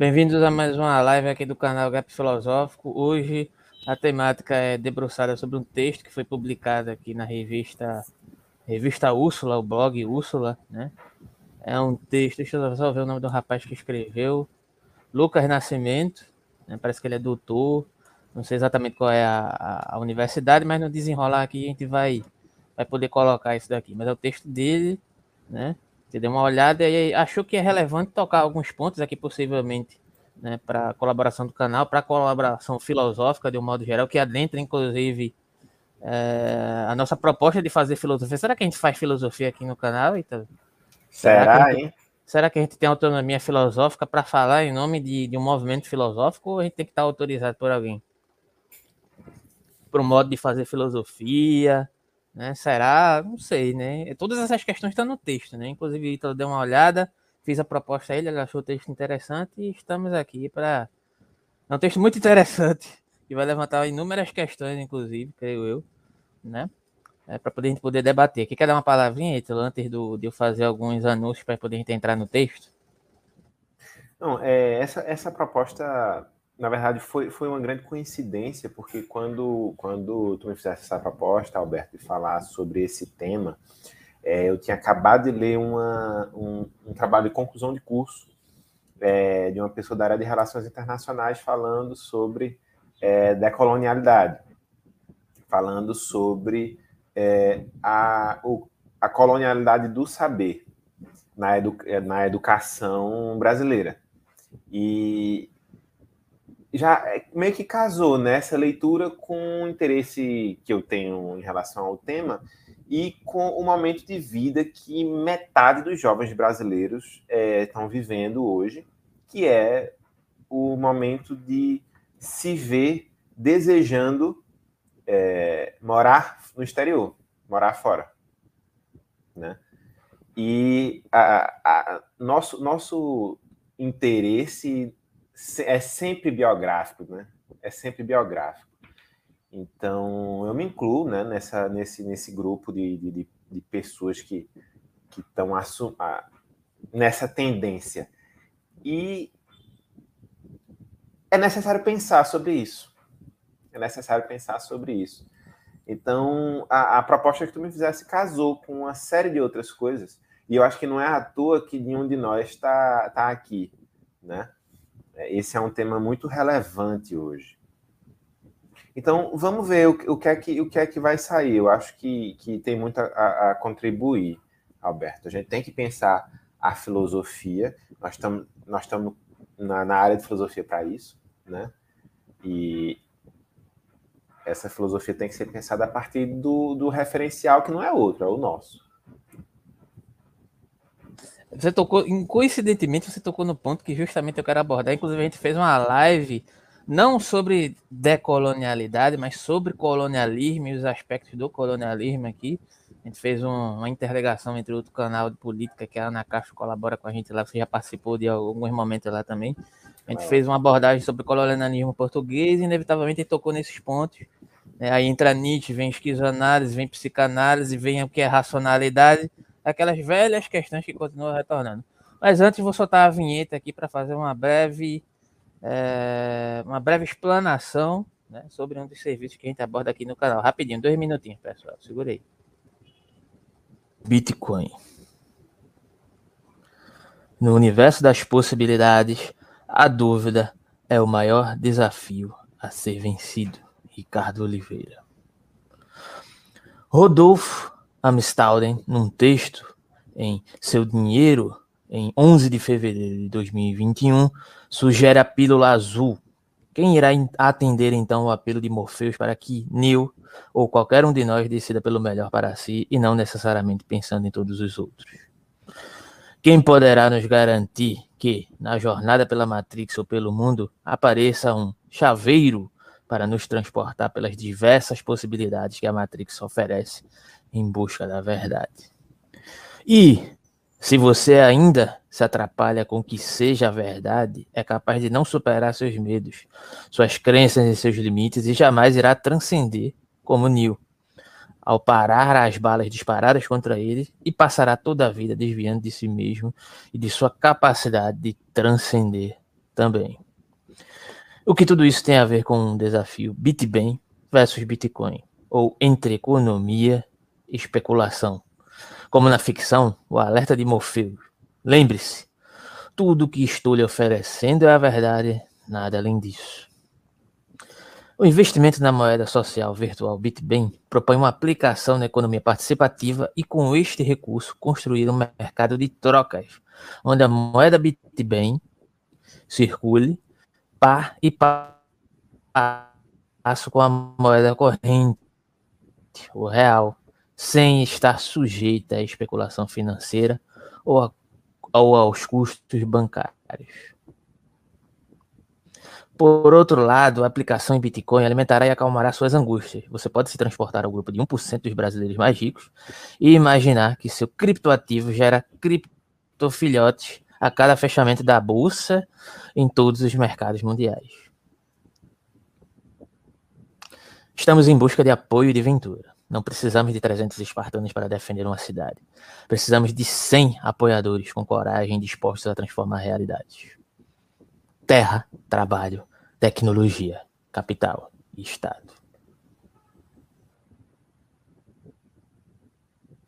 Bem-vindos a mais uma live aqui do canal Gap Filosófico. Hoje a temática é debruçada sobre um texto que foi publicado aqui na revista revista Úrsula, o blog Úrsula, né? É um texto, deixa eu só ver o nome do rapaz que escreveu, Lucas Nascimento, né? parece que ele é doutor, não sei exatamente qual é a, a, a, universidade, mas no desenrolar aqui a gente vai, vai poder colocar isso daqui. Mas é o texto dele, né? Você deu uma olhada e achou que é relevante tocar alguns pontos aqui, possivelmente, né, para colaboração do canal, para colaboração filosófica, de um modo geral, que adentra, inclusive, é, a nossa proposta de fazer filosofia. Será que a gente faz filosofia aqui no canal, Ítalo? Será, será gente, hein? Será que a gente tem autonomia filosófica para falar em nome de, de um movimento filosófico ou a gente tem que estar autorizado por alguém? Para o modo de fazer filosofia, né? Será? Não sei, né? Todas essas questões estão no texto, né? Inclusive, o Ítalo deu uma olhada, fiz a proposta a ele, ele achou o texto interessante e estamos aqui para. É um texto muito interessante, que vai levantar inúmeras questões, inclusive, creio eu, né? É, para poder a gente poder debater. Aqui quer dar uma palavrinha, Ítalo, antes do, de eu fazer alguns anúncios para poder a gente entrar no texto? Não, é, essa, essa proposta na verdade, foi, foi uma grande coincidência, porque quando, quando tu me fizeste essa proposta, Alberto, de falar sobre esse tema, é, eu tinha acabado de ler uma, um, um trabalho de conclusão de curso é, de uma pessoa da área de relações internacionais falando sobre é, decolonialidade, falando sobre é, a, o, a colonialidade do saber na, edu, na educação brasileira. E, já é, meio que casou nessa né, leitura com o interesse que eu tenho em relação ao tema e com o momento de vida que metade dos jovens brasileiros é, estão vivendo hoje, que é o momento de se ver desejando é, morar no exterior, morar fora, né? E a, a, nosso nosso interesse é sempre biográfico, né? É sempre biográfico. Então, eu me incluo né, nessa, nesse, nesse grupo de, de, de pessoas que estão nessa tendência. E é necessário pensar sobre isso. É necessário pensar sobre isso. Então, a, a proposta que tu me fizesse casou com uma série de outras coisas. E eu acho que não é à toa que nenhum de nós está tá aqui, né? É, esse é um tema muito relevante hoje. Então, vamos ver o, o, que, é que, o que é que vai sair. Eu acho que, que tem muito a, a contribuir, Alberto. A gente tem que pensar a filosofia. Nós estamos nós na, na área de filosofia para isso, né? E essa filosofia tem que ser pensada a partir do, do referencial que não é outro, é o nosso. Você tocou, coincidentemente, você tocou no ponto que justamente eu quero abordar. Inclusive, a gente fez uma live não sobre decolonialidade, mas sobre colonialismo e os aspectos do colonialismo aqui. A gente fez um, uma interligação entre outro canal de política que a Ana Castro colabora com a gente lá, você já participou de alguns momentos lá também. A gente fez uma abordagem sobre colonialismo português e inevitavelmente tocou nesses pontos. É, aí entra Nietzsche, vem esquizoanálise, vem psicanálise, vem o que é racionalidade aquelas velhas questões que continuam retornando. Mas antes vou soltar a vinheta aqui para fazer uma breve é, uma breve explanação né, sobre um dos serviços que a gente aborda aqui no canal. Rapidinho, dois minutinhos, pessoal. Segurei. Bitcoin. No universo das possibilidades, a dúvida é o maior desafio a ser vencido. Ricardo Oliveira. Rodolfo Amstalden, num texto em Seu Dinheiro, em 11 de fevereiro de 2021, sugere a pílula azul. Quem irá atender então o apelo de Morpheus para que Neo ou qualquer um de nós decida pelo melhor para si e não necessariamente pensando em todos os outros? Quem poderá nos garantir que, na jornada pela Matrix ou pelo mundo, apareça um chaveiro para nos transportar pelas diversas possibilidades que a Matrix oferece em busca da verdade. E se você ainda se atrapalha com que seja a verdade, é capaz de não superar seus medos, suas crenças e seus limites e jamais irá transcender como Neo, ao parar as balas disparadas contra ele e passará toda a vida desviando de si mesmo e de sua capacidade de transcender também. O que tudo isso tem a ver com o desafio Bitbem versus Bitcoin, ou entre economia especulação. Como na ficção, o alerta de Morpheus. Lembre-se, tudo que estou lhe oferecendo é a verdade, nada além disso. O investimento na moeda social virtual Bitbem propõe uma aplicação na economia participativa e, com este recurso, construir um mercado de trocas, onde a moeda Bitbem circule par e passo com a moeda corrente, o real, sem estar sujeita à especulação financeira ou, a, ou aos custos bancários. Por outro lado, a aplicação em Bitcoin alimentará e acalmará suas angústias. Você pode se transportar ao grupo de 1% dos brasileiros mais ricos e imaginar que seu criptoativo gera criptofilhotes a cada fechamento da bolsa em todos os mercados mundiais. Estamos em busca de apoio de ventura. Não precisamos de 300 espartanos para defender uma cidade. Precisamos de 100 apoiadores com coragem dispostos a transformar realidades. Terra, trabalho, tecnologia, capital e Estado.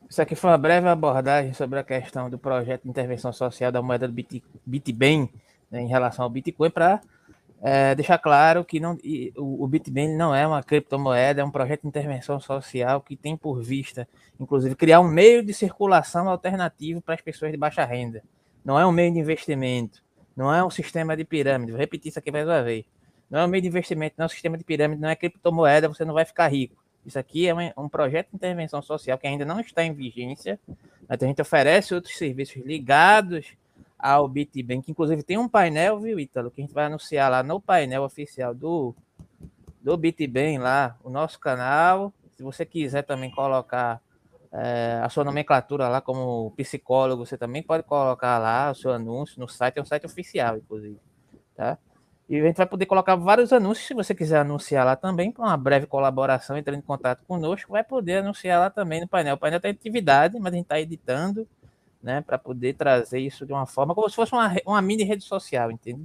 Isso aqui foi uma breve abordagem sobre a questão do projeto de intervenção social da moeda do Bit, Bitbem né, em relação ao Bitcoin para é, deixar claro que não, o, o Bitbem não é uma criptomoeda, é um projeto de intervenção social que tem por vista, inclusive, criar um meio de circulação alternativo para as pessoas de baixa renda. Não é um meio de investimento, não é um sistema de pirâmide. Vou repetir isso aqui mais uma vez. Não é um meio de investimento, não é um sistema de pirâmide, não é criptomoeda, você não vai ficar rico. Isso aqui é um, um projeto de intervenção social que ainda não está em vigência. Mas a gente oferece outros serviços ligados ao Bitbank. Inclusive tem um painel, viu, Ítalo, que a gente vai anunciar lá no painel oficial do, do Bitbank lá, o nosso canal. Se você quiser também colocar é, a sua nomenclatura lá como psicólogo, você também pode colocar lá o seu anúncio no site, é um site oficial, inclusive, tá? E a gente vai poder colocar vários anúncios, se você quiser anunciar lá também, para uma breve colaboração, entrando em contato conosco, vai poder anunciar lá também no painel. O painel está em atividade, mas a gente está editando, né, para poder trazer isso de uma forma, como se fosse uma, uma mini rede social, entende?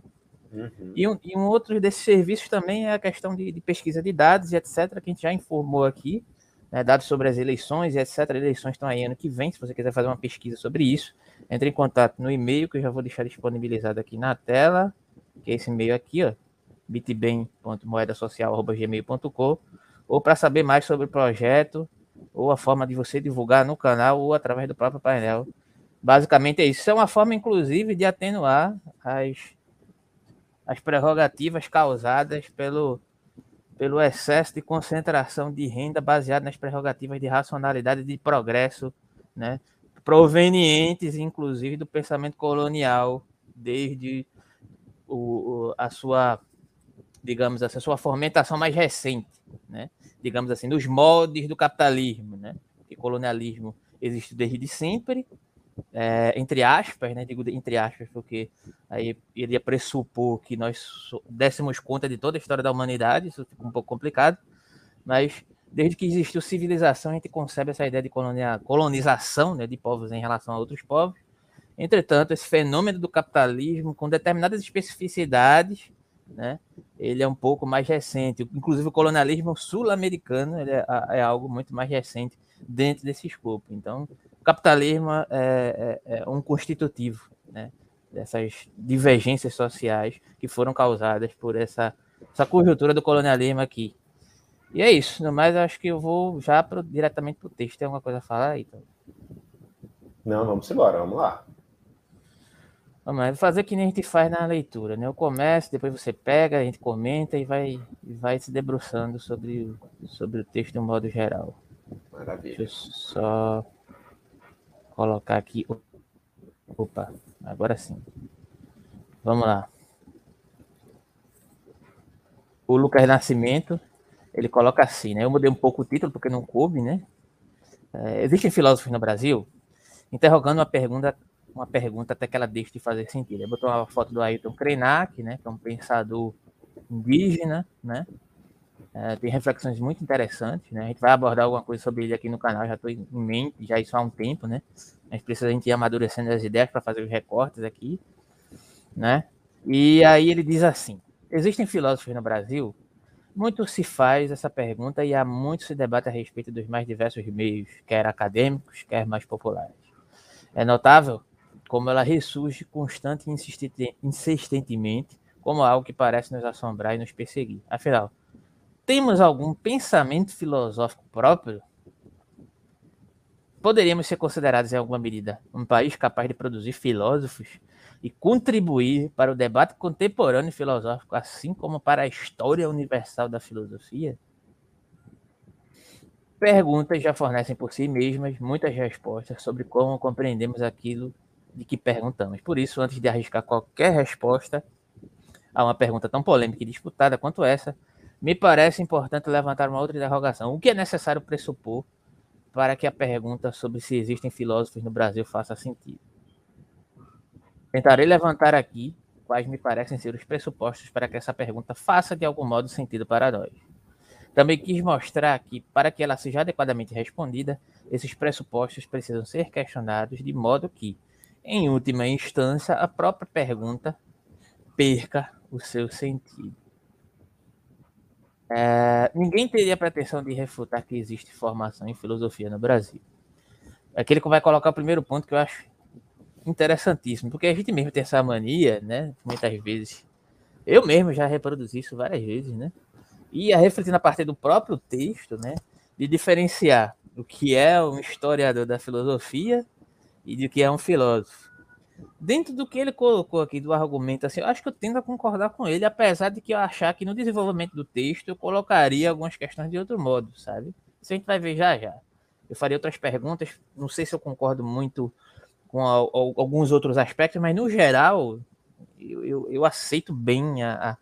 Uhum. E, um, e um outro desses serviços também é a questão de, de pesquisa de dados e etc., que a gente já informou aqui, né, dados sobre as eleições e etc. Eleições estão aí ano que vem. Se você quiser fazer uma pesquisa sobre isso, entre em contato no e-mail que eu já vou deixar disponibilizado aqui na tela, que é esse e-mail aqui, ó, bitbem.moedasocial.gmail.com, ou para saber mais sobre o projeto, ou a forma de você divulgar no canal ou através do próprio painel. Basicamente é isso. Isso é uma forma, inclusive, de atenuar as, as prerrogativas causadas pelo pelo excesso de concentração de renda baseado nas prerrogativas de racionalidade e de progresso, né, provenientes, inclusive, do pensamento colonial, desde o, a sua, digamos assim, a sua fomentação mais recente, né, digamos assim, nos moldes do capitalismo, né, que colonialismo existe desde sempre, é, entre aspas, né? Digo entre aspas, porque aí iria pressupor que nós dessemos conta de toda a história da humanidade, isso fica um pouco complicado, mas desde que existiu civilização, a gente concebe essa ideia de colonização né, de povos em relação a outros povos. Entretanto, esse fenômeno do capitalismo, com determinadas especificidades, né, ele é um pouco mais recente. Inclusive, o colonialismo sul-americano é, é algo muito mais recente dentro desse escopo. Então, capitalismo é, é, é um constitutivo né, dessas divergências sociais que foram causadas por essa, essa conjuntura do colonialismo aqui. E é isso. No mais, acho que eu vou já pro, diretamente para o texto. Tem alguma coisa a falar aí? Então? Não, vamos embora, vamos lá. Vamos lá, fazer que nem a gente faz na leitura, né? Eu começo, depois você pega, a gente comenta e vai, vai se debruçando sobre, sobre o texto de um modo geral. Maravilha. Deixa eu só colocar aqui. Opa, agora sim. Vamos lá. O Lucas Nascimento, ele coloca assim, né? Eu mudei um pouco o título porque não coube, né? É, existem filósofos no Brasil interrogando uma pergunta, uma pergunta até que ela deixe de fazer sentido. Ele botou uma foto do Ailton Krenak, né? Que é um pensador indígena, né? É, tem reflexões muito interessantes, né? A gente vai abordar alguma coisa sobre ele aqui no canal, já estou em mente, já isso há um tempo, né? A gente precisa a gente ir amadurecendo as ideias para fazer os recortes aqui, né? E aí ele diz assim: existem filósofos no Brasil? Muito se faz essa pergunta e há muito se debate a respeito dos mais diversos meios, quer acadêmicos, quer mais populares. É notável como ela ressurge constante e insistentemente como algo que parece nos assombrar e nos perseguir. Afinal, temos algum pensamento filosófico próprio? Poderíamos ser considerados, em alguma medida, um país capaz de produzir filósofos e contribuir para o debate contemporâneo filosófico, assim como para a história universal da filosofia? Perguntas já fornecem por si mesmas muitas respostas sobre como compreendemos aquilo de que perguntamos. Por isso, antes de arriscar qualquer resposta a uma pergunta tão polêmica e disputada quanto essa, me parece importante levantar uma outra interrogação. O que é necessário pressupor para que a pergunta sobre se existem filósofos no Brasil faça sentido? Tentarei levantar aqui quais me parecem ser os pressupostos para que essa pergunta faça de algum modo sentido para nós. Também quis mostrar que, para que ela seja adequadamente respondida, esses pressupostos precisam ser questionados de modo que, em última instância, a própria pergunta perca o seu sentido. É, ninguém teria pretensão de refutar que existe formação em filosofia no Brasil. Aquele que vai colocar o primeiro ponto que eu acho interessantíssimo, porque a gente mesmo tem essa mania, né? Muitas vezes. Eu mesmo já reproduzi isso várias vezes, né? E a refletir na parte do próprio texto, né? De diferenciar o que é um historiador da filosofia e do que é um filósofo. Dentro do que ele colocou aqui do argumento, assim, eu acho que eu tendo a concordar com ele, apesar de que eu achar que no desenvolvimento do texto eu colocaria algumas questões de outro modo, sabe? Isso a gente vai ver já já. Eu faria outras perguntas, não sei se eu concordo muito com a, a, alguns outros aspectos, mas no geral eu, eu, eu aceito bem a,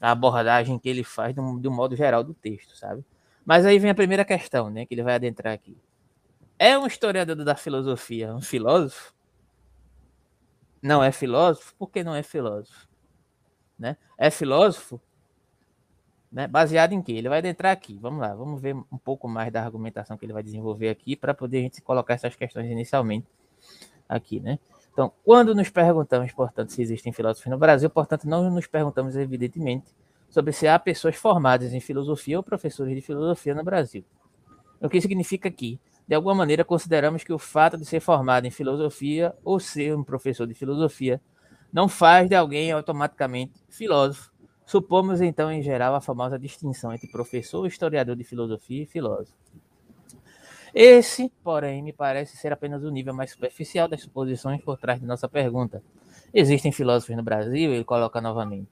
a, abordagem que ele faz de um modo geral do texto, sabe? Mas aí vem a primeira questão, né, que ele vai adentrar aqui. É um historiador da filosofia um filósofo? Não é filósofo? Por que não é filósofo? Né? É filósofo? Né? Baseado em quê? Ele vai adentrar aqui. Vamos lá, vamos ver um pouco mais da argumentação que ele vai desenvolver aqui para poder a gente colocar essas questões inicialmente aqui, né? Então, quando nos perguntamos, portanto, se existem filósofos no Brasil, portanto, não nos perguntamos, evidentemente, sobre se há pessoas formadas em filosofia ou professores de filosofia no Brasil. O que significa que, de alguma maneira, consideramos que o fato de ser formado em filosofia ou ser um professor de filosofia não faz de alguém automaticamente filósofo. Supomos, então, em geral, a famosa distinção entre professor, historiador de filosofia e filósofo. Esse, porém, me parece ser apenas o nível mais superficial das suposições por trás de nossa pergunta. Existem filósofos no Brasil? Ele coloca novamente.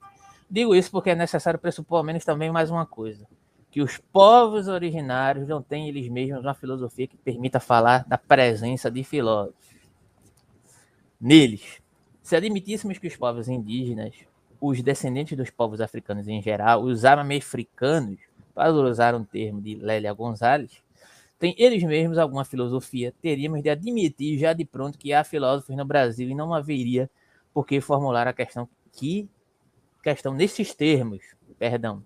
Digo isso porque é necessário pressupor ao menos também mais uma coisa: que os povos originários não têm eles mesmos uma filosofia que permita falar da presença de filósofos. Neles, se admitíssemos que os povos indígenas, os descendentes dos povos africanos em geral, os amafricanos, para usar um termo de Lélia Gonzalez, têm eles mesmos alguma filosofia, teríamos de admitir já de pronto que há filósofos no Brasil e não haveria por que formular a questão que questão nesses termos, perdão.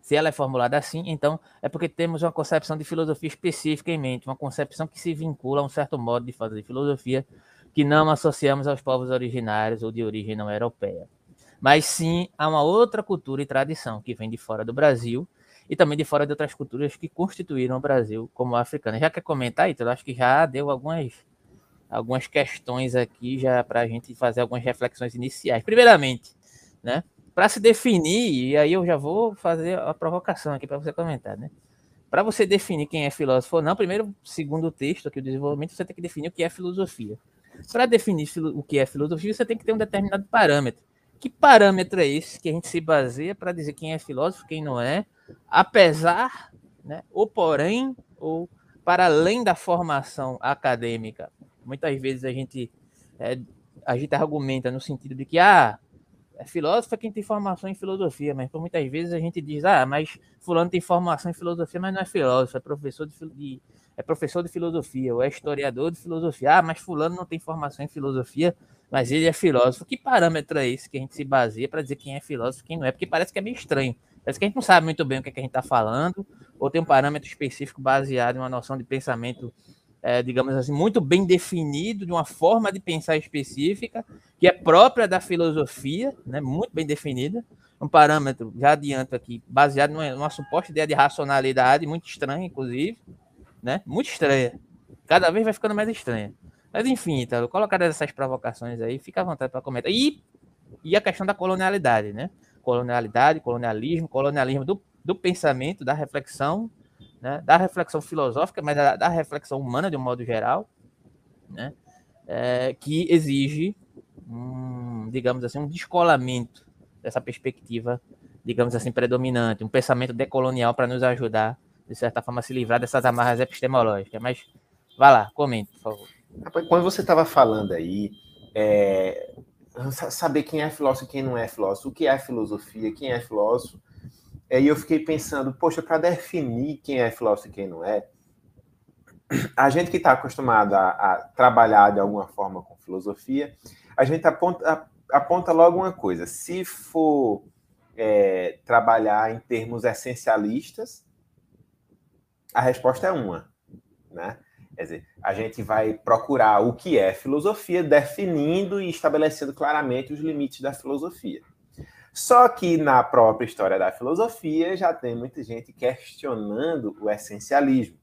Se ela é formulada assim, então é porque temos uma concepção de filosofia específica em mente, uma concepção que se vincula a um certo modo de fazer filosofia que não associamos aos povos originários ou de origem não europeia. Mas sim a uma outra cultura e tradição que vem de fora do Brasil e também de fora de outras culturas que constituíram o Brasil como africano. Já quer comentar, aí? Eu acho que já deu algumas, algumas questões aqui já para a gente fazer algumas reflexões iniciais. Primeiramente, né, para se definir, e aí eu já vou fazer a provocação aqui para você comentar, né? Para você definir quem é filósofo ou não, primeiro, segundo o texto aqui, o desenvolvimento, você tem que definir o que é filosofia. Para definir o que é filosofia, você tem que ter um determinado parâmetro. Que parâmetro é esse que a gente se baseia para dizer quem é filósofo, quem não é, apesar, né, ou porém, ou para além da formação acadêmica. Muitas vezes a gente, é, a gente argumenta no sentido de que ah, filósofo é quem tem formação em filosofia, mas por muitas vezes a gente diz, ah, mas fulano tem formação em filosofia, mas não é filósofo, é professor de, de é professor de filosofia, ou é historiador de filosofia. Ah, mas fulano não tem formação em filosofia, mas ele é filósofo. Que parâmetro é esse que a gente se baseia para dizer quem é filósofo e quem não é? Porque parece que é meio estranho. Parece que a gente não sabe muito bem o que, é que a gente está falando, ou tem um parâmetro específico baseado em uma noção de pensamento é, digamos assim, muito bem definido, de uma forma de pensar específica, que é própria da filosofia, né, muito bem definida, um parâmetro, já adianto aqui, baseado numa, numa suposta ideia de racionalidade, muito estranha, inclusive, né, muito estranha, cada vez vai ficando mais estranha. Mas enfim, então, colocar essas provocações aí, fica à vontade para comentar. E, e a questão da colonialidade, né? Colonialidade, colonialismo, colonialismo do, do pensamento, da reflexão, né? da reflexão filosófica, mas da, da reflexão humana de um modo geral, né? É, que exige, um, digamos assim, um descolamento dessa perspectiva, digamos assim, predominante, um pensamento decolonial para nos ajudar, de certa forma, a se livrar dessas amarras epistemológicas. Mas vá lá, comente, por favor. Quando você estava falando aí, é, saber quem é filósofo e quem não é filósofo, o que é filosofia, quem é filósofo, aí eu fiquei pensando, poxa, para definir quem é filósofo e quem não é, a gente que está acostumado a, a, trabalhar de alguma forma com filosofia, a gente aponta, aponta logo uma coisa: se for é, trabalhar em termos essencialistas, a resposta é uma, né? Quer dizer, a gente vai procurar o que é filosofia, definindo e estabelecendo claramente os limites da filosofia. Só que na própria história da filosofia já tem muita gente questionando o essencialismo.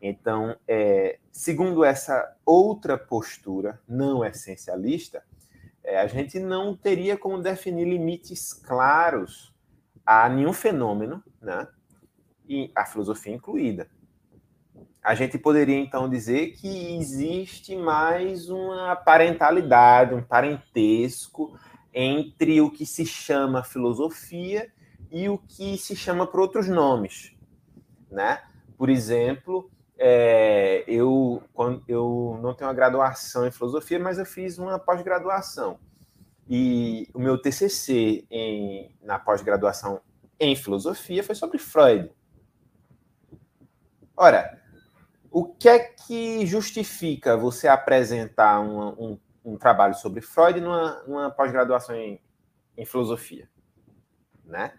Então, é, segundo essa outra postura não essencialista, é, a gente não teria como definir limites claros a nenhum fenômeno, né? e a filosofia incluída a gente poderia então dizer que existe mais uma parentalidade, um parentesco entre o que se chama filosofia e o que se chama por outros nomes, né? Por exemplo, é, eu, quando, eu não tenho uma graduação em filosofia, mas eu fiz uma pós-graduação. E o meu TCC em, na pós-graduação em filosofia foi sobre Freud. Ora, o que é que justifica você apresentar um, um trabalho sobre Freud numa, numa pós-graduação em, em, filosofia? Né?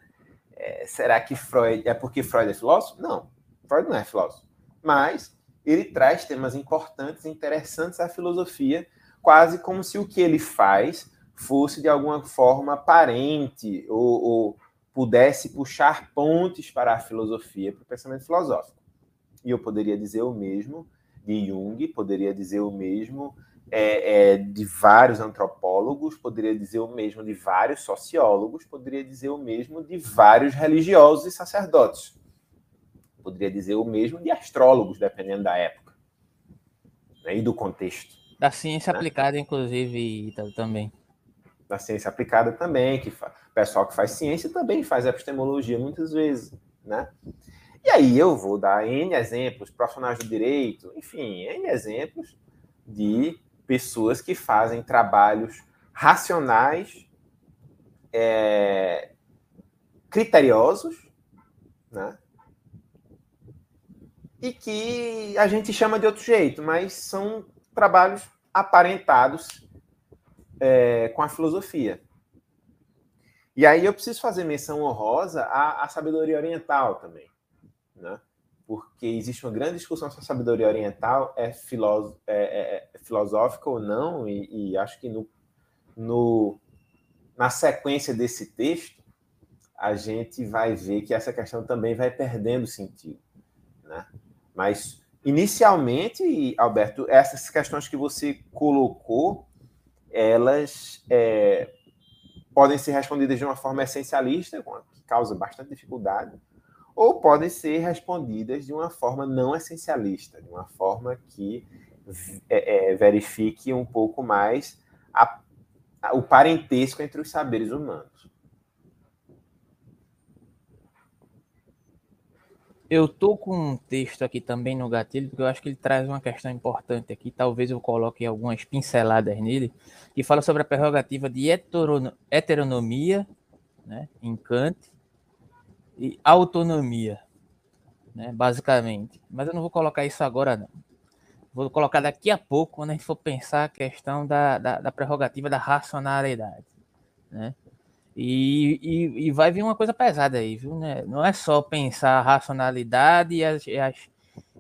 É, será que Freud é porque Freud é filósofo? Não, Freud não é filósofo. Mas ele traz temas importantes interessantes à filosofia, quase como se o que ele faz fosse de alguma forma parente ou, ou pudesse puxar pontes para a filosofia, para o pensamento filosófico. E eu poderia dizer o mesmo de Jung, poderia dizer o mesmo é, é, de vários antropólogos, poderia dizer o mesmo de vários sociólogos, poderia dizer o mesmo de vários religiosos e sacerdotes. Poderia dizer o mesmo de astrólogos, dependendo da época né, e do contexto. Da ciência né? aplicada, inclusive, também. Da ciência aplicada também, que o pessoal que faz ciência também faz epistemologia muitas vezes, né? E aí eu vou dar N exemplos, profissionais do direito, enfim, N exemplos de pessoas que fazem trabalhos racionais, é, criteriosos, né? E que a gente chama de outro jeito, mas são trabalhos aparentados é, com a filosofia. E aí eu preciso fazer menção honrosa à, à sabedoria oriental também né? Porque existe uma grande discussão sobre a sabedoria oriental, é, filós é, é, é filosófica ou não, e, e acho que no, no, na sequência desse texto, a gente vai ver que essa questão também vai perdendo sentido. Né? Mas, inicialmente, Alberto, essas questões que você colocou, elas é, podem ser respondidas de uma forma essencialista, que causa bastante dificuldade, ou podem ser respondidas de uma forma não essencialista, de uma forma que é, é, verifique um pouco mais a, a, o parentesco entre os saberes humanos. Eu tô com um texto aqui também no gatilho, porque eu acho que ele traz uma questão importante aqui. Talvez eu coloque algumas pinceladas nele, que fala sobre a prerrogativa de heteronomia, né, em Kant, e autonomia, né, basicamente. Mas eu não vou colocar isso agora, não. Vou colocar daqui a pouco, quando a gente for pensar a questão da, da, da prerrogativa da racionalidade, né? E, e, e, vai vir uma coisa pesada aí, viu? Né? Não é só pensar a racionalidade e as, as,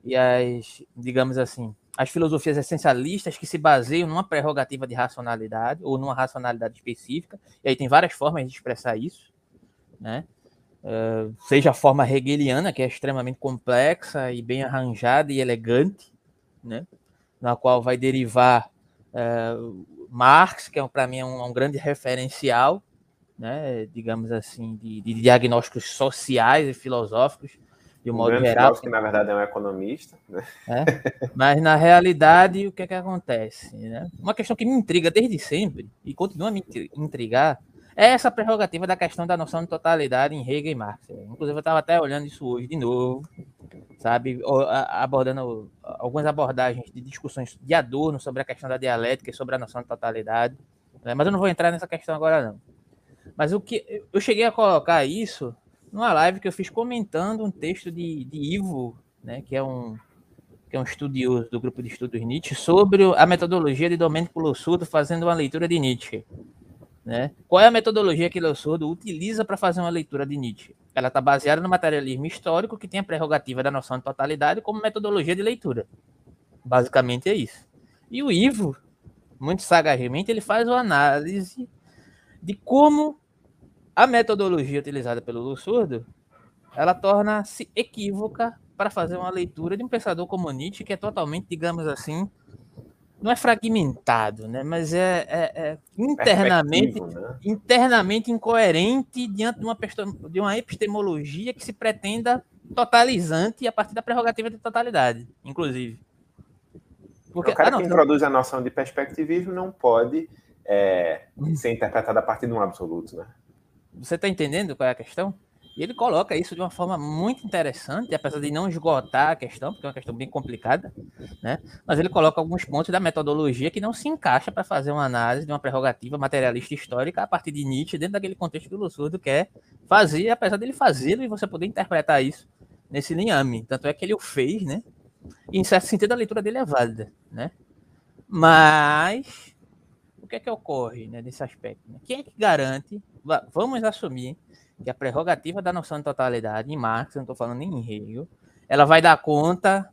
e as, digamos assim, as filosofias essencialistas que se baseiam numa prerrogativa de racionalidade ou numa racionalidade específica, e aí tem várias formas de expressar isso, né? Uh, seja a forma hegeliana, que é extremamente complexa e bem arranjada e elegante, né? na qual vai derivar uh, Marx, que é, para mim é um, um, grande referencial, né? digamos assim, de, de diagnósticos sociais e filosóficos, de um, um modo geral. que na verdade é um economista. Né? É, mas na realidade, o que é que acontece? Né? Uma questão que me intriga desde sempre e continua a me intrigar é essa prerrogativa da questão da noção de totalidade em Hegel e Marx. Inclusive, eu estava até olhando isso hoje de novo, sabe? Abordando algumas abordagens de discussões de Adorno sobre a questão da dialética e sobre a noção de totalidade. Né? Mas eu não vou entrar nessa questão agora, não. Mas o que eu cheguei a colocar isso numa live que eu fiz comentando um texto de, de Ivo, né, que é um que é um estudioso do grupo de estudos Nietzsche, sobre a metodologia de Domenico Lossurdo fazendo uma leitura de Nietzsche. Né? Qual é a metodologia que Lossurdo utiliza para fazer uma leitura de Nietzsche? Ela está baseada no materialismo histórico, que tem a prerrogativa da noção de totalidade como metodologia de leitura. Basicamente é isso. E o Ivo, muito sagazmente, ele faz uma análise de como a metodologia utilizada pelo Lussurdo, ela torna-se equívoca para fazer uma leitura de um pensador como Nietzsche, que é totalmente, digamos assim, não é fragmentado, né? mas é, é, é internamente, né? internamente incoerente diante de uma, de uma epistemologia que se pretenda totalizante a partir da prerrogativa de totalidade, inclusive. Porque, o cara ah, não, que introduz a noção de perspectivismo não pode é, ser interpretado a partir de um absoluto, né? Você está entendendo qual é a questão? E ele coloca isso de uma forma muito interessante, apesar de não esgotar a questão, porque é uma questão bem complicada, né? Mas ele coloca alguns pontos da metodologia que não se encaixa para fazer uma análise de uma prerrogativa materialista histórica a partir de Nietzsche, dentro daquele contexto que o Lussurdo quer fazer, apesar dele fazê-lo e você poder interpretar isso nesse linhame. Tanto é que ele o fez, né? E em certo sentido a leitura dele é válida, né? Mas o que é que ocorre né, nesse aspecto? Né? Quem é que garante vamos assumir que a prerrogativa da noção de totalidade em Marx, não estou falando nem em Hegel, ela vai dar conta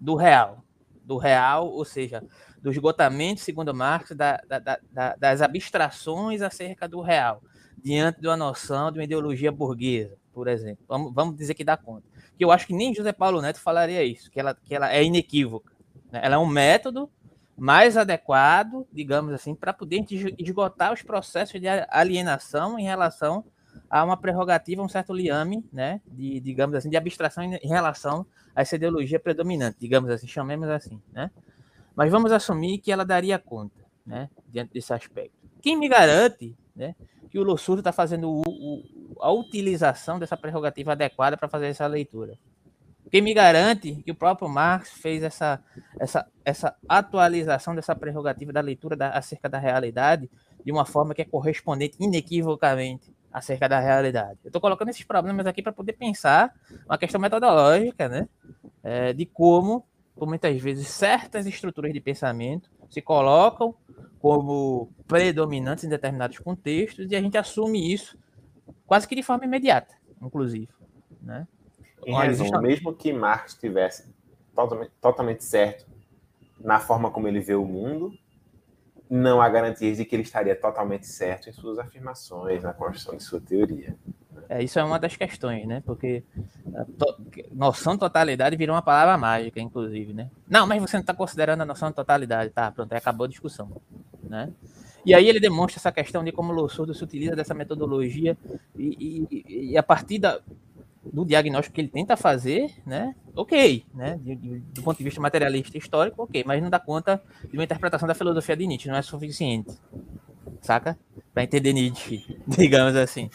do real. Do real, ou seja, do esgotamento, segundo Marx, da, da, da, das abstrações acerca do real, diante de uma noção de uma ideologia burguesa, por exemplo. Vamos, vamos dizer que dá conta. Que eu acho que nem José Paulo Neto falaria isso, que ela, que ela é inequívoca. Né? Ela é um método mais adequado, digamos assim, para poder esgotar os processos de alienação em relação a uma prerrogativa, um certo liame, né, de, digamos assim, de abstração em relação a essa ideologia predominante, digamos assim, chamemos assim, né? Mas vamos assumir que ela daria conta, né, diante desse aspecto. Quem me garante, né, que o Lossurdo está fazendo o, o, a utilização dessa prerrogativa adequada para fazer essa leitura? Quem me garante que o próprio Marx fez essa, essa, essa atualização dessa prerrogativa da leitura da, acerca da realidade de uma forma que é correspondente inequivocamente acerca da realidade. Eu estou colocando esses problemas aqui para poder pensar uma questão metodológica, né? É, de como, por muitas vezes, certas estruturas de pensamento se colocam como predominantes em determinados contextos e a gente assume isso quase que de forma imediata, inclusive, né? Em resumo, mesmo que Marx estivesse totalmente, totalmente certo na forma como ele vê o mundo, não há garantias de que ele estaria totalmente certo em suas afirmações, na construção de sua teoria. É, isso é uma das questões, né? Porque to noção de totalidade virou uma palavra mágica, inclusive, né? Não, mas você não está considerando a noção de totalidade. Tá, pronto, aí acabou a discussão, né? E aí ele demonstra essa questão de como o Lossurdo se utiliza dessa metodologia e, e, e a partir da, do diagnóstico que ele tenta fazer, né? Ok, né? Do ponto de vista materialista histórico, ok, mas não dá conta de uma interpretação da filosofia de Nietzsche, não é suficiente, saca? Para entender Nietzsche, digamos assim.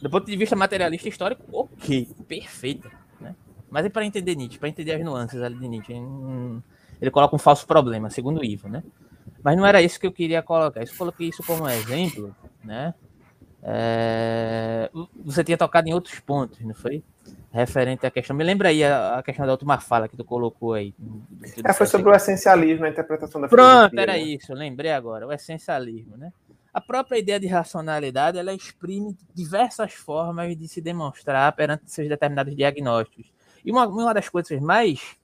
Do ponto de vista materialista histórico, ok, perfeito, né? Mas é para entender Nietzsche, para entender as nuances ali de Nietzsche, ele coloca um falso problema, segundo o Ivo, né? Mas não era isso que eu queria colocar. Eu coloquei isso como exemplo, né? É... Você tinha tocado em outros pontos, não foi? Referente à questão. Me lembra aí a, a questão da última fala que tu colocou aí. É, foi sobre o essencialismo, a interpretação da Pronto, era né? isso, lembrei agora, o essencialismo, né? A própria ideia de racionalidade, ela exprime diversas formas de se demonstrar perante seus determinados diagnósticos. E uma, uma das coisas mais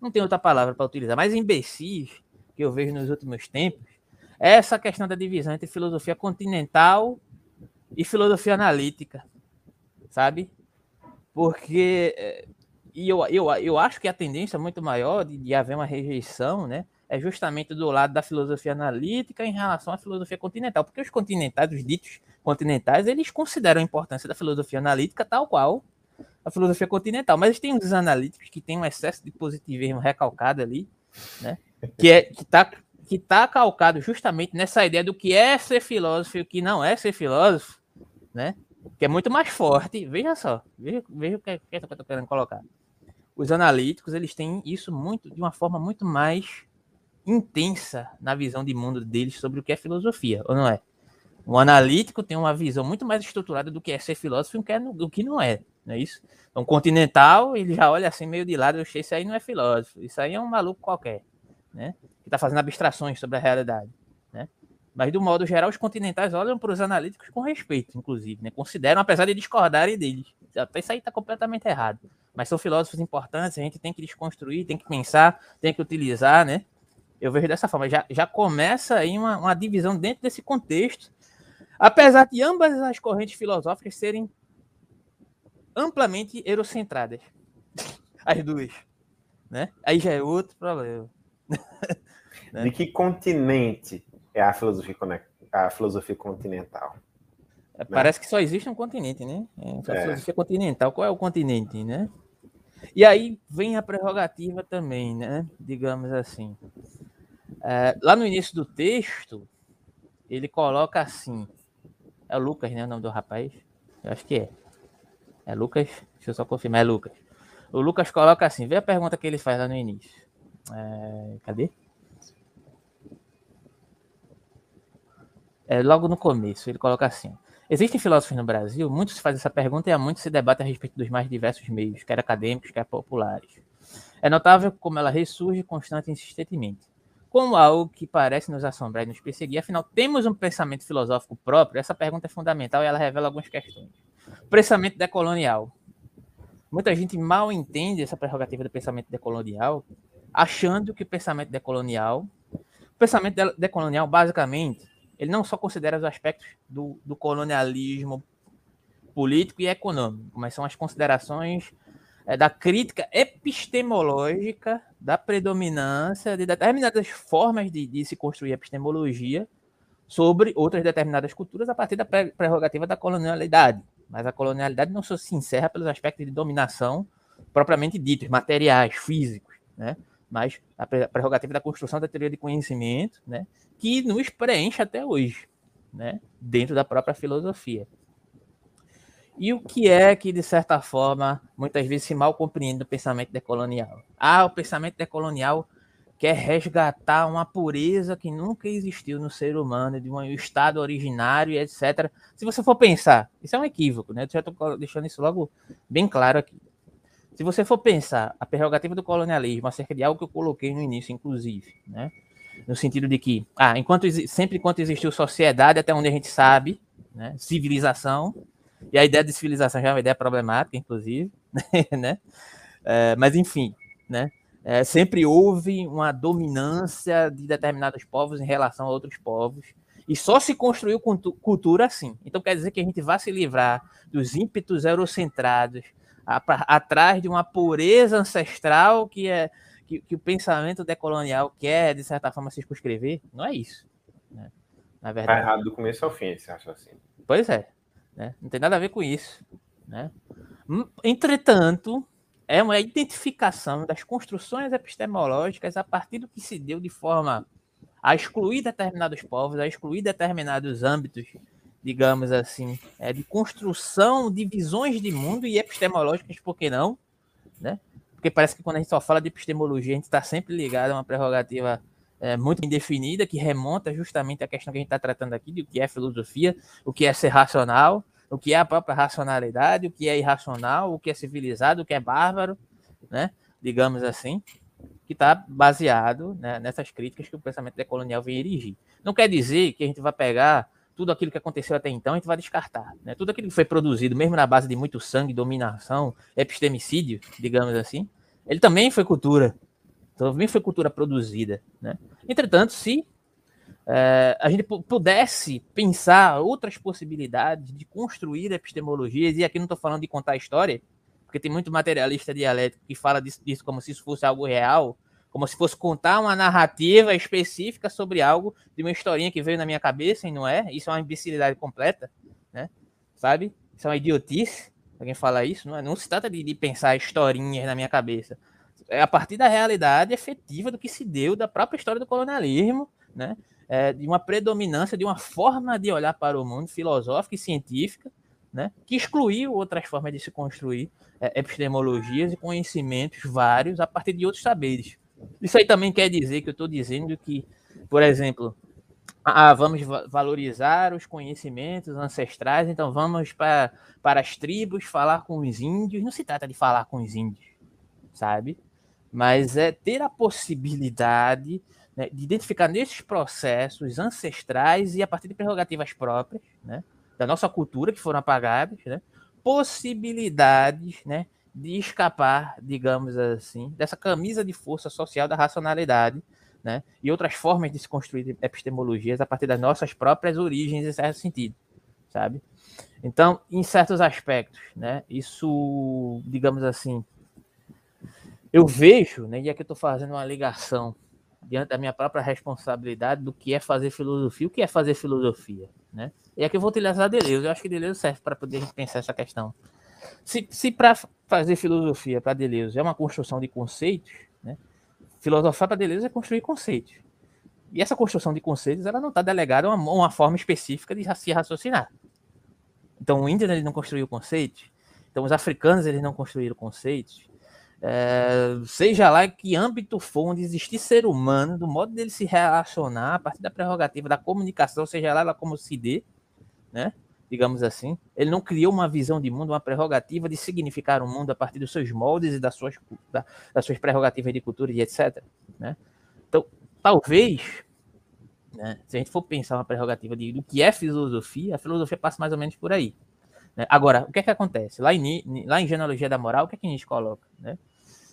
não tem outra palavra para utilizar, mas imbecis que eu vejo nos últimos tempos é essa questão da divisão entre filosofia continental e filosofia analítica, sabe? Porque eh, e eu, eu, eu acho que a tendência muito maior de, de haver uma rejeição, né, é justamente do lado da filosofia analítica em relação à filosofia continental, porque os continentais, os ditos continentais, eles consideram a importância da filosofia analítica tal qual a filosofia continental, mas tem uns analíticos que têm um excesso de positivismo recalcado ali, né, que é que tá que tá calcado justamente nessa ideia do que é ser filósofo e o que não é ser filósofo, né? Que é muito mais forte. Veja só, veja, veja o que, é, que, é que eu tô querendo colocar. Os analíticos, eles têm isso muito de uma forma muito mais intensa na visão de mundo deles sobre o que é filosofia, ou não é? O analítico tem uma visão muito mais estruturada do que é ser filósofo e do que não é, não é isso? Então, continental, ele já olha assim meio de lado, eu sei, isso aí não é filósofo, isso aí é um maluco qualquer, né? Que está fazendo abstrações sobre a realidade? Mas, do modo geral, os continentais olham para os analíticos com respeito, inclusive, né? Consideram, apesar de discordarem deles. Até isso aí está completamente errado. Mas são filósofos importantes, a gente tem que desconstruir, tem que pensar, tem que utilizar, né? Eu vejo dessa forma. Já, já começa aí uma, uma divisão dentro desse contexto, apesar de ambas as correntes filosóficas serem amplamente eurocentradas. As duas. Né? Aí já é outro problema. né? De que continente é a filosofia, a filosofia continental? É, parece que só existe um continente, né? É, a é. filosofia continental. Qual é o continente, né? E aí vem a prerrogativa também, né? Digamos assim. É, lá no início do texto, ele coloca assim. É Lucas, né? O nome do rapaz? Eu acho que é. É Lucas? Deixa eu só confirmar, é Lucas. O Lucas coloca assim: vê a pergunta que ele faz lá no início. É, cadê? É, logo no começo, ele coloca assim: Existem filósofos no Brasil, muitos se fazem essa pergunta e há muito se debate a respeito dos mais diversos meios, quer acadêmicos, quer populares. É notável como ela ressurge constante e insistentemente. Como algo que parece nos assombrar e nos perseguir, afinal, temos um pensamento filosófico próprio? Essa pergunta é fundamental e ela revela algumas questões. Pensamento decolonial. Muita gente mal entende essa prerrogativa do pensamento decolonial, achando que o pensamento decolonial. O pensamento decolonial, basicamente, ele não só considera os aspectos do, do colonialismo político e econômico, mas são as considerações é, da crítica epistemológica da predominância de determinadas formas de, de, se construir epistemologia sobre outras determinadas culturas a partir da prerrogativa da colonialidade. Mas a colonialidade não só se encerra pelos aspectos de dominação propriamente ditos, materiais, físicos, né? Mas a prerrogativa da construção da teoria de conhecimento, né? que nos preenche até hoje, né? dentro da própria filosofia. E o que é que, de certa forma, muitas vezes se mal compreende do pensamento decolonial? Ah, o pensamento decolonial quer resgatar uma pureza que nunca existiu no ser humano, de um estado originário, etc. Se você for pensar, isso é um equívoco, né? Eu já estou deixando isso logo bem claro aqui. Se você for pensar a prerrogativa do colonialismo acerca de algo que eu coloquei no início, inclusive, né? no sentido de que, ah, enquanto sempre enquanto existiu sociedade, até onde a gente sabe, né, civilização, e a ideia de civilização já é uma ideia problemática, inclusive, né, é, mas enfim, né, é, sempre houve uma dominância de determinados povos em relação a outros povos, e só se construiu cultura assim. Então quer dizer que a gente vai se livrar dos ímpetos eurocentrados, a, atrás de uma pureza ancestral que é que, que o pensamento decolonial quer, de certa forma, se circunscrever, não é isso. Né? Na tá verdade. Tá errado do começo ao fim esse raciocínio. Pois é. Né? Não tem nada a ver com isso. Né? Hum, entretanto, é uma identificação das construções epistemológicas a partir do que se deu de forma a excluir determinados povos, a excluir determinados âmbitos, digamos assim, é, de construção de visões de mundo e epistemológicas, por que não? Né? porque parece que quando a gente só fala de epistemologia, a gente está sempre ligado a uma prerrogativa é, muito indefinida, que remonta justamente à questão que a gente está tratando aqui, de o que é filosofia, o que é ser racional, o que é a própria racionalidade, o que é irracional, o que é civilizado, o que é bárbaro, né? digamos assim, que está baseado né, nessas críticas que o pensamento decolonial vem erigir. Não quer dizer que a gente vai pegar tudo aquilo que aconteceu até então a gente vai descartar. Né? Tudo aquilo que foi produzido, mesmo na base de muito sangue, dominação, epistemicídio, digamos assim, ele também foi cultura. Também foi cultura produzida. Né? Entretanto, se é, a gente pudesse pensar outras possibilidades de construir epistemologias, e aqui não estou falando de contar história, porque tem muito materialista dialético que fala disso, disso, como se isso fosse algo real, como se fosse contar uma narrativa específica sobre algo de uma historinha que veio na minha cabeça e não é. Isso é uma imbecilidade completa, né? Sabe? Isso é uma idiotice. Alguém fala isso, não, é? não se trata de, de pensar historinhas na minha cabeça. É a partir da realidade efetiva do que se deu da própria história do colonialismo, né? É, de uma predominância, de uma forma de olhar para o mundo filosófica e científica, né? que excluiu outras formas de se construir é, epistemologias e conhecimentos vários a partir de outros saberes. Isso aí também quer dizer que eu estou dizendo que, por exemplo, ah, vamos valorizar os conhecimentos ancestrais, então vamos para, para as tribos falar com os índios. Não se trata de falar com os índios, sabe? Mas é ter a possibilidade né, de identificar nesses processos ancestrais e a partir de prerrogativas próprias, né, da nossa cultura que foram apagadas, né, possibilidades né, de escapar, digamos assim, dessa camisa de força social da racionalidade, né? E outras formas de se construir epistemologias a partir das nossas próprias origens, em certo sentido, sabe? Então, em certos aspectos, né? Isso, digamos assim, eu vejo, né? E aqui eu estou fazendo uma ligação diante da minha própria responsabilidade do que é fazer filosofia, o que é fazer filosofia, né? E aqui eu vou utilizar Deleuze. Eu acho que Deleuze serve para poder pensar essa questão. Se, se para fazer filosofia para Deleuze é uma construção de conceitos, né? filosofar para Deleuze é construir conceitos. E essa construção de conceitos ela não está delegada a uma, uma, forma específica de se raciocinar. Então o índio ele não construiu conceitos, então os africanos eles não construíram conceitos. É, seja lá que âmbito for onde existir ser humano, do modo dele se relacionar, a partir da prerrogativa da comunicação, seja lá ela como se dê, né? Digamos assim. Ele não criou uma visão de mundo, uma prerrogativa de significar o mundo a partir dos seus moldes e das suas, da, das suas prerrogativas de cultura e etc. Né? Então, talvez, né, se a gente for pensar uma prerrogativa de, do que é filosofia, a filosofia passa mais ou menos por aí. Né? Agora, o que é que acontece? Lá em, lá em Genealogia da Moral, o que é que a gente coloca? Né?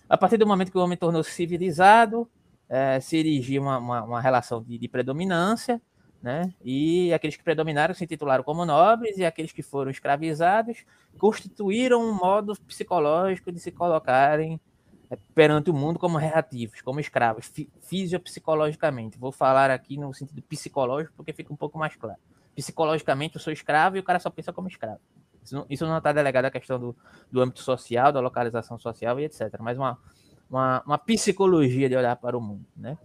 A partir do momento que o homem tornou-se civilizado, é, se erigiu uma, uma, uma relação de, de predominância, né? E aqueles que predominaram se titularam como nobres e aqueles que foram escravizados constituíram um modo psicológico de se colocarem é, perante o mundo como reativos, como escravos, fisiopsicologicamente. Vou falar aqui no sentido psicológico porque fica um pouco mais claro. Psicologicamente eu sou escravo e o cara só pensa como escravo. Isso não está delegado à questão do, do âmbito social, da localização social e etc. Mas uma, uma, uma psicologia de olhar para o mundo, né?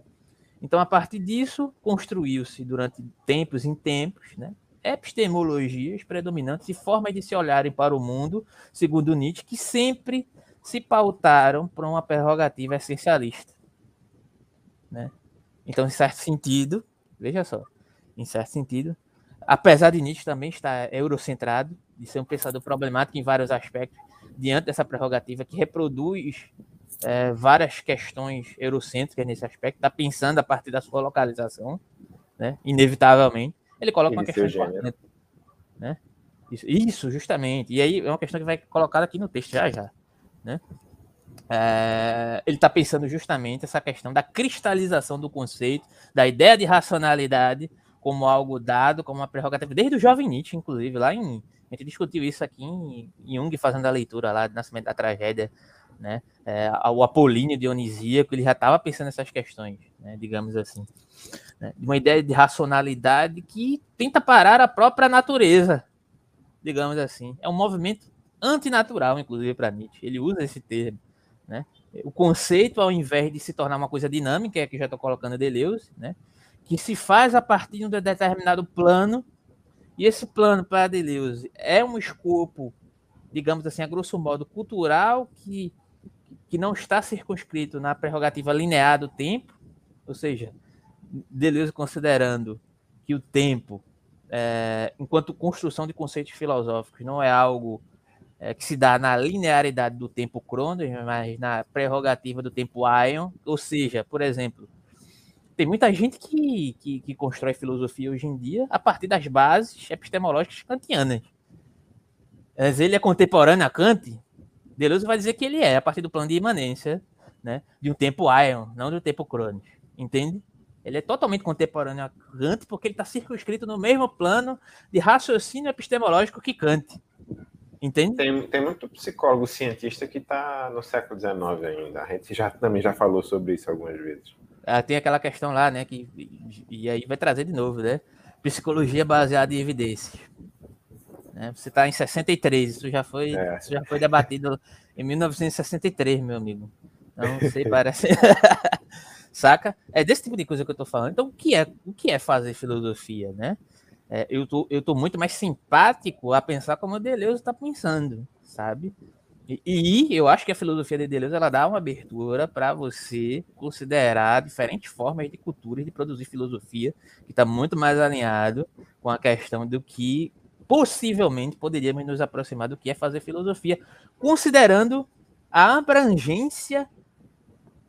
Então, a partir disso, construiu-se durante tempos em tempos né, epistemologias predominantes e formas de se olharem para o mundo, segundo Nietzsche, que sempre se pautaram por uma prerrogativa essencialista. Né? Então, em certo sentido, veja só, em certo sentido, apesar de Nietzsche também estar eurocentrado, de ser um pensador problemático em vários aspectos, diante dessa prerrogativa que reproduz é, várias questões eurocêntricas nesse aspecto, está pensando a partir da sua localização, né? inevitavelmente. Ele coloca uma questão importante. Né? Isso, isso, justamente. E aí é uma questão que vai colocar aqui no texto já já. Né? É, ele está pensando justamente essa questão da cristalização do conceito, da ideia de racionalidade como algo dado, como uma prerrogativa, desde o jovem Nietzsche, inclusive, lá em. A gente discutiu isso aqui em, em Jung, fazendo a leitura lá do Nascimento da Tragédia né? É, o Apolíneo Dionisíaco, ele já estava pensando nessas questões, né? digamos assim. Né? Uma ideia de racionalidade que tenta parar a própria natureza, digamos assim. É um movimento antinatural, inclusive, para Nietzsche. Ele usa esse termo. Né? O conceito, ao invés de se tornar uma coisa dinâmica, é que já estou colocando Deleuze, né? que se faz a partir de um determinado plano, e esse plano para Deleuze é um escopo, digamos assim, a grosso modo, cultural, que que não está circunscrito na prerrogativa linear do tempo, ou seja, Deleuze considerando que o tempo, é, enquanto construção de conceitos filosóficos, não é algo é, que se dá na linearidade do tempo Cronos, mas na prerrogativa do tempo Ion, ou seja, por exemplo, tem muita gente que, que, que constrói filosofia hoje em dia a partir das bases epistemológicas kantianas. Mas ele é contemporâneo a Kant, Deleuze vai dizer que ele é, a partir do plano de imanência, né, de um tempo Ion, não de um tempo Cronos, entende? Ele é totalmente contemporâneo a Kant porque ele está circunscrito no mesmo plano de raciocínio epistemológico que Kant. Entende? Tem, tem muito psicólogo cientista que está no século XIX ainda. A gente já, também já falou sobre isso algumas vezes. Ah, tem aquela questão lá, né? Que, e aí vai trazer de novo, né? Psicologia baseada em evidências. Né? Você está em 63, isso já foi, é. isso já foi debatido em 1963, meu amigo. Não sei, parece. Saca? É desse tipo de coisa que eu estou falando. Então, o que é, o que é fazer filosofia, né? É, eu, tô, eu tô muito mais simpático a pensar como o Deleuze está pensando, sabe? E, e, eu acho que a filosofia de Deleuze ela dá uma abertura para você considerar diferentes formas de cultura de produzir filosofia, que está muito mais alinhado com a questão do que possivelmente poderíamos nos aproximar do que é fazer filosofia, considerando a abrangência,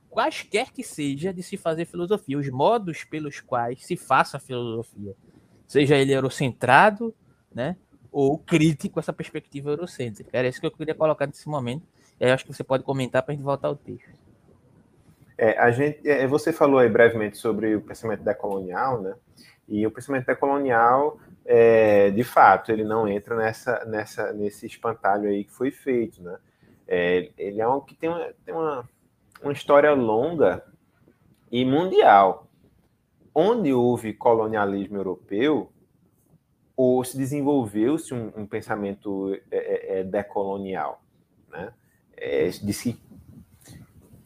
quaisquer que seja, de se fazer filosofia, os modos pelos quais se faça filosofia seja ele eurocentrado, né, ou crítico essa perspectiva eurocêntrica. Era isso que eu queria colocar nesse momento. E aí acho que você pode comentar para a gente voltar ao texto. É, a gente, é, você falou aí brevemente sobre o pensamento decolonial, né? E o pensamento decolonial, é, de fato, ele não entra nessa, nessa, nesse espantalho aí que foi feito, né? É, ele é um que tem, uma, tem uma, uma história longa e mundial onde houve colonialismo europeu, ou se desenvolveu-se um, um, pensamento é, é, é decolonial. Né? É, diz que,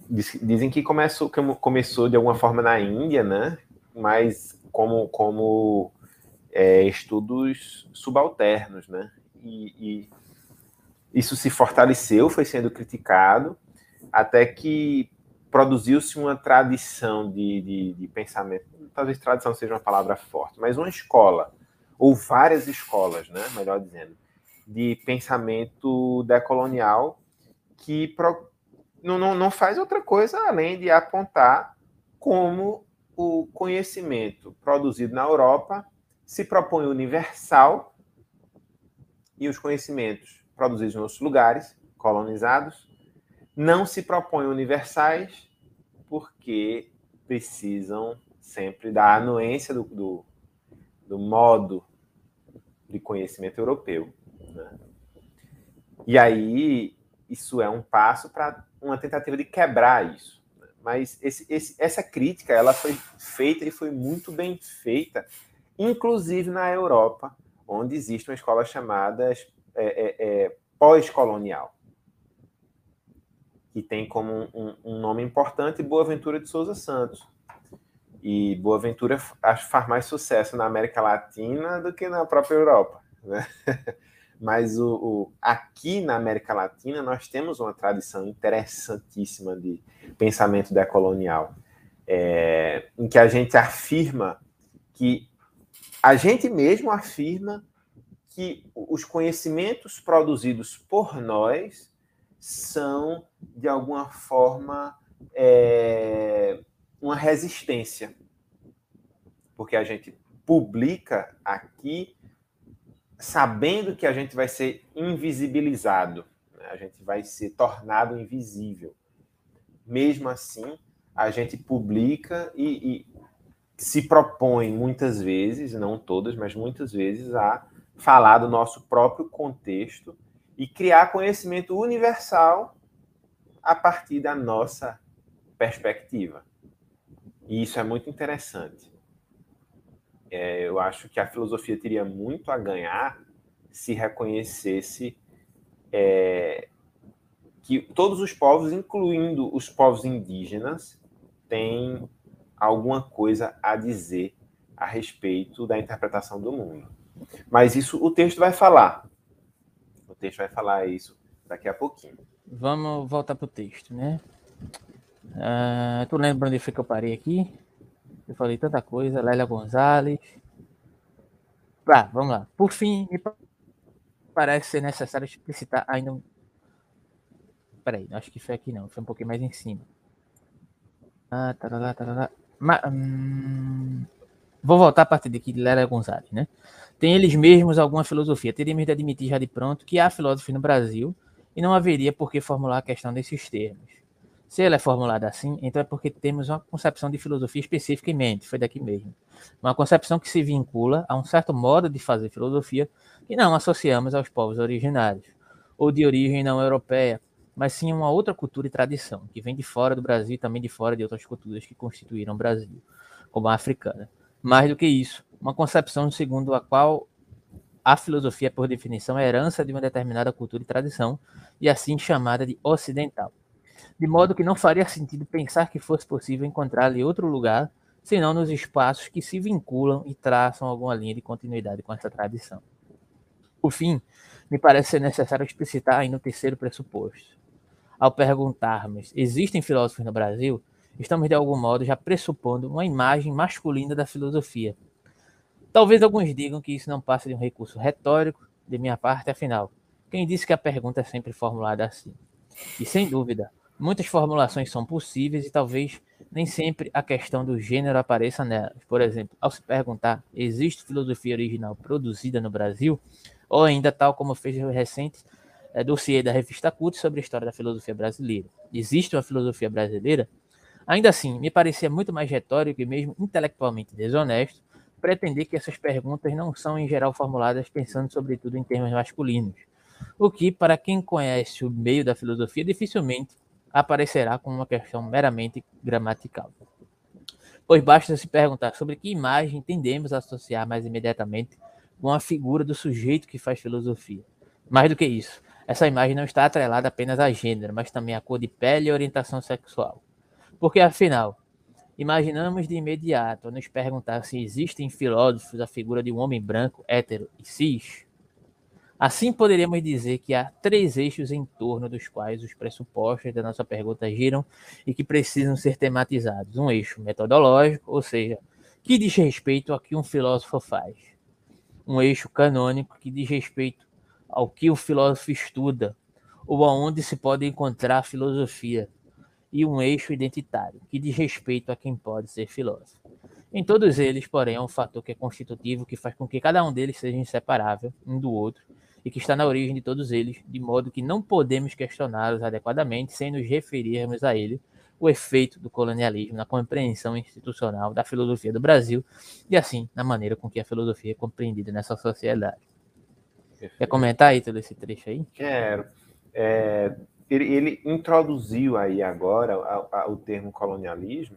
diz, dizem que começou, começou de alguma forma na Índia, né? mas como, como é, estudos subalternos. Né? E, e isso se fortaleceu, foi sendo criticado, até que produziu-se uma tradição de, de, de, pensamento, talvez tradição seja uma palavra forte, mas uma escola, ou várias escolas, né, melhor dizendo, de pensamento decolonial que pro, não, não, não faz outra coisa além de apontar como o conhecimento produzido na Europa se propõe universal e os conhecimentos produzidos em outros lugares, colonizados, não se propõem universais porque precisam sempre da anuência do, do, do modo de conhecimento europeu. Né? E aí, isso é um passo para uma tentativa de quebrar isso. Mas esse, esse, essa crítica ela foi feita e foi muito bem feita, inclusive na Europa, onde existe uma escola chamada é, é, é, pós-colonial que tem como um, um nome importante Boaventura de Souza Santos. E Boaventura faz mais sucesso na América Latina do que na própria Europa. Né? Mas o, o, aqui na América Latina nós temos uma tradição interessantíssima de pensamento decolonial, é, em que a gente afirma que a gente mesmo afirma que os conhecimentos produzidos por nós são, de alguma forma, é, uma resistência. Porque a gente publica aqui sabendo que a gente vai ser invisibilizado, né? a gente vai ser tornado invisível. Mesmo assim, a gente publica e, e se propõe muitas vezes, não todas, mas muitas vezes, a falar do nosso próprio contexto e criar conhecimento universal a partir da nossa perspectiva. E isso é muito interessante. É, eu acho que a filosofia teria muito a ganhar se reconhecesse é, que todos os povos, incluindo os povos indígenas, têm alguma coisa a dizer a respeito da interpretação do mundo. Mas isso o texto vai falar texto vai falar isso daqui a pouquinho. Vamos voltar para o texto, né? Uh, tu lembra onde foi que eu parei aqui? Eu falei tanta coisa. Lélia Gonzalez. Tá, vamos lá. Por fim, me parece ser necessário explicitar ainda um. Peraí, acho que foi aqui não, foi um pouquinho mais em cima. Ah, tarará, tarará. Ma, hum... Vou voltar a partir daqui de Lélia Gonzalez, né? Tem eles mesmos alguma filosofia. Teríamos de admitir já de pronto que há filósofos no Brasil e não haveria por que formular a questão desses termos. Se ela é formulada assim, então é porque temos uma concepção de filosofia específica em mente, foi daqui mesmo. Uma concepção que se vincula a um certo modo de fazer filosofia que não associamos aos povos originários, ou de origem não europeia, mas sim uma outra cultura e tradição, que vem de fora do Brasil e também de fora de outras culturas que constituíram o Brasil, como a africana. Mais do que isso, uma concepção segundo a qual a filosofia, por definição, é herança de uma determinada cultura e tradição, e assim chamada de ocidental. De modo que não faria sentido pensar que fosse possível encontrar-lhe outro lugar, senão nos espaços que se vinculam e traçam alguma linha de continuidade com essa tradição. Por fim, me parece ser necessário explicitar ainda o terceiro pressuposto. Ao perguntarmos, existem filósofos no Brasil? Estamos, de algum modo, já pressupondo uma imagem masculina da filosofia, Talvez alguns digam que isso não passa de um recurso retórico de minha parte, afinal, quem disse que a pergunta é sempre formulada assim? E sem dúvida, muitas formulações são possíveis e talvez nem sempre a questão do gênero apareça nelas. Por exemplo, ao se perguntar, existe filosofia original produzida no Brasil? Ou ainda tal como fez o recente é, dossiê da revista Cult sobre a história da filosofia brasileira. Existe uma filosofia brasileira? Ainda assim, me parecia muito mais retórico e mesmo intelectualmente desonesto pretender que essas perguntas não são, em geral, formuladas pensando, sobretudo, em termos masculinos, o que, para quem conhece o meio da filosofia, dificilmente aparecerá como uma questão meramente gramatical. Pois basta se perguntar sobre que imagem tendemos a associar mais imediatamente com a figura do sujeito que faz filosofia. Mais do que isso, essa imagem não está atrelada apenas a gênero, mas também a cor de pele e orientação sexual. Porque, afinal, Imaginamos de imediato nos perguntar se existem filósofos a figura de um homem branco, hétero e cis. Assim poderíamos dizer que há três eixos em torno dos quais os pressupostos da nossa pergunta giram e que precisam ser tematizados. Um eixo metodológico, ou seja, que diz respeito ao que um filósofo faz. Um eixo canônico, que diz respeito ao que o filósofo estuda, ou aonde se pode encontrar a filosofia, e um eixo identitário, que diz respeito a quem pode ser filósofo. Em todos eles, porém, há um fator que é constitutivo, que faz com que cada um deles seja inseparável um do outro, e que está na origem de todos eles, de modo que não podemos questioná-los adequadamente sem nos referirmos a ele, o efeito do colonialismo na compreensão institucional da filosofia do Brasil e, assim, na maneira com que a filosofia é compreendida nessa sociedade. Perfeito. Quer comentar aí todo esse trecho aí? Quero. É, ele, ele introduziu aí agora a, a, o termo colonialismo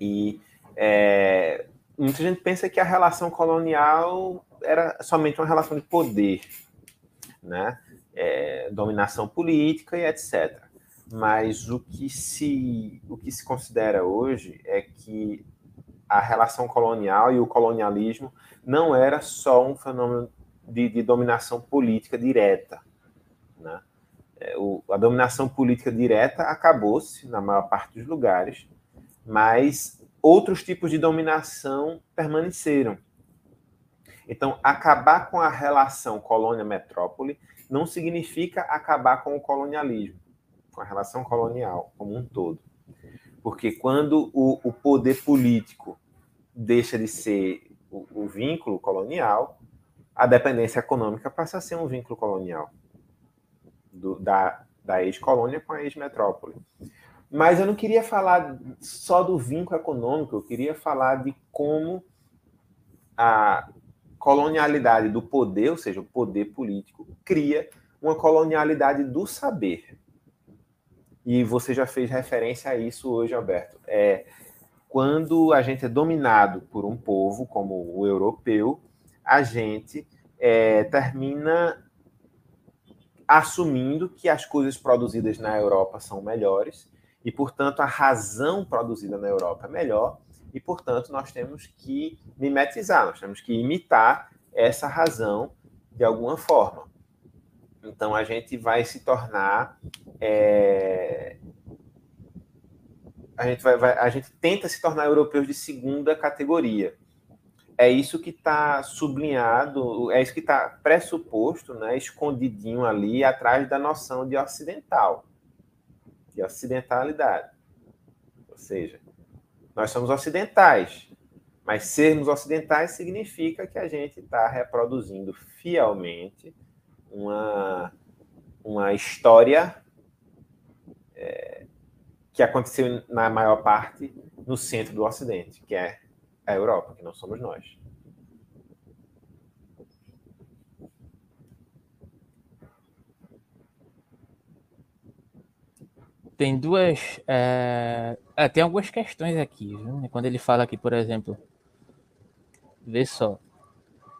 e é, muita gente pensa que a relação colonial era somente uma relação de poder, né? É, dominação política e etc. Mas o que se o que se considera hoje é que a relação colonial e o colonialismo não era só um fenômeno de, de dominação política direta, né? é, o, a dominação política direta acabou-se na maior parte dos lugares, mas outros tipos de dominação permaneceram. Então, acabar com a relação colônia-metrópole não significa acabar com o colonialismo, com a relação colonial como um todo. Porque quando o, o poder político deixa de ser o, o vínculo colonial, a dependência econômica passa a ser um vínculo colonial do, da, da ex-colônia com a ex-metrópole. Mas eu não queria falar só do vínculo econômico, eu queria falar de como a colonialidade do poder, ou seja, o poder político, cria uma colonialidade do saber. E você já fez referência a isso hoje, Alberto. É, quando a gente é dominado por um povo, como o europeu, a gente é, termina assumindo que as coisas produzidas na Europa são melhores e, portanto, a razão produzida na Europa é melhor e, portanto, nós temos que mimetizar, nós temos que imitar essa razão de alguma forma. Então, a gente vai se tornar. É... A, gente vai, vai, a gente tenta se tornar europeus de segunda categoria é isso que está sublinhado, é isso que está pressuposto, né, escondidinho ali atrás da noção de ocidental, de ocidentalidade. Ou seja, nós somos ocidentais, mas sermos ocidentais significa que a gente está reproduzindo fielmente uma, uma história é, que aconteceu na maior parte no centro do Ocidente, que é a Europa, que não somos nós. Tem duas. É... Tem algumas questões aqui, viu? Quando ele fala aqui, por exemplo, vê só.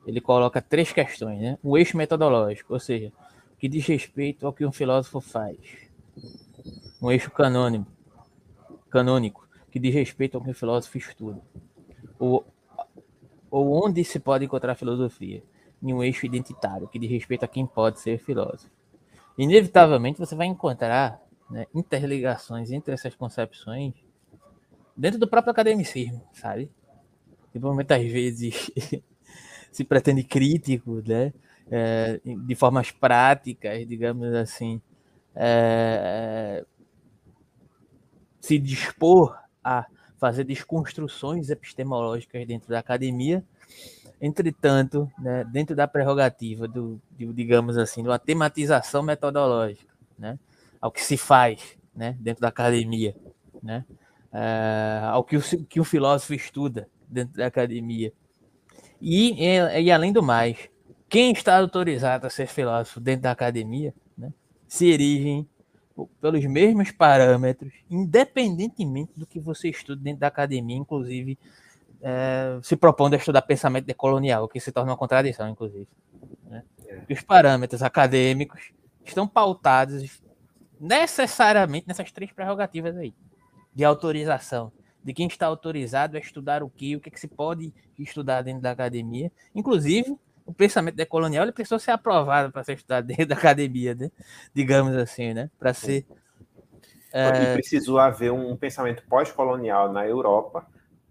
Ele coloca três questões, né? O eixo metodológico, ou seja, que diz respeito ao que um filósofo faz. Um eixo canônico, canônico que diz respeito ao que um filósofo estuda. Ou, ou onde se pode encontrar filosofia. E um eixo identitário, que diz respeito a quem pode ser filósofo. Inevitavelmente você vai encontrar né, interligações entre essas concepções dentro do próprio academicismo, sabe? Tipo, muitas vezes se pretende crítico, né? É, de formas práticas, digamos assim, é, se dispor a fazer desconstruções epistemológicas dentro da academia. Entretanto, né, dentro da prerrogativa do, de, digamos assim, de uma tematização metodológica, né, ao que se faz né, dentro da academia, né, é, ao que o, que o filósofo estuda dentro da academia. E, e, e, além do mais, quem está autorizado a ser filósofo dentro da academia né, se erigem pelos mesmos parâmetros, independentemente do que você estude dentro da academia, inclusive é, se propondo a estudar pensamento decolonial, o que se torna uma contradição, inclusive. Né? É. Os parâmetros acadêmicos estão pautados necessariamente nessas três prerrogativas aí, de autorização, de quem está autorizado a estudar o que, o que, que se pode estudar dentro da academia, inclusive o pensamento decolonial ele precisou ser aprovado para ser estudado dentro da academia, né? digamos assim, né? Para ser. É... E precisou haver um pensamento pós-colonial na Europa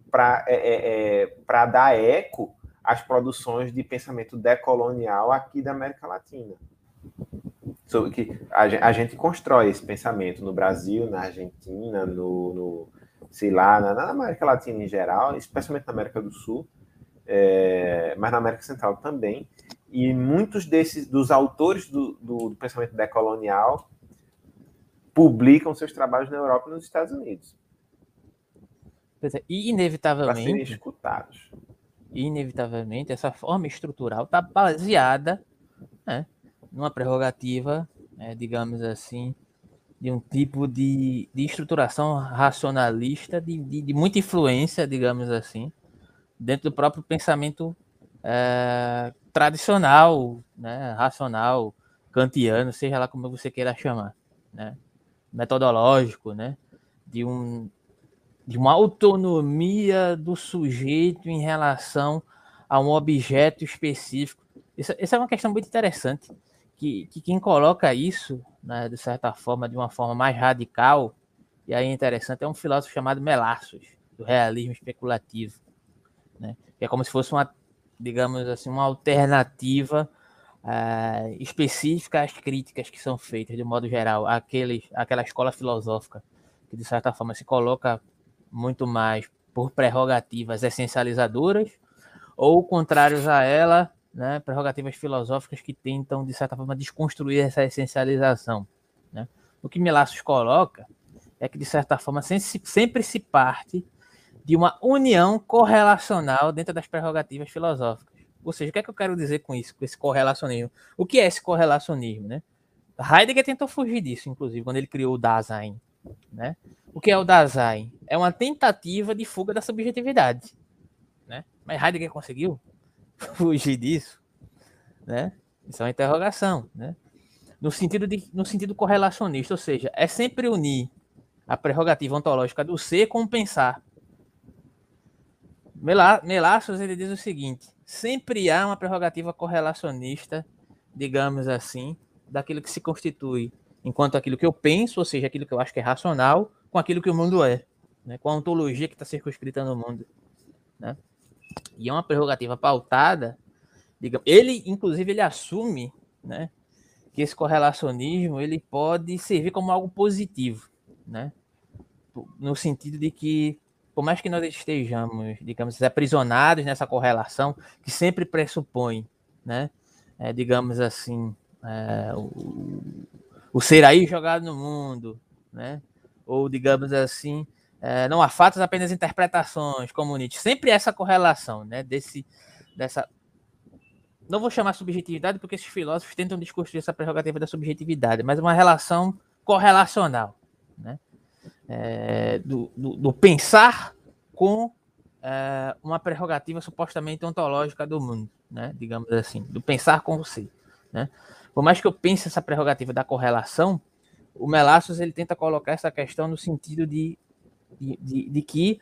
para é, é, é dar eco às produções de pensamento decolonial aqui da América Latina. Sobre que a, gente constrói esse pensamento no Brasil, na Argentina, no, no sei lá, na, na América Latina em geral, especialmente na América do Sul é, mas na América Central também. E muitos desses dos autores do, do, do pensamento decolonial publicam seus trabalhos na Europa e nos Estados Unidos. É, e inevitavelmente. Para serem escutados. Inevitavelmente, essa forma estrutural está baseada né, numa prerrogativa, né, digamos assim, de um tipo de, de estruturação racionalista, de, de, de muita influência, digamos assim, dentro do próprio pensamento é, tradicional, né, racional, kantiano, seja lá como você queira chamar, né, metodológico, né, de um de uma autonomia do sujeito em relação a um objeto específico. Isso, essa é uma questão muito interessante, que, que quem coloca isso, né, de certa forma, de uma forma mais radical, e aí é interessante, é um filósofo chamado Melassos, do realismo especulativo né? É como se fosse uma, digamos assim, uma alternativa uh, específica às críticas que são feitas, de modo geral, àqueles, àquela escola filosófica que, de certa forma, se coloca muito mais por prerrogativas essencializadoras ou contrários a ela, né, prerrogativas filosóficas que tentam, de certa forma, desconstruir essa essencialização. Né? O que Milassos coloca é que, de certa forma, sempre, sempre se parte de uma união correlacional dentro das prerrogativas filosóficas. Ou seja, o que é que eu quero dizer com isso, com esse correlacionismo? O que é esse correlacionismo, né? Heidegger tentou fugir disso, inclusive, quando ele criou o Dasein, né? O que é o Dasein? É uma tentativa de fuga da subjetividade, né? Mas Heidegger conseguiu fugir disso, né? Isso é uma interrogação, né? No sentido, de, no sentido correlacionista, ou seja, é sempre unir a prerrogativa ontológica do ser com o pensar. Melassos ele diz o seguinte: sempre há uma prerrogativa correlacionista, digamos assim, daquilo que se constitui enquanto aquilo que eu penso, ou seja, aquilo que eu acho que é racional, com aquilo que o mundo é, né? com a ontologia que está circunscrita no mundo. Né? E é uma prerrogativa pautada, digamos, ele, inclusive, ele assume né, que esse correlacionismo ele pode servir como algo positivo, né? no sentido de que por mais que nós estejamos, digamos, aprisionados nessa correlação que sempre pressupõe, né, é, digamos assim, é, o, o, ser aí jogado no mundo, né, ou digamos assim, é, não há fatos, apenas interpretações, como Nietzsche. Sempre essa correlação, né? Desse, dessa. Não vou chamar subjetividade, porque esses filósofos tentam desconstruir essa prerrogativa da subjetividade, mas uma relação correlacional, né? É, do, do, do, pensar com é, uma prerrogativa supostamente ontológica do mundo, né? Digamos assim, do pensar com você, né? Por mais que eu pense essa prerrogativa da correlação, o Melassos ele tenta colocar essa questão no sentido de de, de, de que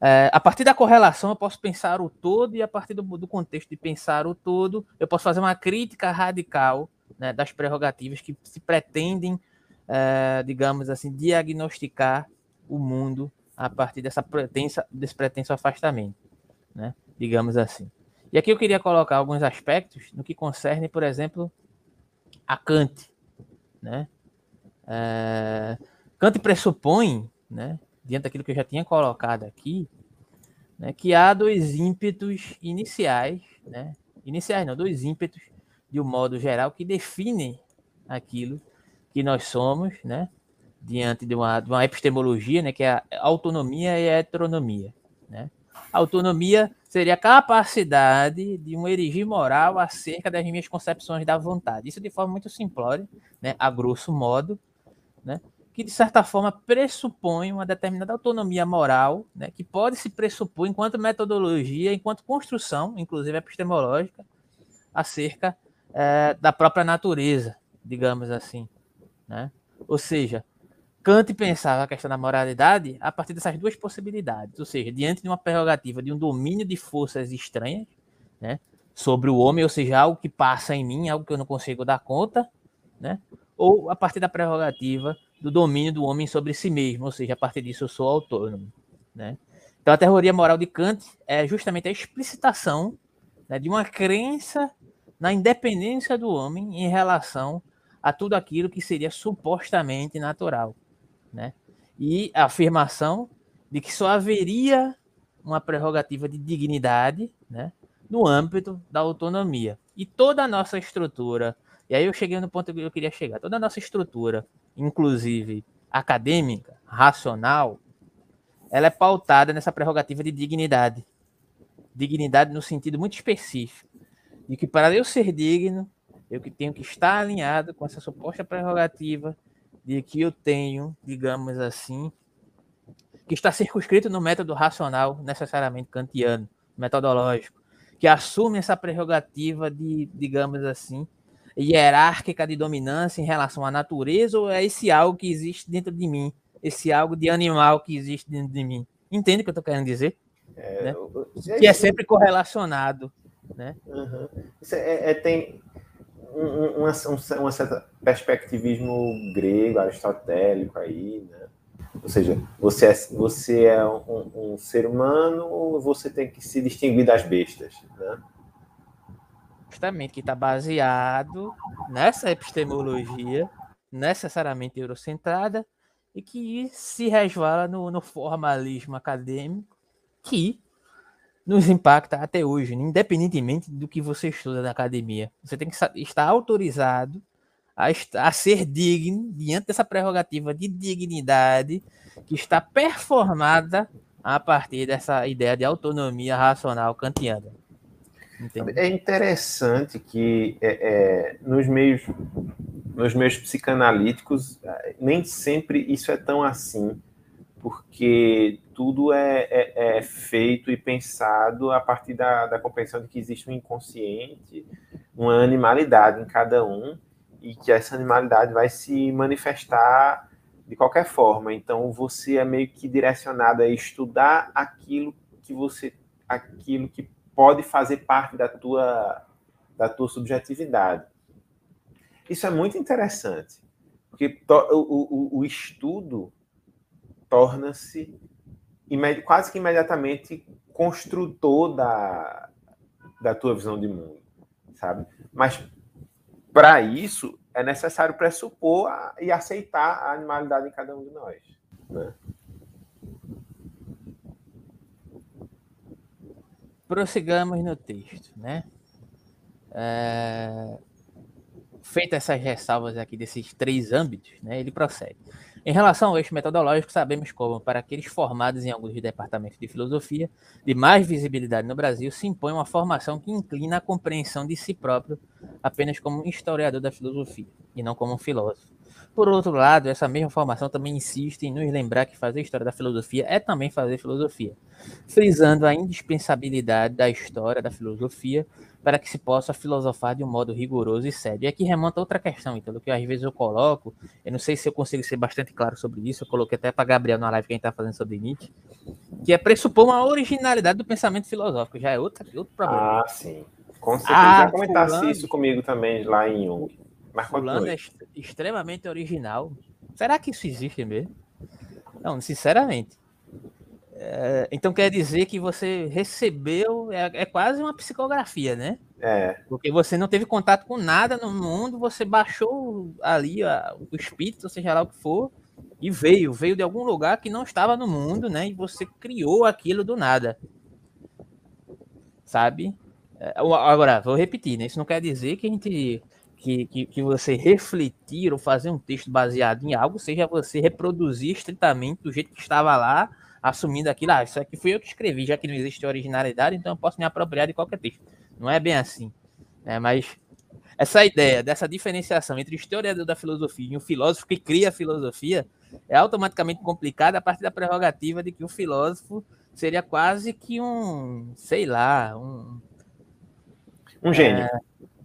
é, a partir da correlação eu posso pensar o todo e a partir do, do contexto de pensar o todo eu posso fazer uma crítica radical né, das prerrogativas que se pretendem, é, digamos assim, diagnosticar o mundo a partir dessa pretensa, desse pretenso afastamento, né, digamos assim. E aqui eu queria colocar alguns aspectos no que concerne, por exemplo, a Kant. Né? É, Kant pressupõe né, diante daquilo que eu já tinha colocado aqui, né, que há dois ímpetos iniciais, né, iniciais não, dois ímpetos de um modo geral que definem aquilo que nós somos, né, diante de uma, de uma epistemologia, né, que é a autonomia e a heteronomia, né. A autonomia seria a capacidade de um erigir moral acerca das minhas concepções da vontade. Isso de forma muito simplória, né, a grosso modo, né, que, de certa forma, pressupõe uma determinada autonomia moral, né, que pode se pressupor enquanto metodologia, enquanto construção, inclusive epistemológica, acerca é, da própria natureza, digamos assim. Né? Ou seja, Kant pensava a questão da moralidade a partir dessas duas possibilidades, ou seja, diante de uma prerrogativa de um domínio de forças estranhas né, sobre o homem, ou seja, algo que passa em mim, algo que eu não consigo dar conta, né, ou a partir da prerrogativa do domínio do homem sobre si mesmo, ou seja, a partir disso eu sou autônomo. Né? Então, a teoria moral de Kant é justamente a explicitação né, de uma crença na independência do homem em relação a tudo aquilo que seria supostamente natural. Né? E a afirmação de que só haveria uma prerrogativa de dignidade né, no âmbito da autonomia. E toda a nossa estrutura, e aí eu cheguei no ponto que eu queria chegar, toda a nossa estrutura inclusive acadêmica, racional, ela é pautada nessa prerrogativa de dignidade. Dignidade no sentido muito específico. De que para eu ser digno, eu que tenho que estar alinhado com essa suposta prerrogativa de que eu tenho, digamos assim, que está circunscrito no método racional, necessariamente kantiano, metodológico, que assume essa prerrogativa de, digamos assim, hierárquica de dominância em relação à natureza ou é esse algo que existe dentro de mim? Esse algo de animal que existe dentro de mim? Entende o que eu estou querendo dizer? É, né? Que é sempre correlacionado. Né? Uhum. É, é, tem um, um, um, um certo perspectivismo grego, aristotélico aí, né? Ou seja, você é, você é um, um, ser humano, você tem que se distinguir das bestas, né? Justamente que está baseado nessa epistemologia necessariamente eurocentrada e que se resvala no, no formalismo acadêmico que nos impacta até hoje, independentemente do que você estuda na academia. Você tem que estar autorizado a, a ser digno diante dessa prerrogativa de dignidade que está performada a partir dessa ideia de autonomia racional kantiana. É interessante que é, é, nos meios nos meios psicanalíticos é, nem sempre isso é tão assim, porque tudo é, é, é feito e pensado a partir da, da compreensão de que existe um inconsciente, uma animalidade em cada um e que essa animalidade vai se manifestar de qualquer forma. Então você é meio que direcionado a estudar aquilo que você aquilo que pode fazer parte da tua, da tua subjetividade. Isso é muito interessante, porque o, o, o estudo torna-se quase que imediatamente construtor da, da tua visão de mundo, sabe? Mas para isso é necessário pressupor e aceitar a animalidade em cada um de nós, né? Prossigamos no texto, né? É... Feitas essas ressalvas aqui desses três âmbitos, né? Ele prossegue. Em relação ao eixo metodológico, sabemos como, para aqueles formados em alguns departamentos de filosofia de mais visibilidade no Brasil, se impõe uma formação que inclina a compreensão de si próprio apenas como historiador da filosofia, e não como um filósofo. Por outro lado, essa mesma formação também insiste em nos lembrar que fazer história da filosofia é também fazer filosofia, frisando a indispensabilidade da história da filosofia para que se possa filosofar de um modo rigoroso e sério. E aqui remonta outra questão, então, que às vezes eu coloco, eu não sei se eu consigo ser bastante claro sobre isso, eu coloquei até para Gabriel na live que a gente está fazendo sobre Nietzsche, que é pressupor uma originalidade do pensamento filosófico, já é outro, outro problema. Ah, sim. Com certeza, ah, já comentasse fulano, isso comigo também lá em Jung. Mas fulano é extremamente original. Será que isso existe mesmo? Não, sinceramente. É, então quer dizer que você recebeu, é, é, quase uma psicografia, né? É. Porque você não teve contato com nada no mundo, você baixou ali a, o espírito, seja lá o que for, e veio, veio de algum lugar que não estava no mundo, né? E você criou aquilo do nada. Sabe? É, agora, vou repetir, né? Isso não quer dizer que a gente. Que, que, que você refletir ou fazer um texto baseado em algo, seja você reproduzir estritamente do jeito que estava lá assumindo aquilo, ah, isso aqui fui eu que escrevi, já que não existe originalidade, então eu posso me apropriar de qualquer texto. Não é bem assim. Né? Mas essa ideia dessa diferenciação entre o historiador da filosofia e o filósofo que cria a filosofia é automaticamente complicada a partir da prerrogativa de que o filósofo seria quase que um, sei lá, um. Um gênio. É,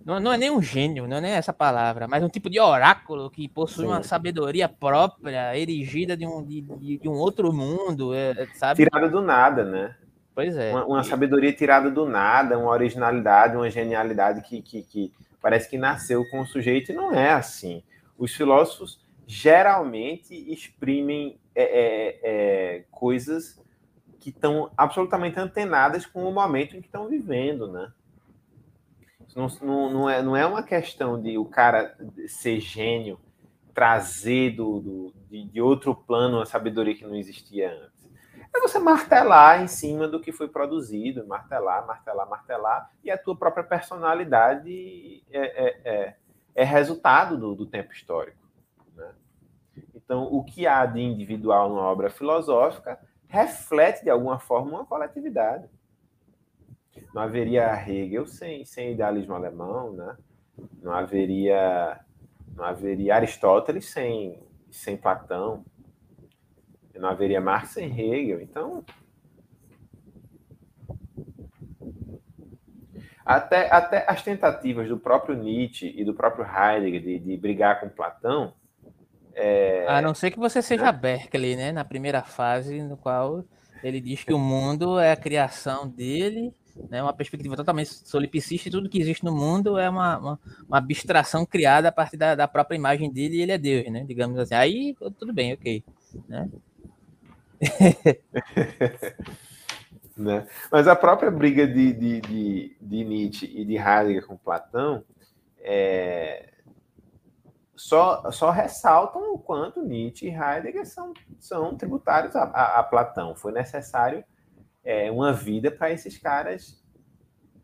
não, não, é nem um gênio, não é nem essa palavra, mas um tipo de oráculo que possui Sim. uma sabedoria própria, erigida de um, de, de um outro mundo, é, é, sabe? Tirada do nada, né? Pois é. Uma, uma, sabedoria tirada do nada, uma originalidade, uma genialidade que, que, que parece que nasceu com o sujeito e não é assim. Os filósofos geralmente exprimem é, é, é coisas que estão absolutamente antenadas com o momento em que estão vivendo, né? Não, não, é, não é uma questão de o cara ser gênio, trazer do, do de, de, outro plano uma sabedoria que não existia antes. É você martelar em cima do que foi produzido, martelar, martelar, martelar, e a tua própria personalidade é, é, é, é resultado do, do, tempo histórico. Né? Então, o que há de individual numa obra filosófica reflete, de alguma forma, uma coletividade. Não haveria Hegel sem, sem idealismo alemão, né? Não haveria, não haveria Aristóteles sem, sem Platão. Não haveria Marx sem Hegel. Então, até, até as tentativas do próprio Nietzsche e do próprio Heidegger de, de brigar com Platão. É... A não ser que você seja né? Berkeley, né? Na primeira fase, no qual ele diz que o mundo é a criação dele né, uma perspectiva totalmente solipsista e tudo que existe no mundo é uma, uma, uma abstração criada a partir da, da, própria imagem dele e ele é Deus, né? Digamos assim. Aí tudo bem, ok. Né? né? Mas a própria briga de, de, de, de, Nietzsche e de Heidegger com Platão é, só, só ressaltam o quanto Nietzsche e Heidegger são, são tributários a, a, a Platão. Foi necessário é, uma vida para esses caras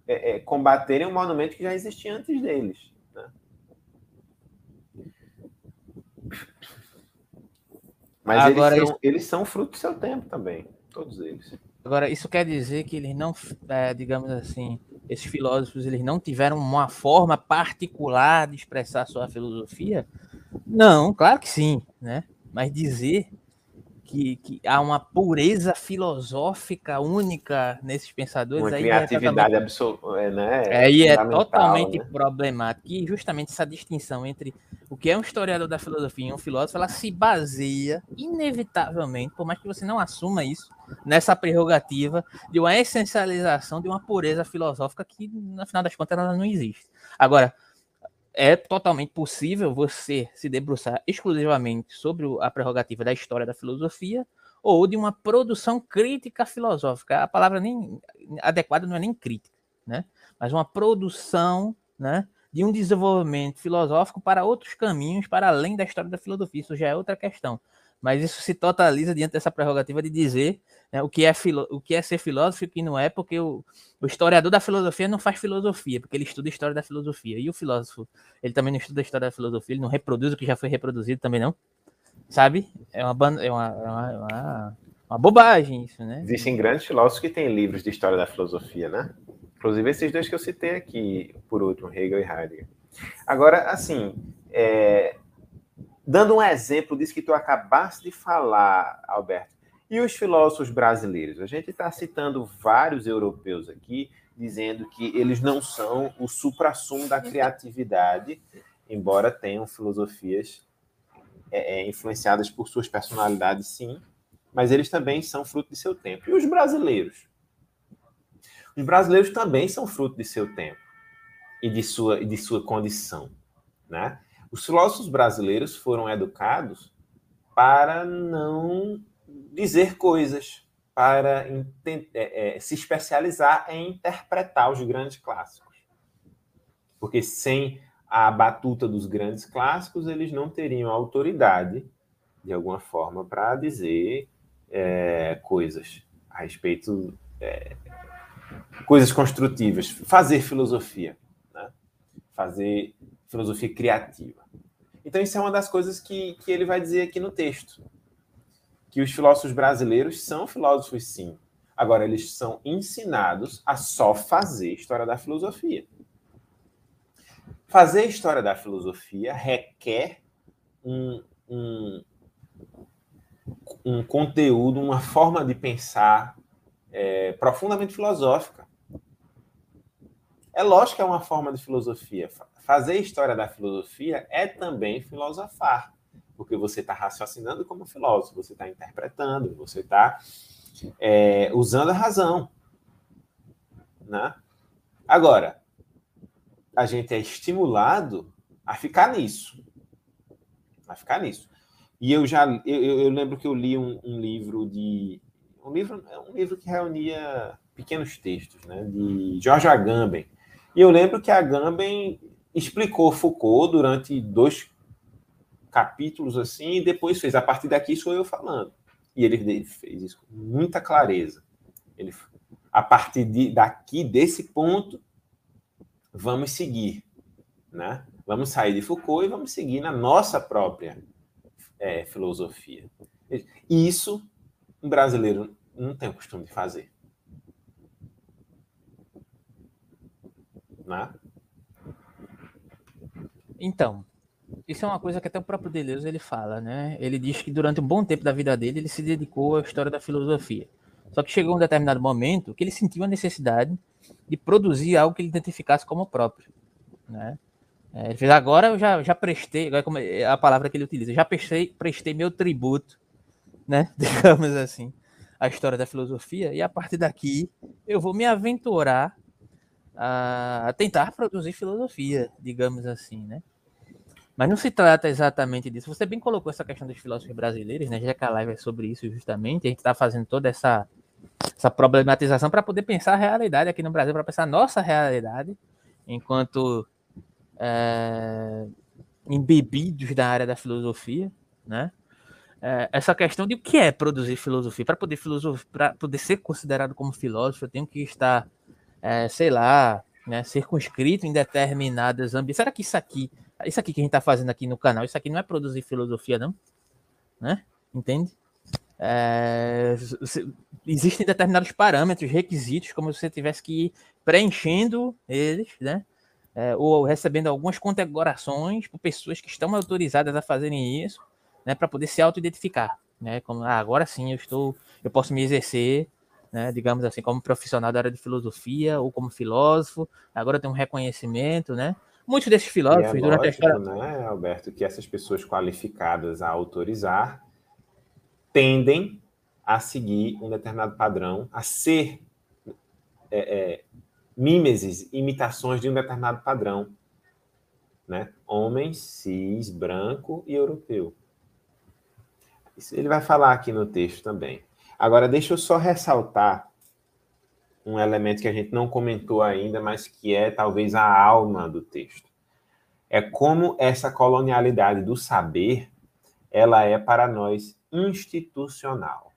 é, é, combaterem um monumento que já existia antes deles. Né? Mas Agora, eles, são, isso... eles são fruto do seu tempo também, todos eles. Agora, isso quer dizer que eles não, é, digamos assim, esses filósofos eles não tiveram uma forma particular de expressar sua filosofia? Não, claro que sim, né? Mas dizer que, que há uma pureza filosófica única nesses pensadores. Uma aí é criatividade é absoluta, né? Aí é totalmente né? problemático. E justamente essa distinção entre o que é um historiador da filosofia e um filósofo, ela se baseia, inevitavelmente, por mais que você não assuma isso, nessa prerrogativa de uma essencialização de uma pureza filosófica que, no final das contas, ela não existe. Agora, é totalmente possível você se debruçar exclusivamente sobre a prerrogativa da história da filosofia ou de uma produção crítica filosófica. A palavra nem adequada não é nem crítica, né? Mas uma produção, né, de um desenvolvimento filosófico para outros caminhos para além da história da filosofia. Isso já é outra questão mas isso se totaliza diante dessa prerrogativa de dizer né, o, que é filo, o que é ser filósofo e o que não é, porque o, o, historiador da filosofia não faz filosofia, porque ele estuda a história da filosofia. E o filósofo, ele também não estuda a história da filosofia, ele não reproduz o que já foi reproduzido também não. Sabe? É uma, é é uma, uma, uma bobagem isso, né? Existem grandes filósofos que têm livros de história da filosofia, né? Inclusive esses dois que eu citei aqui, por último, Hegel e Heidegger. Agora, assim, é... dando um exemplo disso que tu acabaste de falar, Alberto, e os filósofos brasileiros? A gente está citando vários europeus aqui, dizendo que eles não são o suprassumo da criatividade, embora tenham filosofias é, é, influenciadas por suas personalidades, sim, mas eles também são fruto de seu tempo. E os brasileiros? Os brasileiros também são fruto de seu tempo e de sua, de sua condição. Né? Os filósofos brasileiros foram educados para não dizer coisas, para é, é, se especializar em interpretar os grandes clássicos. Porque sem a batuta dos grandes clássicos, eles não teriam autoridade, de alguma forma, para dizer é, coisas a respeito. É, coisas construtivas, fazer filosofia, né? fazer filosofia criativa. Então, isso é uma das coisas que, que ele vai dizer aqui no texto. Que os filósofos brasileiros são filósofos, sim. Agora, eles são ensinados a só fazer história da filosofia. Fazer história da filosofia requer um, um, um conteúdo, uma forma de pensar é, profundamente filosófica. É lógico que é uma forma de filosofia. Fazer história da filosofia é também filosofar, porque você está raciocinando como filósofo, você está interpretando, você está é, usando a razão. Né? Agora, a gente é estimulado a ficar nisso. A ficar nisso. E eu já eu, eu lembro que eu li um, um, livro de um livro um livro que reunia pequenos textos, né, de George Agamben. E eu lembro que Agamben explicou Foucault durante dois capítulos assim e depois fez a partir daqui sou eu falando. E ele, fez isso com muita clareza. Ele a partir de, daqui desse ponto vamos seguir, né? Vamos sair de Foucault e vamos seguir na nossa própria é, filosofia. Isso um brasileiro não tem o costume de fazer. Né? Então, isso é uma coisa que até o próprio Deleuze ele fala, né? Ele diz que durante um bom tempo da vida dele ele se dedicou à história da filosofia. Só que chegou um determinado momento que ele sentiu a necessidade de produzir algo que ele identificasse como próprio, né? É, ele fez agora eu já, já prestei, agora como é a palavra que ele utiliza, já prestei, prestei meu tributo, né? Digamos assim, à história da filosofia, e a partir daqui eu vou me aventurar a tentar produzir filosofia, digamos assim, né? Mas não se trata exatamente disso. Você bem colocou essa questão dos filósofos brasileiros, né? Já que a live é sobre isso justamente, a gente está fazendo toda essa essa problematização para poder pensar a realidade aqui no Brasil, para pensar a nossa realidade, enquanto é, embebidos da área da filosofia, né? É, essa questão de o que é produzir filosofia. Para poder, para poder ser considerado como filósofo, eu tenho que estar, é, sei lá, né, circunscrito em determinadas ambientes. Será que isso aqui, isso aqui que a gente está fazendo aqui no canal, isso aqui não é produzir filosofia, não? Né? Entende? É, existem determinados parâmetros, requisitos, como se você tivesse que ir preenchendo eles, né? É, ou recebendo algumas condecorações por pessoas que estão autorizadas a fazerem isso, né? Para poder se auto-identificar, né? Como ah, agora sim eu estou, eu posso me exercer, né? Digamos assim, como profissional da área de filosofia ou como filósofo. Agora eu tenho um reconhecimento, né? Muitos desses filósofos é durante lógico, a história, né, Alberto, que essas pessoas qualificadas a autorizar tendem a seguir um determinado padrão, a ser é, é, mímeses, imitações de um determinado padrão. Né? Homem, cis, branco e europeu. Isso ele vai falar aqui no texto também. Agora, deixa eu só ressaltar um elemento que a gente não comentou ainda, mas que é talvez a alma do texto. É como essa colonialidade do saber, ela é para nós institucional.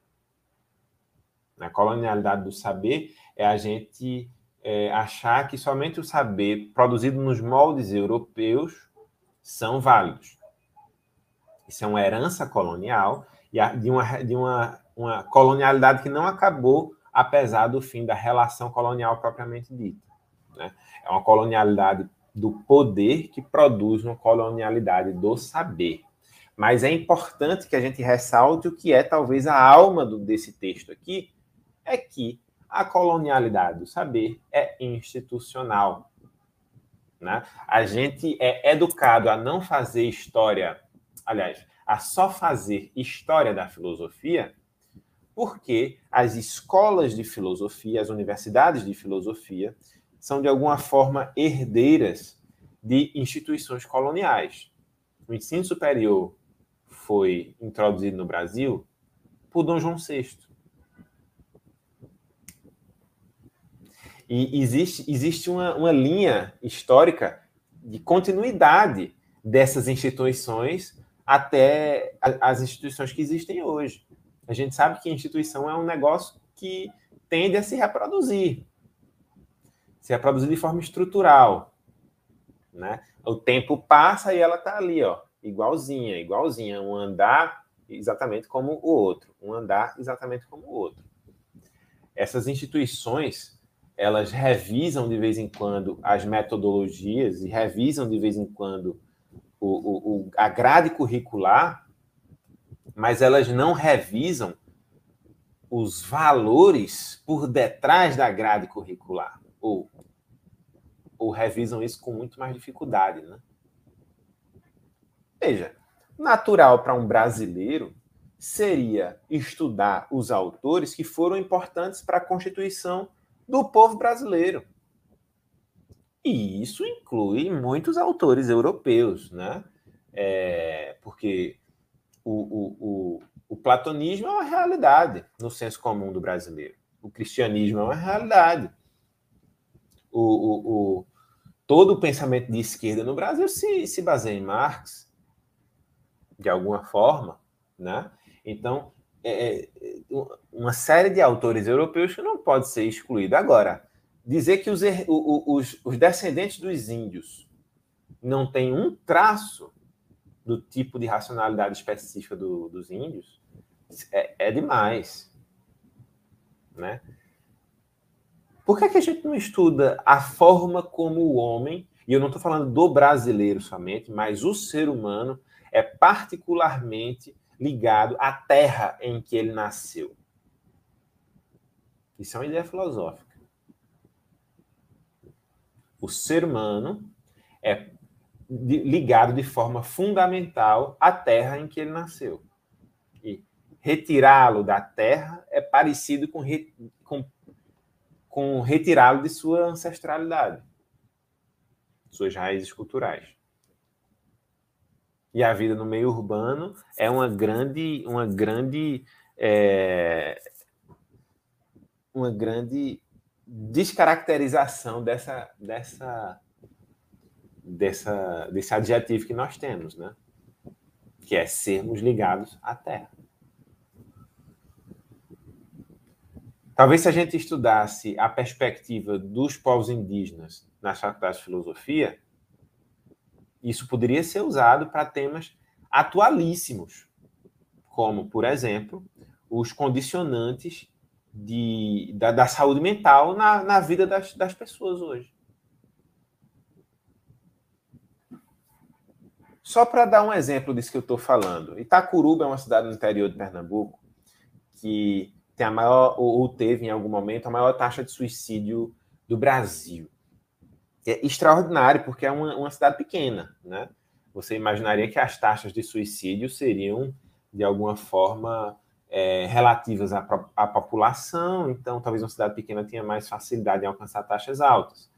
A colonialidade do saber é a gente é, achar que somente o saber produzido nos moldes europeus são válidos. Isso é uma herança colonial e de uma, de uma, uma colonialidade que não acabou apesar do fim da relação colonial propriamente dita. Né? É uma colonialidade do poder que produz uma colonialidade do saber. Mas é importante que a gente ressalte o que é talvez a alma do, desse texto aqui, é que a colonialidade do saber é institucional. Né? A gente é educado a não fazer história, aliás, a só fazer história da filosofia, porque as escolas de filosofia, as universidades de filosofia, são de alguma forma herdeiras de instituições coloniais. O ensino superior foi introduzido no Brasil por Dom João VI. E existe, existe uma, uma linha histórica de continuidade dessas instituições até as instituições que existem hoje. A gente sabe que instituição é um negócio que tende a se reproduzir se reproduzir de forma estrutural. Né? O tempo passa e ela está ali, ó, igualzinha, igualzinha, um andar exatamente como o outro, um andar exatamente como o outro. Essas instituições, elas revisam de vez em quando as metodologias e revisam de vez em quando o, o, o a grade curricular, mas elas não revisam os valores por detrás da grade curricular ou, ou revisam isso com muito mais dificuldade, né? Veja, natural para um brasileiro seria estudar os autores que foram importantes para a constituição do povo brasileiro. E isso inclui muitos autores europeus, né? É, porque o, o, o, platonismo é uma realidade no senso comum do brasileiro. O cristianismo é uma realidade o, o, todo o pensamento de esquerda no Brasil se, se baseia em Marx, de alguma forma, né? Então, é, é uma série de autores europeus que não pode ser excluída. Agora, dizer que os, os, os descendentes dos índios não têm um traço do tipo de racionalidade específica do, dos índios é, é demais, né? Por que, é que a gente não estuda a forma como o homem, e eu não estou falando do brasileiro somente, mas o ser humano é particularmente ligado à terra em que ele nasceu? Isso é uma ideia filosófica. O ser humano é ligado de forma fundamental à terra em que ele nasceu. E retirá-lo da terra é parecido com, com com retirá-lo de sua ancestralidade, suas raízes culturais. E a vida no meio urbano é uma grande, uma grande, é, uma grande descaracterização dessa, dessa, dessa, desse adjetivo que nós temos, né? Que é sermos ligados à terra. Talvez se a gente estudasse a perspectiva dos povos indígenas nas faculdades de filosofia, isso poderia ser usado para temas atualíssimos, como, por exemplo, os condicionantes de, da, da saúde mental na, na vida das, das pessoas hoje. Só para dar um exemplo disso que eu estou falando, Itacuruba é uma cidade no interior de Pernambuco que tem a maior, ou, teve em algum momento, a maior taxa de suicídio do Brasil. É extraordinário, porque é uma, uma cidade pequena, né? Você imaginaria que as taxas de suicídio seriam, de alguma forma, é, relativas à, à, população, então talvez uma cidade pequena tenha mais facilidade em alcançar taxas altas.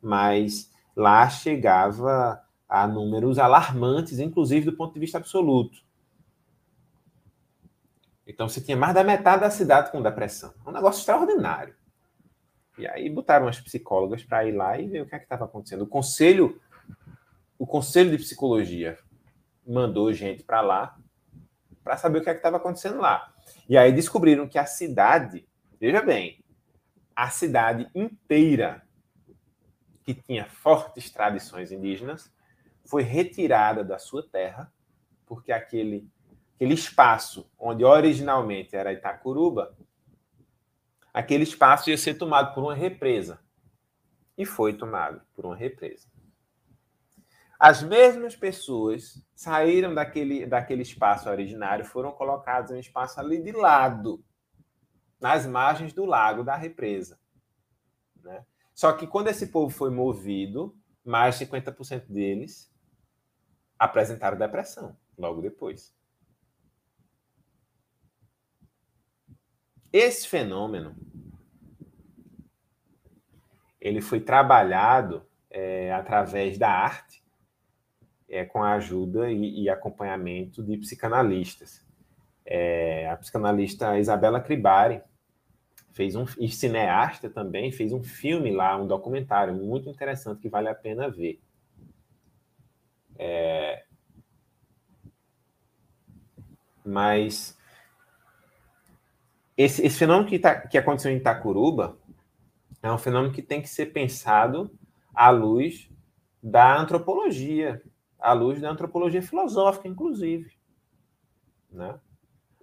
Mas lá chegava a números alarmantes, inclusive do ponto de vista absoluto. Então você tinha mais da metade da cidade com depressão. Um negócio extraordinário. E aí botaram as psicólogas para ir lá e ver o que é estava acontecendo. O conselho, o conselho de psicologia mandou gente para lá para saber o que é estava acontecendo lá. E aí descobriram que a cidade, veja bem, a cidade inteira que tinha fortes tradições indígenas foi retirada da sua terra porque aquele, aquele espaço onde originalmente era Itacuruba, aquele espaço ia ser tomado por uma represa. E foi tomado por uma represa. As mesmas pessoas saíram daquele, daquele espaço originário, foram colocadas em um espaço ali de lado, nas margens do lago da represa. Né? Só que quando esse povo foi movido, mais de 50% deles apresentaram depressão logo depois. Esse fenômeno ele foi trabalhado é, através da arte, é, com a ajuda e, e acompanhamento de psicanalistas. É, a psicanalista Isabela Cribari fez um e cineasta também fez um filme lá, um documentário muito interessante que vale a pena ver. É, mas esse, esse fenômeno que, tá, que aconteceu em Itacuruba é um fenômeno que tem que ser pensado à luz da antropologia, à luz da antropologia filosófica, inclusive. Né?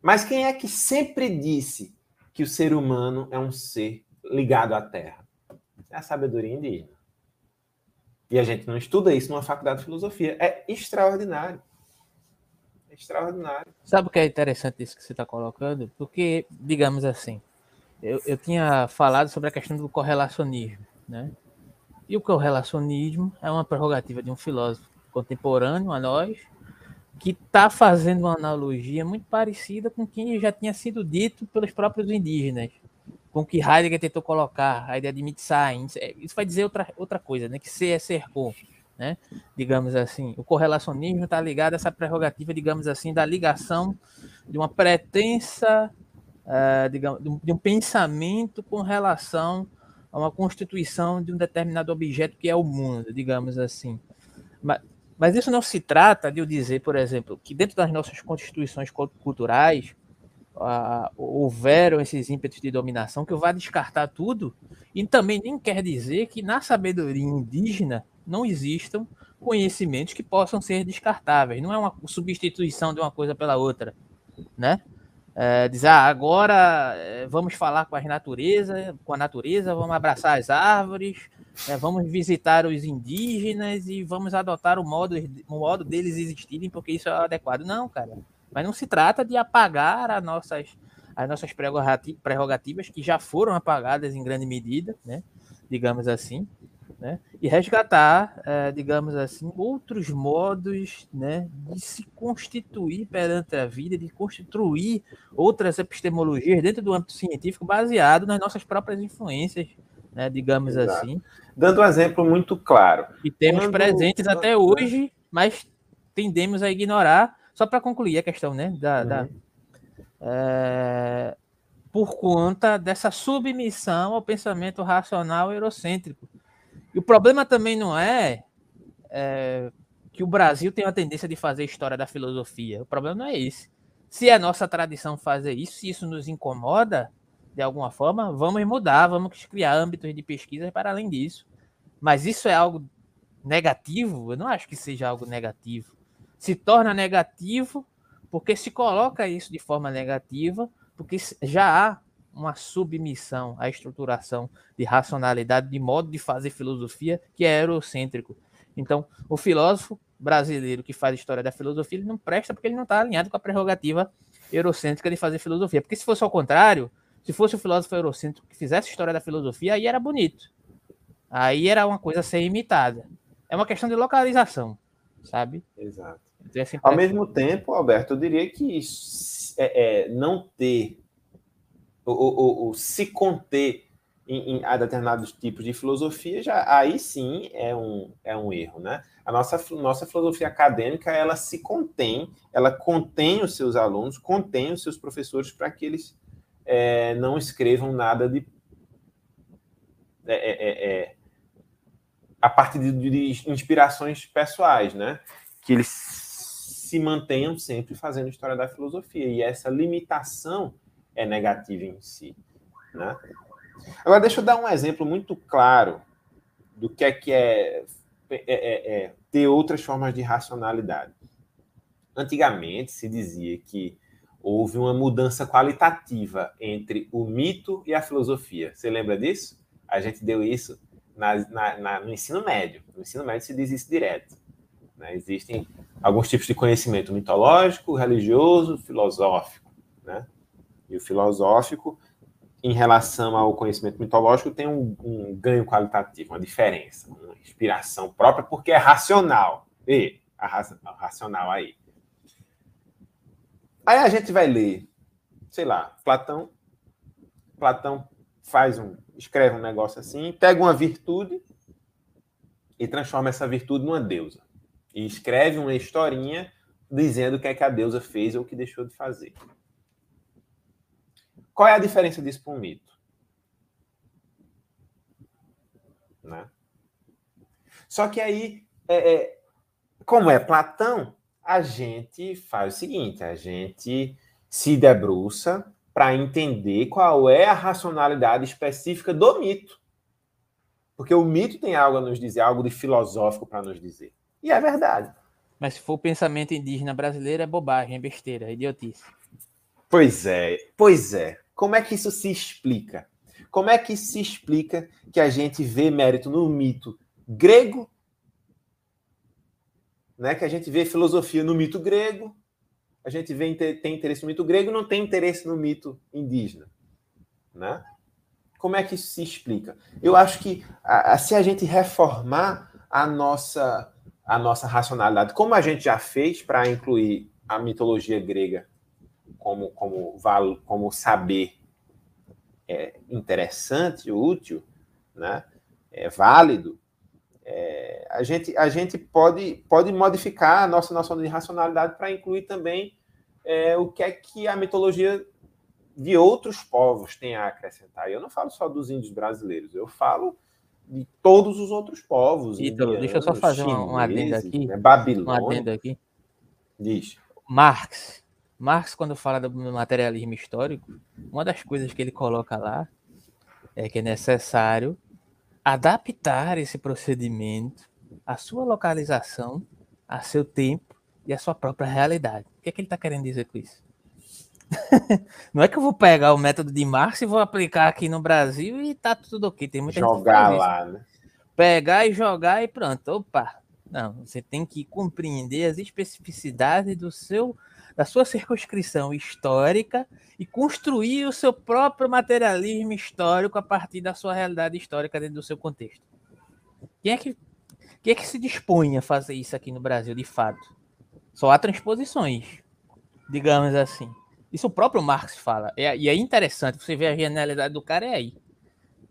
Mas quem é que sempre disse que o ser humano é um ser ligado à Terra? É a sabedoria indígena. E a gente não estuda isso numa faculdade de filosofia. É extraordinário. É extraordinário. Sabe o que é interessante isso que você está colocando? Porque, digamos assim, eu, eu tinha falado sobre a questão do correlacionismo, né? E o correlacionismo é uma prerrogativa de um filósofo contemporâneo a nós, que está fazendo uma analogia muito parecida com o que já tinha sido dito pelos próprios indígenas, com que Heidegger tentou colocar, a ideia de Mitsain. É, isso vai dizer outra, outra coisa, né? que ser é cercou, né? digamos assim. O correlacionismo está ligado a essa prerrogativa, digamos assim, da ligação de uma pretensa uh, digamos, de um pensamento com relação a uma constituição de um determinado objeto que é o mundo, digamos assim. Mas, mas isso não se trata de eu dizer, por exemplo, que dentro das nossas constituições culturais houveram esses ímpetos de dominação que eu vá descartar tudo, e também nem quer dizer que na sabedoria indígena não existam conhecimentos que possam ser descartáveis. Não é uma substituição de uma coisa pela outra, né? é, ah, agora é, vamos falar com, as natureza, com a natureza, vamos abraçar as árvores, é, vamos visitar os indígenas e vamos adotar o modo, o modo deles existirem, porque isso é adequado. Não, cara. Mas não se trata de apagar as nossas, as nossas prerrogativas, que já foram apagadas em grande medida, né? digamos assim né? e resgatar, é, digamos assim, outros modos né, de se constituir perante a vida, de constituir outras epistemologias dentro do âmbito científico baseado nas nossas próprias influências, né, digamos Exato. assim. Dando um exemplo muito claro. E temos Quando... presentes até hoje, mas tendemos a ignorar, só para concluir a questão né, da, uhum. da é, por conta dessa submissão ao pensamento racional eurocêntrico e o problema também não é, é, que o Brasil tem a tendência de fazer história da filosofia. O problema não é esse. Se é nossa tradição fazer isso, se isso nos incomoda de alguma forma, vamos mudar, vamos criar âmbitos de pesquisa para além disso. Mas isso é algo negativo? Eu não acho que seja algo negativo. Se torna negativo porque se coloca isso de forma negativa, porque já há uma submissão à estruturação de racionalidade, de modo de fazer filosofia que é eurocêntrico. Então, o filósofo brasileiro que faz história da filosofia, ele não presta porque ele não está alinhado com a prerrogativa eurocêntrica de fazer filosofia. Porque se fosse ao contrário, se fosse o filósofo eurocêntrico que fizesse história da filosofia, aí era bonito. Aí era uma coisa a ser imitada. É uma questão de localização, sabe? Exato. Ao mesmo tempo, Alberto, eu diria que é, é, não ter o, o, se conter em, em, a determinados tipos de filosofia, já aí sim é um, é um erro, né? A nossa, nossa filosofia acadêmica, ela se contém, ela contém os seus alunos, contém os seus professores para que eles é, não escrevam nada de... É, é, é, é a partir de, de inspirações pessoais, né? Que eles se mantenham sempre fazendo história da filosofia. E essa limitação é negativa em si. Né? Agora, deixa eu dar um exemplo muito claro do que é que é, é, é, é ter outras formas de racionalidade. Antigamente se dizia que houve uma mudança qualitativa entre o mito e a filosofia. Você lembra disso? A gente deu isso na, na, no ensino médio. No ensino médio se diz isso direto. Né? Existem alguns tipos de conhecimento mitológico, religioso, filosófico. Né? E o filosófico, em relação ao conhecimento mitológico, tem um, um ganho qualitativo, uma diferença, uma inspiração própria, porque é racional. E a, a racional aí. Aí a gente vai ler, sei lá, Platão. Platão faz um, escreve um negócio assim, pega uma virtude e transforma essa virtude numa deusa. E escreve uma historinha dizendo o que é que a deusa fez ou o que deixou de fazer. Qual é a diferença disso para um mito? Né? Só que aí, é, é, como é Platão, a gente faz o seguinte: a gente se debruça para entender qual é a racionalidade específica do mito. Porque o mito tem algo a nos dizer, algo de filosófico para nos dizer. E é verdade. Mas se for o pensamento indígena brasileiro, é bobagem, é besteira, é idiotice. Pois é, pois é. Como é que isso se explica? Como é que se explica que a gente vê mérito no mito grego né, que a gente vê filosofia no mito grego, a gente vê, tem interesse no mito grego, não tem interesse no mito indígena. Né? Como é que isso se explica? Eu acho que a, a, se a gente reformar a nossa, a nossa racionalidade, como a gente já fez para incluir a mitologia grega como, como, como saber é, interessante, útil, né? é válido, é, a, gente, a gente pode, pode modificar a nossa noção de racionalidade para incluir também é, o que é que a mitologia de outros povos tem a acrescentar. E eu não falo só dos índios brasileiros, eu falo de todos os outros povos. Ítalo, deixa eu só fazer chineses, um adendo aqui. Né, Babilônia. Um adendo aqui. Diz. Marx. Marx, quando fala do materialismo histórico, uma das coisas que ele coloca lá é que é necessário adaptar esse procedimento à sua localização, a seu tempo e à sua própria realidade. O que é que ele está querendo dizer com isso? Não é que eu vou pegar o método de Marx e vou aplicar aqui no Brasil e tá tudo ok. Tem muita jogar lá, né? Pegar e jogar e pronto. Opa! Não, você tem que compreender as especificidades do seu da sua circunscrição histórica e construir o seu próprio materialismo histórico a partir da sua realidade histórica dentro do seu contexto. Quem é que, quem é que se dispõe a fazer isso aqui no Brasil, de fato? Só há transposições, digamos assim. Isso o próprio Marx fala. E é interessante, você vê a genialidade do cara é aí.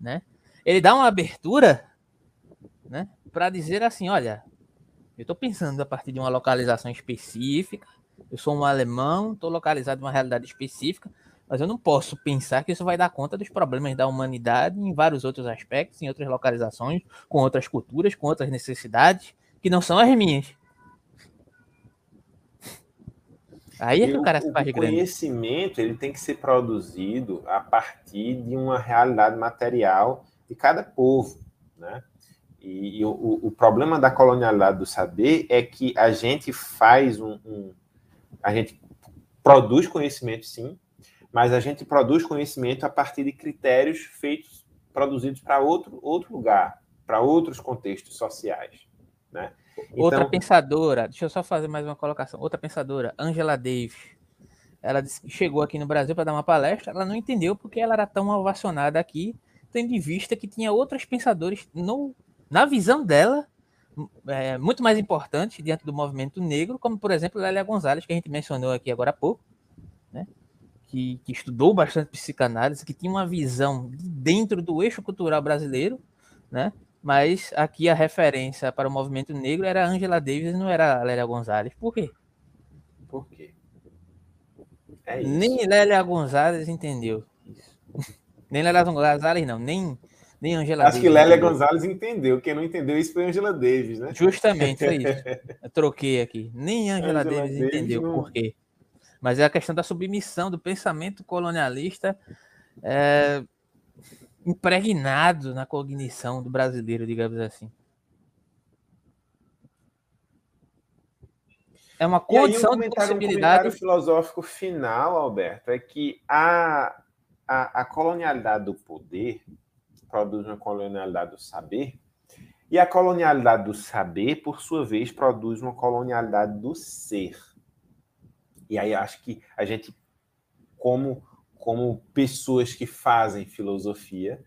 Né? Ele dá uma abertura né, para dizer assim, olha, eu estou pensando a partir de uma localização específica, eu sou um alemão, estou localizado em uma realidade específica, mas eu não posso pensar que isso vai dar conta dos problemas da humanidade em vários outros aspectos, em outras localizações, com outras culturas, com outras necessidades, que não são as minhas. Aí é que o cara se faz grande. O conhecimento ele tem que ser produzido a partir de uma realidade material de cada povo, né? E, e o, o, problema da colonialidade do saber é que a gente faz um, um a gente produz conhecimento, sim, mas a gente produz conhecimento a partir de critérios feitos, produzidos para outro, outro lugar, para outros contextos sociais. Né? Então, Outra pensadora, deixa eu só fazer mais uma colocação. Outra pensadora, Angela Davis, ela chegou aqui no Brasil para dar uma palestra, ela não entendeu porque ela era tão ovacionada aqui, tendo em vista que tinha outros pensadores no, na visão dela é, muito mais importantes diante do movimento negro, como por exemplo Lélia Gonzalez, que a gente mencionou aqui agora há pouco, né? que, que estudou bastante psicanálise, que tinha uma visão dentro do eixo cultural brasileiro, né? Mas aqui a referência para o movimento negro era Angela Davis e não era Lélia Gonzalez. Por quê? Por quê? É nem Lélia Gonzalez entendeu isso. nem Lélia Gonzalez, não, nem nem Angela Acho Davis. que Lélia Gonzalez entendeu. Quem não entendeu isso foi Angela Davis, né? Justamente, foi isso. Eu troquei aqui. Nem Angela, Angela Davis, Davis entendeu não... por quê. Mas é a questão da submissão do pensamento colonialista é, impregnado na cognição do brasileiro, digamos assim. É uma condição um de possibilidade. Um comentário filosófico final, Alberto, é que a, a, a colonialidade do poder produz uma colonialidade do saber, e a colonialidade do saber, por sua vez, produz uma colonialidade do ser. E aí acho que a gente, como, como pessoas que fazem filosofia,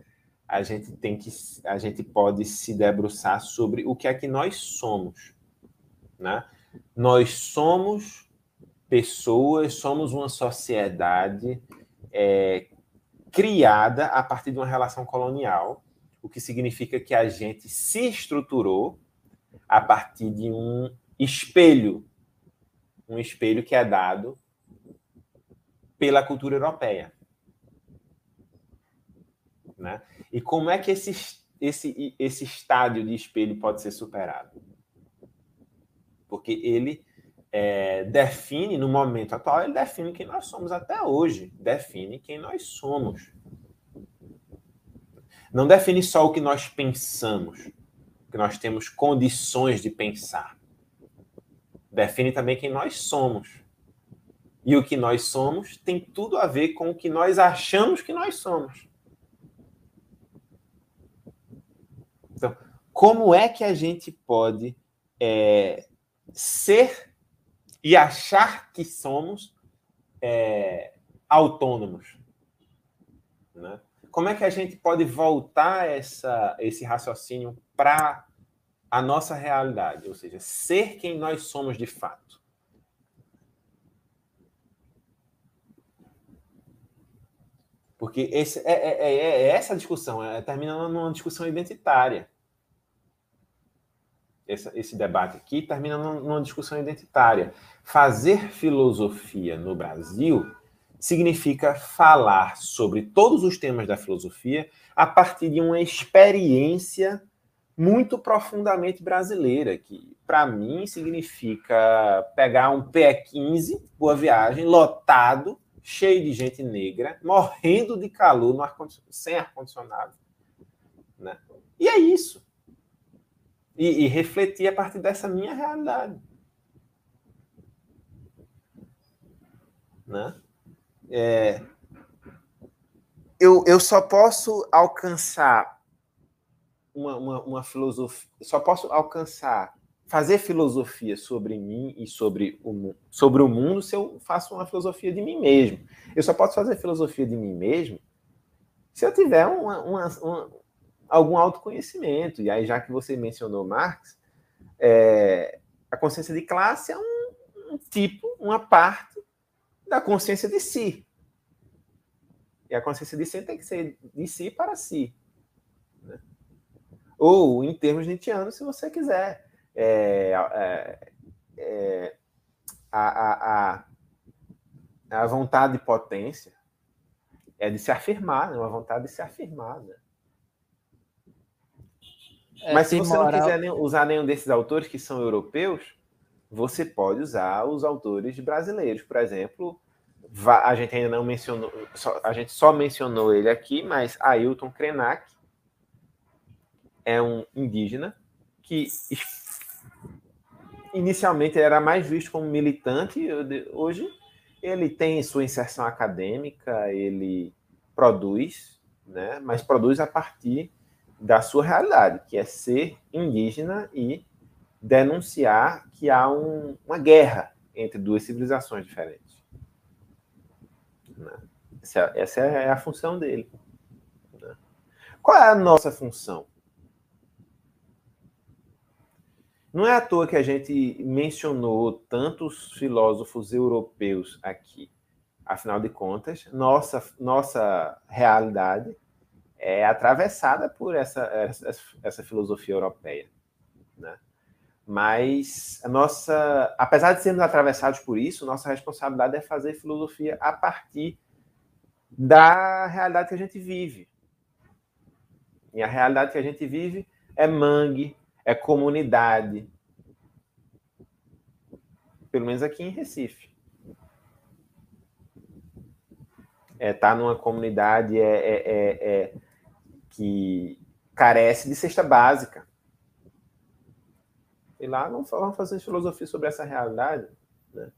a gente tem que a gente pode se debruçar sobre o que é que nós somos, né? Nós somos pessoas, somos uma sociedade é, criada a partir de uma relação colonial, o que significa que a gente se estruturou a partir de um espelho, um espelho que é dado pela cultura europeia. Né? E como é que esse, esse, esse estádio de espelho pode ser superado? Porque ele é, define, no momento atual, ele define quem nós somos até hoje, define quem nós somos. Não define só o que nós pensamos, que nós temos condições de pensar. Define também quem nós somos. E o que nós somos tem tudo a ver com o que nós achamos que nós somos. Então, como é que a gente pode é, ser e achar que somos é, autônomos? Né? Como é que a gente pode voltar essa, esse raciocínio para a nossa realidade? Ou seja, ser quem nós somos de fato. Porque esse, é, é, é, é essa discussão é, termina numa discussão identitária. Esse, esse debate aqui termina numa discussão identitária. Fazer filosofia no Brasil significa falar sobre todos os temas da filosofia a partir de uma experiência muito profundamente brasileira, que para mim significa pegar um PE15, boa viagem, lotado, cheio de gente negra, morrendo de calor no ar sem ar-condicionado. Né? E é isso. E, e refletir a partir dessa minha realidade. Né? É, eu, eu só posso alcançar uma, uma, uma filosofia, só posso alcançar fazer filosofia sobre mim e sobre o, sobre o mundo se eu faço uma filosofia de mim mesmo. Eu só posso fazer filosofia de mim mesmo se eu tiver uma, uma, uma, algum autoconhecimento. E aí, já que você mencionou Marx, é, a consciência de classe é um, um tipo, uma parte da consciência de si. E a consciência de si tem que ser de si para si. Né? Ou, em termos nietzschianos, se você quiser é, é, é, a, a, a, vontade de potência é de se afirmar, né? uma vontade de se afirmar. Né? É, Mas se você moral... não quiser usar nenhum desses autores que são europeus, você pode usar os autores brasileiros. Por exemplo, a gente ainda não mencionou, a gente só mencionou ele aqui, mas Ailton Krenak é um indígena que inicialmente era mais visto como militante, hoje ele tem sua inserção acadêmica, ele produz, né, mas produz a partir da sua realidade, que é ser indígena e denunciar que há um, uma guerra entre duas civilizações diferentes. Né? Essa, essa, é a função dele. Né? Qual é a nossa função? Não é à toa que a gente mencionou tantos filósofos europeus aqui. Afinal de contas, nossa, nossa realidade é atravessada por essa, essa, essa filosofia europeia. Né? Mas a nossa, apesar de sermos atravessados por isso, nossa responsabilidade é fazer filosofia a partir da realidade que a gente vive. E a realidade que a gente vive é mangue, é comunidade. Pelo menos aqui em Recife. É, tá numa comunidade é, é, é, é que carece de cesta básica. E lá vamos, vamos fazer filosofia sobre essa realidade. né,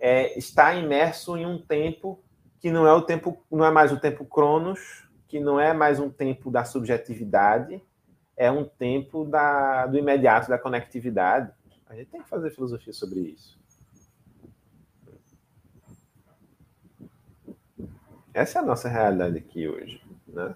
é, está imerso em um tempo que não é o tempo, não é mais o tempo Cronos, que não é mais um tempo da subjetividade, é um tempo da, do imediato, da conectividade. A gente tem que fazer filosofia sobre isso. Essa é a nossa realidade aqui hoje. Né?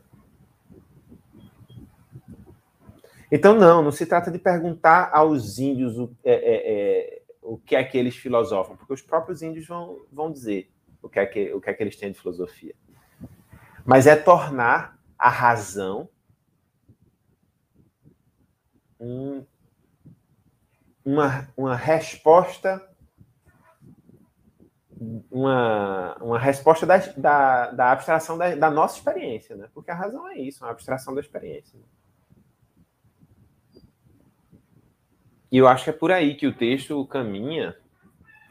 Então, não, não se trata de perguntar aos índios o, é, é, é, o que é que eles filosofam, porque os próprios índios vão, vão dizer o que, é que, o que é que eles têm de filosofia. Mas é tornar a razão um, uma, uma resposta uma, uma resposta da, da, da abstração da, da, nossa experiência, né? Porque a razão é isso, uma abstração da experiência. E eu acho que é por aí que o texto caminha,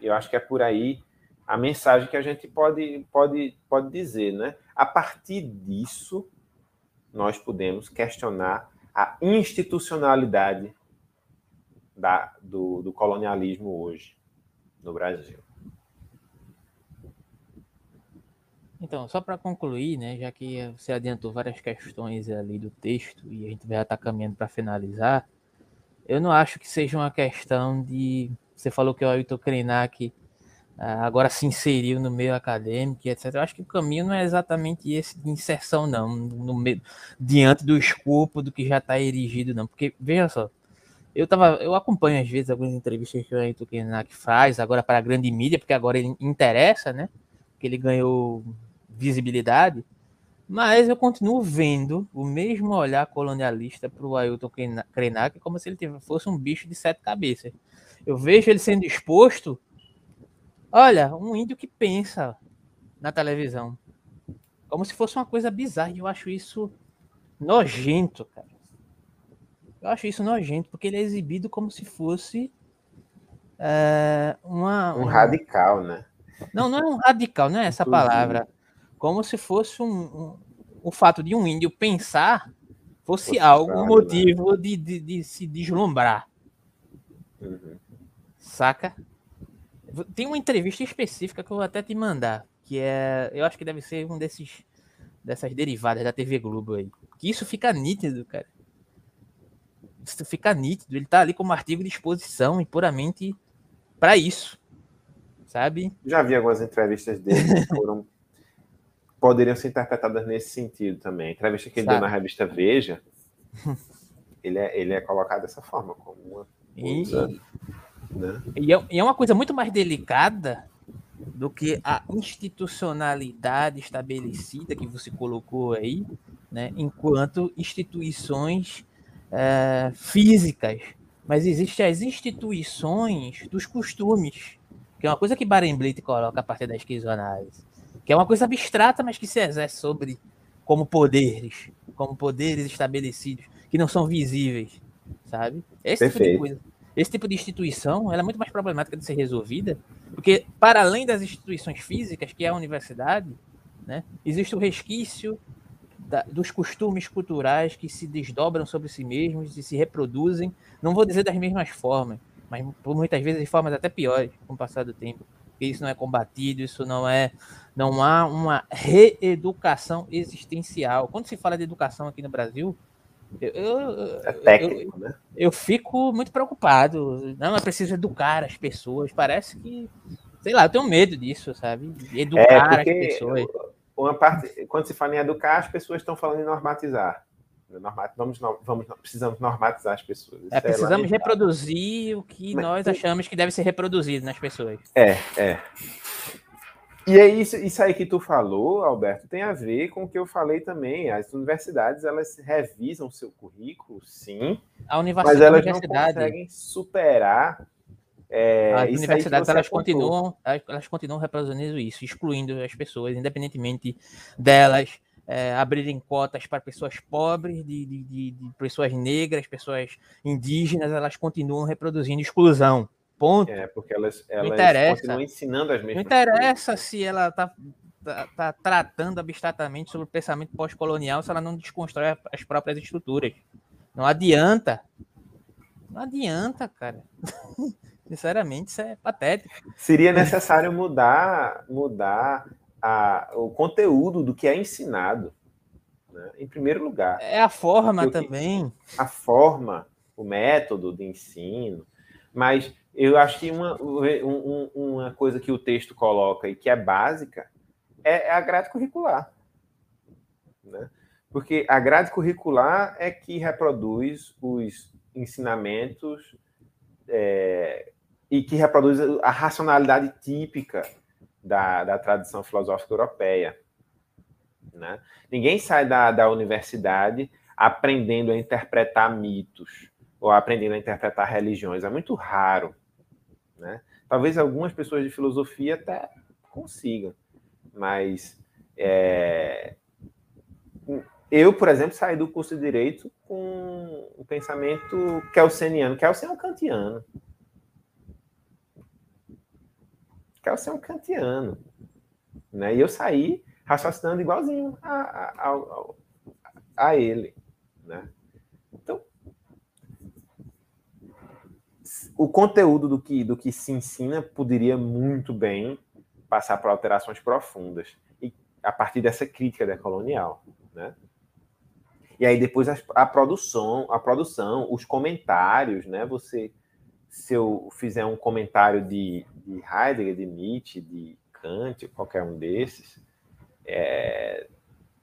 eu acho que é por aí a mensagem que a gente pode, pode, pode dizer, né? A partir disso, nós podemos questionar a institucionalidade da, do, do colonialismo hoje no Brasil. Então, só para concluir, né, já que você adiantou várias questões ali do texto e a gente já está caminhando para finalizar, eu não acho que seja uma questão de. Você falou que o Ailton Krenak agora se inseriu no meio acadêmico, etc. Eu acho que o caminho não é exatamente esse de inserção, não, no meio, diante do escopo do que já está erigido, não. Porque, veja só, eu, tava, eu acompanho às vezes algumas entrevistas que o Ailton Krenak faz, agora para a grande mídia, porque agora ele interessa, né? Que ele ganhou visibilidade, mas eu continuo vendo o mesmo olhar colonialista para o Ailton Krenak como se ele fosse um bicho de sete cabeças. Eu vejo ele sendo exposto, olha, um índio que pensa na televisão, como se fosse uma coisa bizarra. E eu acho isso nojento, cara. Eu acho isso nojento, porque ele é exibido como se fosse é, uma, um radical, né? Não, não é um radical, não é essa palavra como se fosse um, um, o fato de um índio pensar fosse, fosse algo, um né? motivo né? de, de, de, se deslumbrar. Uhum. Saca? Tem uma entrevista específica que eu vou até te mandar, que é, eu acho que deve ser um desses dessas derivadas da TV Globo aí. Que isso fica nítido, cara. Isso fica nítido. Ele tá ali como artigo de exposição e puramente para isso. Sabe? Já vi algumas entrevistas dele que foram poderiam ser interpretadas nesse sentido também. A entrevista que ele Sabe. deu na revista Veja, ele é, ele é colocado dessa forma, como uma e, né? e, é, e é uma coisa muito mais delicada do que a institucionalidade estabelecida que você colocou aí, né, enquanto instituições é, físicas. Mas existem as instituições dos costumes, que é uma coisa que Barenblit coloca a partir da esquizoanálise que é uma coisa abstrata, mas que se exerce sobre como poderes, como poderes estabelecidos, que não são visíveis, sabe? Esse Perfeito. tipo de coisa. Esse tipo de instituição ela é muito mais problemática de ser resolvida, porque para além das instituições físicas, que é a universidade, né, existe o resquício da, dos costumes culturais que se desdobram sobre si mesmos e se reproduzem, não vou dizer das mesmas formas, mas por muitas vezes de formas até piores com o passar do tempo isso não é combatido, isso não é. Não há uma reeducação existencial. Quando se fala de educação aqui no Brasil, eu, eu, é técnico, eu, né? Eu fico muito preocupado. Não, é preciso educar as pessoas. Parece que, sei lá, eu tenho medo disso, sabe? Educar é as pessoas. Uma parte, quando se fala em educar, as pessoas estão falando em normatizar. Vamos, vamos, precisamos normatizar as pessoas. É, é precisamos é reproduzir o que Mas, nós achamos que deve ser reproduzido nas pessoas. É, é. E é isso, isso aí que tu falou, Alberto, tem a ver com o que eu falei também. As universidades, elas revisam seu currículo, sim, a universidade, mas elas não conseguem superar é, as universidades elas continuam, elas continuam reproduzindo isso, excluindo as pessoas, independentemente delas é, abrirem cotas para pessoas pobres, de, de, de, de, pessoas negras, pessoas indígenas, elas continuam reproduzindo exclusão. Ponto. É, porque elas, elas interessa. continuam ensinando as mesmas Não interessa coisas. se ela está tá, tá tratando abstratamente sobre o pensamento pós-colonial se ela não desconstrói as próprias estruturas. Não adianta. Não adianta, cara. Sinceramente, isso é patético. Seria necessário mudar, mudar a, o conteúdo do que é ensinado, né? em primeiro lugar. É a forma também. A forma, o método de ensino. Mas eu acho que uma, um, uma coisa que o texto coloca e que é básica é, é a grade curricular. Né? Porque a grade curricular é que reproduz os ensinamentos é, e que reproduz a racionalidade típica da, da tradição filosófica europeia. Né? Ninguém sai da, da universidade aprendendo a interpretar mitos ou aprendendo a interpretar religiões. É muito raro. Né? Talvez algumas pessoas de filosofia até consigam, mas é... eu, por exemplo, saí do curso de Direito com um pensamento kelseniano. Kelsen é um kantiano. Kelsen é um kantiano. Né? E eu saí raciocinando igualzinho a, a, a, a ele. Né? Então, o conteúdo do que, do que se ensina poderia muito bem passar por alterações profundas e a partir dessa crítica decolonial, né? E aí depois a, a, produção, a produção, os comentários, né? Você, se eu fizer um comentário de, de Heidegger, de Nietzsche, de Kant, qualquer um desses, é,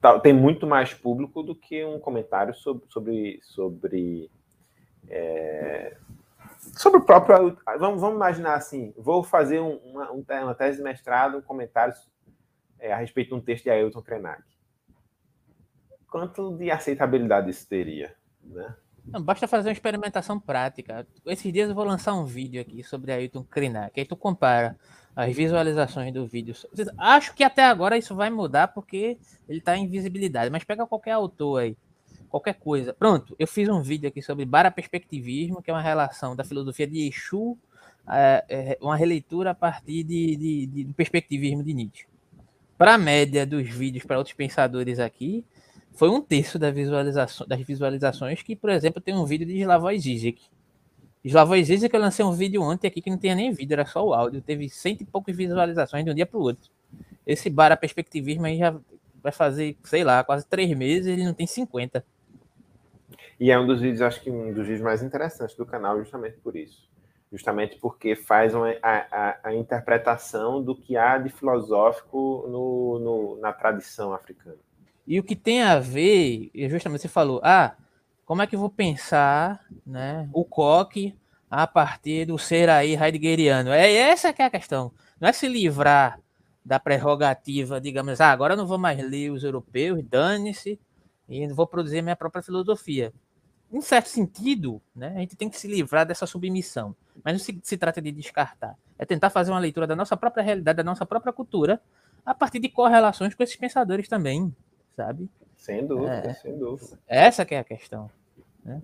tá, tem muito mais público do que um comentário sobre, sobre, sobre é, sobre o próprio. Vamos, vamos imaginar assim: vou fazer um, uma, uma tese de mestrado, um comentário é, a respeito de um texto de Ailton Krenak. Quanto de aceitabilidade isso teria? Né? Não, basta fazer uma experimentação prática. Esses dias eu vou lançar um vídeo aqui sobre Ailton Krenak. Aí tu compara as visualizações do vídeo. Acho que até agora isso vai mudar porque ele está em visibilidade. Mas pega qualquer autor aí qualquer coisa. Pronto, eu fiz um vídeo aqui sobre baraperspectivismo, que é uma relação da filosofia de Exu, é, é, uma releitura a partir de, de, de, do perspectivismo de Nietzsche. Para a média dos vídeos para outros pensadores aqui, foi um terço da visualização, das visualizações que, por exemplo, tem um vídeo de Slavoj Zizek. Slavoj Zizek, eu lancei um vídeo ontem aqui que não tinha nem vídeo, era só o áudio. Teve cento e poucas visualizações de um dia para o outro. Esse bara perspectivismo aí já vai fazer, sei lá, quase três meses, ele não tem 50. E é um dos vídeos, acho que um dos vídeos mais interessantes do canal, justamente por isso. Justamente porque faz uma, a, a, a interpretação do que há de filosófico no, no, na tradição africana. E o que tem a ver, justamente você falou, ah, como é que eu vou pensar né, o coque a partir do ser aí heideggeriano? É essa que é a questão. Não é se livrar da prerrogativa, digamos, ah, agora eu não vou mais ler os europeus, dane-se, e vou produzir minha própria filosofia em certo sentido, né, a gente tem que se livrar dessa submissão. Mas não se, se, trata de descartar. É tentar fazer uma leitura da nossa própria realidade, da nossa própria cultura, a partir de correlações com esses pensadores também, sabe? Sem dúvida, é, sem dúvida. Essa que é a questão. Né?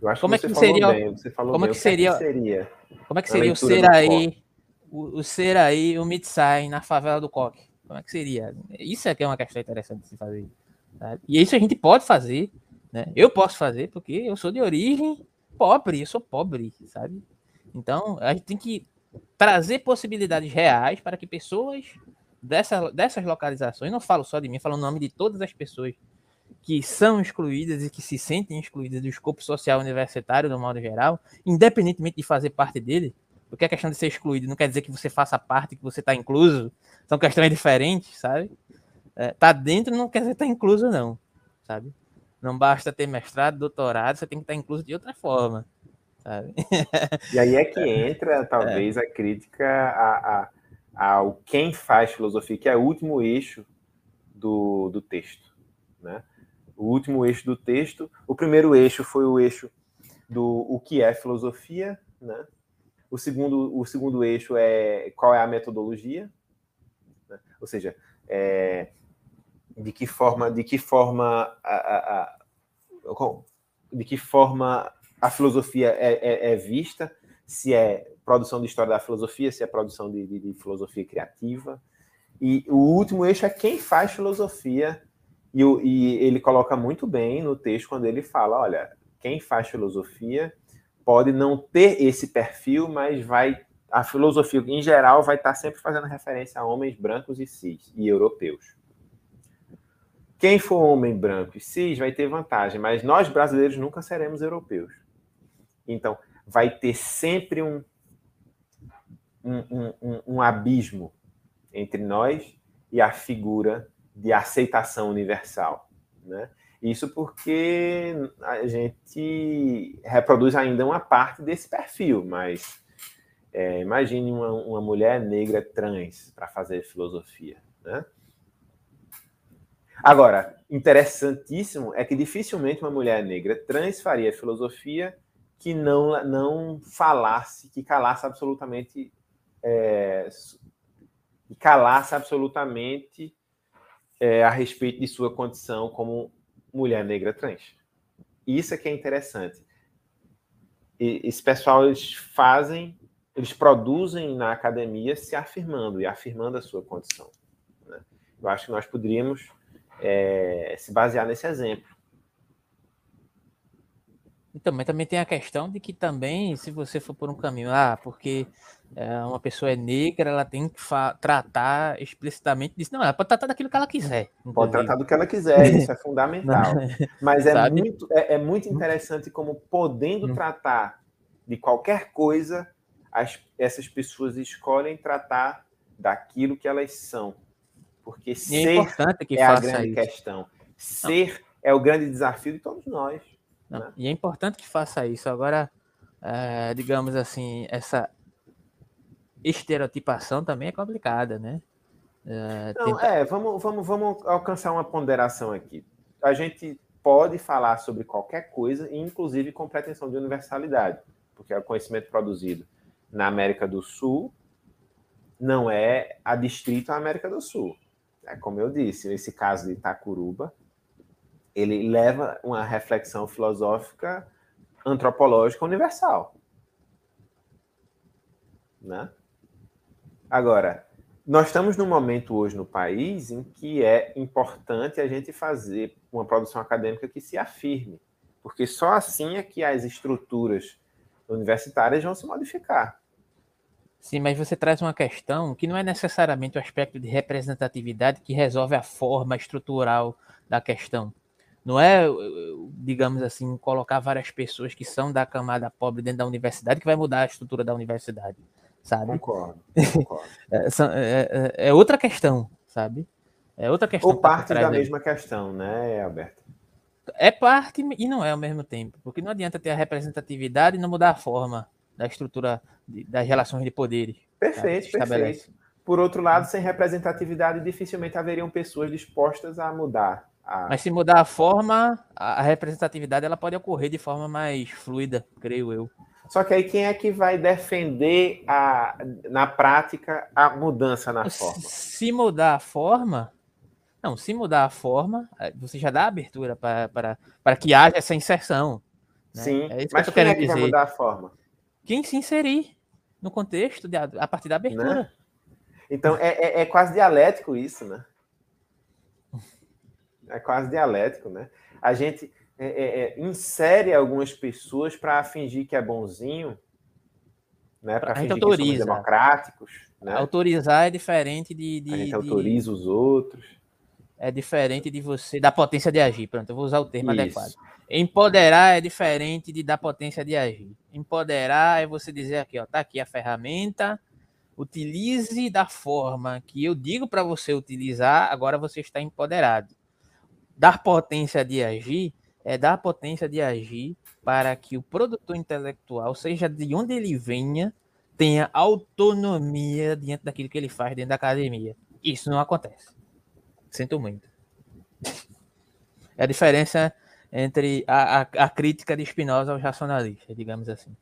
Eu acho como que, é que seria, bem, como bem, é que seria, que seria, como é que seria o ser aí, o, o, ser aí, o Mitsai na favela do Coque? Como é que seria? Isso é que é uma questão interessante de se fazer. Sabe? E isso a gente pode fazer né? Eu posso fazer porque eu sou de origem pobre, eu sou pobre, sabe? Então, a gente tem que trazer possibilidades reais para que pessoas dessa, dessas localizações, não falo só de mim, falo o nome de todas as pessoas que são excluídas e que se sentem excluídas do escopo social universitário, no modo geral, independentemente de fazer parte dele, porque a questão de ser excluído não quer dizer que você faça parte, que você está incluso, são questões diferentes, sabe? É, tá dentro não quer dizer tá incluso, não, sabe? Não basta ter mestrado, doutorado, você tem que estar incluso de outra forma. Sabe? E aí é que entra, talvez, é. a crítica a, a, ao quem faz filosofia, que é o último eixo do, do texto. Né? O último eixo do texto. O primeiro eixo foi o eixo do o que é filosofia, né? O segundo, o segundo eixo é qual é a metodologia, né? ou seja, é, de que forma, de que forma a, a, a de que forma a filosofia é, é, é, vista, se é produção de história da filosofia, se é produção de, de, de, filosofia criativa. E o último eixo é quem faz filosofia, e, e ele coloca muito bem no texto quando ele fala: olha, quem faz filosofia pode não ter esse perfil, mas vai a filosofia em geral vai estar sempre fazendo referência a homens brancos e cis e europeus. Quem for homem branco e cis vai ter vantagem, mas nós brasileiros nunca seremos europeus. Então, vai ter sempre um, um, um, um abismo entre nós e a figura de aceitação universal. Né? Isso porque a gente reproduz ainda uma parte desse perfil, mas é, imagine uma, uma mulher negra trans para fazer filosofia. Né? Agora, interessantíssimo é que dificilmente uma mulher negra trans faria filosofia que não, não falasse, que calasse absolutamente. É, calasse absolutamente é, a respeito de sua condição como mulher negra trans. Isso é que é interessante. E, esse pessoal eles fazem, eles produzem na academia se afirmando e afirmando a sua condição. Né? Eu acho que nós poderíamos é, se basear nesse exemplo. Então, mas também tem a questão de que também, se você for por um caminho, ah, porque é, uma pessoa é negra, ela tem que tratar explicitamente disso. Não, ela pode tratar daquilo que ela quiser. Inclusive. Pode tratar do que ela quiser, isso é fundamental. Mas é muito, é, é, muito interessante como, podendo hum. tratar de qualquer coisa, as, essas pessoas escolhem tratar daquilo que elas são. Porque e é ser é, importante que é a grande isso. questão. Ser Não. é o grande desafio de todos nós. Né? E é importante que faça isso. Agora, é, digamos assim, essa estereotipação também é complicada, né? É, Não, tenta... é vamos, vamos, vamos alcançar uma ponderação aqui. A gente pode falar sobre qualquer coisa, inclusive com pretensão de universalidade, porque é o conhecimento produzido na América do Sul não é adstrito à América do Sul. É como eu disse, nesse caso de Itacuruba, ele leva uma reflexão filosófica antropológica universal. Né? Agora, nós estamos num momento hoje no país em que é importante a gente fazer uma produção acadêmica que se afirme, porque só assim é que as estruturas universitárias vão se modificar. Sim, mas você traz uma questão que não é necessariamente o aspecto de representatividade que resolve a forma estrutural da questão. Não é, digamos assim, colocar várias pessoas que são da camada pobre dentro da universidade que vai mudar a estrutura da universidade, sabe? Concordo. concordo. é, é, é, outra questão, sabe? É outra questão. Ou parte da aí. mesma questão, né, Alberto? É parte e não é ao mesmo tempo, porque não adianta ter a representatividade e não mudar a forma da estrutura de, das relações de poderes. Perfeito, tá? perfeito. Por outro lado, sem representatividade, dificilmente haveriam pessoas dispostas a mudar. A... Mas se mudar a forma, a representatividade ela pode ocorrer de forma mais fluida, creio eu. Só que aí quem é que vai defender a, na prática a mudança na forma? Se mudar a forma, não, se mudar a forma, você já dá abertura para que haja essa inserção. Né? Sim, é mas que quem é que dizer. vai mudar a forma? quem se inserir no contexto de, a partir da abertura. Né? Então é, é, é, quase dialético isso, né? É quase dialético, né? A gente é, é, é insere algumas pessoas para fingir que é bonzinho, né? Para fingir autoriza. que somos democráticos. Né? Autorizar é diferente de, de a gente autoriza os outros. É diferente de você da potência de agir. Pronto, eu vou usar o termo isso. adequado. Empoderar é diferente de dar potência de agir. Empoderar é você dizer aqui, ó, tá aqui a ferramenta, utilize da forma que eu digo para você utilizar, agora você está empoderado. Dar potência de agir é dar potência de agir para que o produtor intelectual, seja de onde ele venha, tenha autonomia diante daquilo que ele faz dentro da academia. Isso não acontece. Sinto muito. É a diferença entre a, a, a crítica de Spinoza aos racionalistas, digamos assim.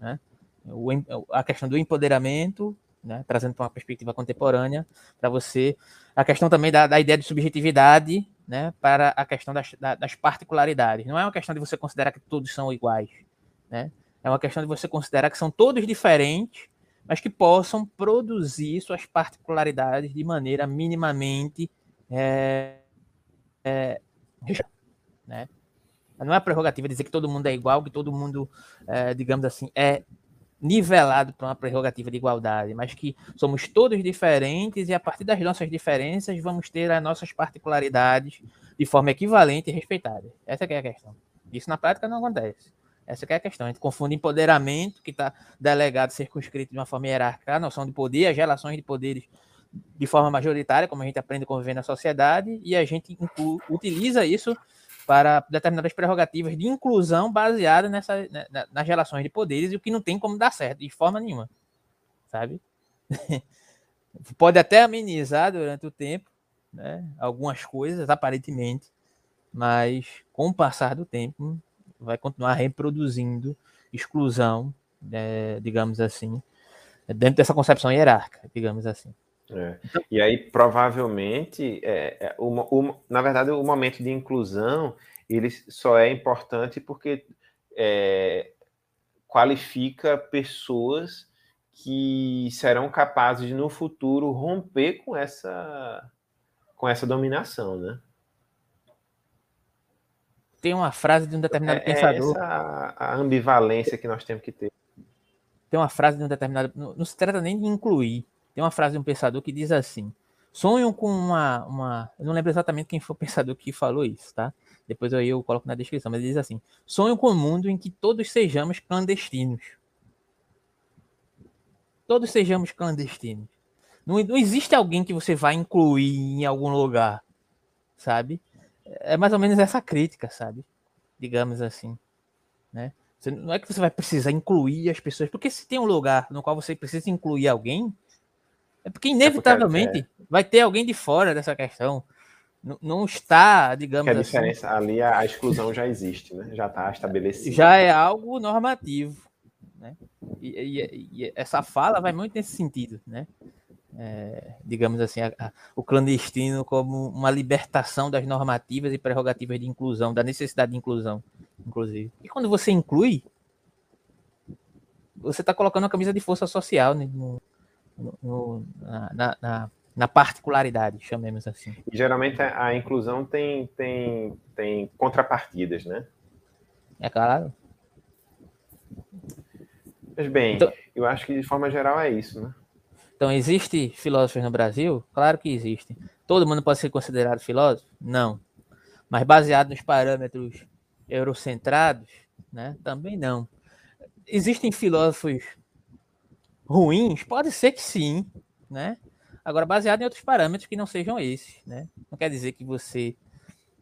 Né? O, a questão do empoderamento, né? trazendo para uma perspectiva contemporânea, para você, a questão também da, da ideia de subjetividade, né? para a questão das, das particularidades. Não é uma questão de você considerar que todos são iguais, né? é uma questão de você considerar que são todos diferentes, mas que possam produzir suas particularidades de maneira minimamente é, é, né? Não é prerrogativa dizer que todo mundo é igual, que todo mundo, é, digamos assim, é nivelado para uma prerrogativa de igualdade, mas que somos todos diferentes e a partir das nossas diferenças vamos ter as nossas particularidades de forma equivalente e respeitada. Essa é a questão. Isso na prática não acontece. Essa é a questão. A gente confunde empoderamento, que está delegado, circunscrito de uma forma hierárquica, a noção de poder, as relações de poderes de forma majoritária, como a gente aprende a conviver na sociedade, e a gente utiliza isso para determinadas prerrogativas de inclusão baseada nessa, né, nas relações de poderes, e o que não tem como dar certo, de forma nenhuma. Sabe? Pode até amenizar durante o tempo, né, algumas coisas, aparentemente, mas com o passar do tempo, vai continuar reproduzindo exclusão, é, digamos assim, dentro dessa concepção hierárquica, digamos assim. É. E aí, provavelmente, é, é uma, uma, na verdade, o momento de inclusão ele só é importante porque é, qualifica pessoas que serão capazes de, no futuro, romper com essa, com essa dominação, né? tem uma frase de um determinado é, pensador. Essa a ambivalência que nós temos que ter. Tem uma frase de um determinado. Não, não se trata nem de incluir. Tem uma frase de um pensador que diz assim: sonham com uma, uma. Eu não lembro exatamente quem foi o pensador que falou isso, tá? Depois eu, eu coloco na descrição, mas ele diz assim: sonham com um mundo em que todos sejamos clandestinos. Todos sejamos clandestinos. Não, não existe alguém que você vai incluir em algum lugar, sabe? é mais ou menos essa crítica, sabe? Digamos assim, né? Você, não é que você vai precisar incluir as pessoas, porque se tem um lugar no qual você precisa incluir alguém, é porque inevitavelmente é porque, é. vai ter alguém de fora dessa questão. Não, não está, digamos que a assim. diferença ali a, a, exclusão já existe, né? Já está estabelecida. Já é algo normativo, né? E, e, e, essa fala vai muito nesse sentido, né? é, digamos assim, a, a, o clandestino como uma libertação das normativas e prerrogativas de inclusão, da necessidade de inclusão, inclusive. E quando você inclui, você está colocando uma camisa de força social né, no, no, na, na, na, particularidade, chamemos assim. E geralmente a, inclusão tem, tem, tem contrapartidas, né? É claro. Mas bem, então, eu acho que de forma geral é isso, né? Então, existe filósofos no Brasil? Claro que existe. Todo mundo pode ser considerado filósofo? Não. Mas baseado nos parâmetros eurocentrados, né? Também não. Existem filósofos ruins? Pode ser que sim, né? Agora, baseado em outros parâmetros que não sejam esses, né? Não quer dizer que você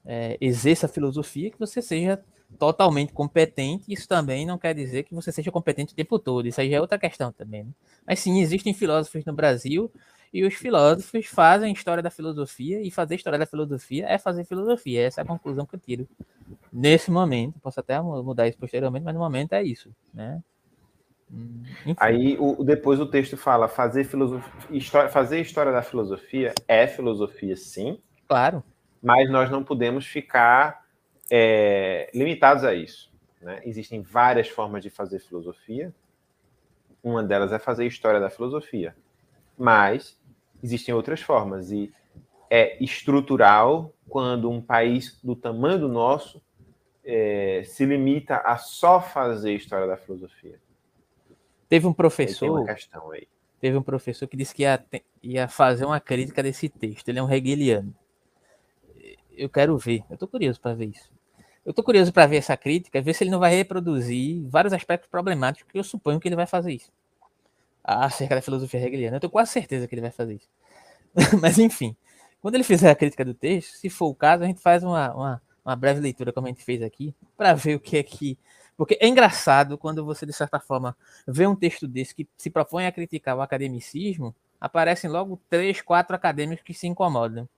é, exerça a filosofia, que você seja totalmente competente, isso também não quer dizer que você seja competente o tempo todo. Isso aí já é outra questão também. Né? Mas sim, existem filósofos no Brasil e os filósofos fazem história da filosofia e fazer história da filosofia é fazer filosofia. Essa é a conclusão que eu tiro nesse momento. Posso até mudar isso posteriormente, mas no momento é isso, né? Hum, enfim. Aí o, depois o texto fala fazer filosofia, história, fazer história da filosofia é filosofia, sim. Claro. Mas nós não podemos ficar é, limitados a isso. Né? Existem várias formas de fazer filosofia. Uma delas é fazer história da filosofia. Mas existem outras formas. E é estrutural quando um país do tamanho do nosso é, se limita a só fazer história da filosofia. Teve um professor. Teve um professor que disse que ia, ia fazer uma crítica desse texto. Ele é um hegeliano. Eu quero ver. Eu estou curioso para ver isso. Eu estou curioso para ver essa crítica, ver se ele não vai reproduzir vários aspectos problemáticos que eu suponho que ele vai fazer isso. Acerca da filosofia hegeliana. Eu tenho quase certeza que ele vai fazer isso. Mas, enfim, quando ele fizer a crítica do texto, se for o caso, a gente faz uma, uma, uma breve leitura, como a gente fez aqui, para ver o que é que. Porque é engraçado quando você, de certa forma, vê um texto desse que se propõe a criticar o academicismo, aparecem logo três, quatro acadêmicos que se incomodam.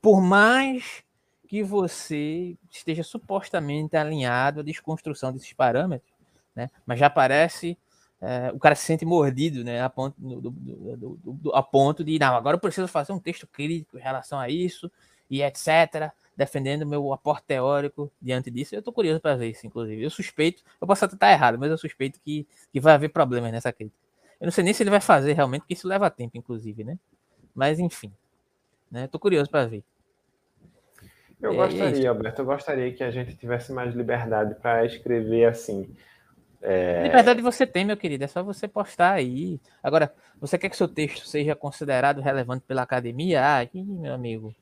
Por mais que você esteja supostamente alinhado à desconstrução desses parâmetros, né? Mas já parece é, o cara se sente mordido, né? A ponto, do, do, do, a ponto de não, agora eu preciso fazer um texto crítico em relação a isso e etc. Defendendo meu aporte teórico diante disso. Eu estou curioso para ver isso, inclusive. Eu suspeito, eu posso até estar errado, mas eu suspeito que, que vai haver problemas nessa crítica. Eu não sei nem se ele vai fazer realmente, porque isso leva tempo, inclusive, né? Mas enfim, né? Tô curioso para ver. Eu é, gostaria, é Alberto, eu gostaria que a gente tivesse mais liberdade para escrever assim. É... Liberdade você tem, meu querido, é só você postar aí. Agora, você quer que seu texto seja considerado relevante pela academia? Ah, meu amigo.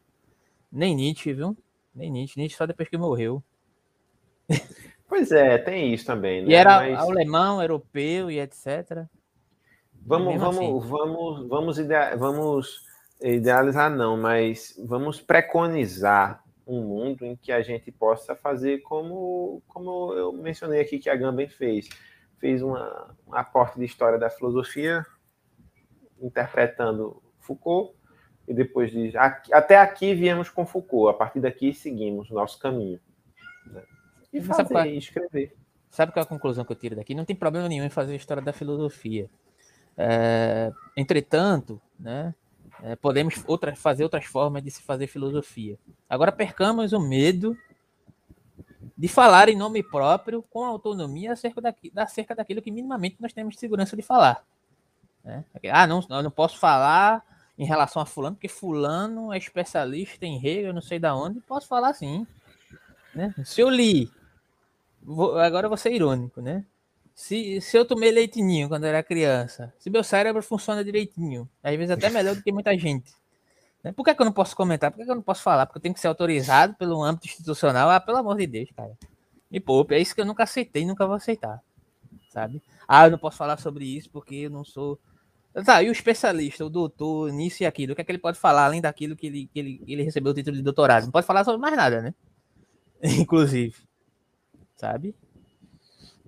Nem Nietzsche, viu? Nem Nietzsche. Nietzsche só depois que morreu. Pois é, tem isso também. Né? E era Mas... alemão, europeu e etc. Vamos, vamos, assim. vamos, vamos, idea... vamos idealizar, não, mas vamos preconizar um mundo em que a gente possa fazer como, como eu mencionei aqui que a Gamben fez. Fez uma, um aporte de história da filosofia, interpretando Foucault, e depois diz: até aqui viemos com Foucault, a partir daqui seguimos o nosso caminho. Né? E fazer, sabe é escrever. Sabe qual é a conclusão que eu tiro daqui? Não tem problema nenhum em fazer a história da filosofia. É, entretanto, né, é, podemos outra, fazer outras formas de se fazer filosofia. Agora percamos o medo de falar em nome próprio com autonomia acerca, daqui, acerca daquilo que minimamente nós temos segurança de falar. Né? Ah, não, eu não posso falar em relação a fulano, porque fulano é especialista em Hegel, não sei da onde, posso falar sim. Né? Se eu li, vou, agora eu vou ser irônico, né? Se, se eu tomei leitinho quando era criança, se meu cérebro funciona direitinho, às vezes até melhor do que muita gente. Né? Por que, que eu não posso comentar? Por que, que eu não posso falar? Porque eu tenho que ser autorizado pelo âmbito institucional. Ah, pelo amor de Deus, cara. Me poupe, é isso que eu nunca aceitei, nunca vou aceitar. Sabe? Ah, eu não posso falar sobre isso porque eu não sou. Tá, e o especialista, o doutor, nisso e aquilo, o que é que ele pode falar além daquilo que ele, que ele, ele recebeu o título de doutorado? Não pode falar sobre mais nada, né? Inclusive. Sabe?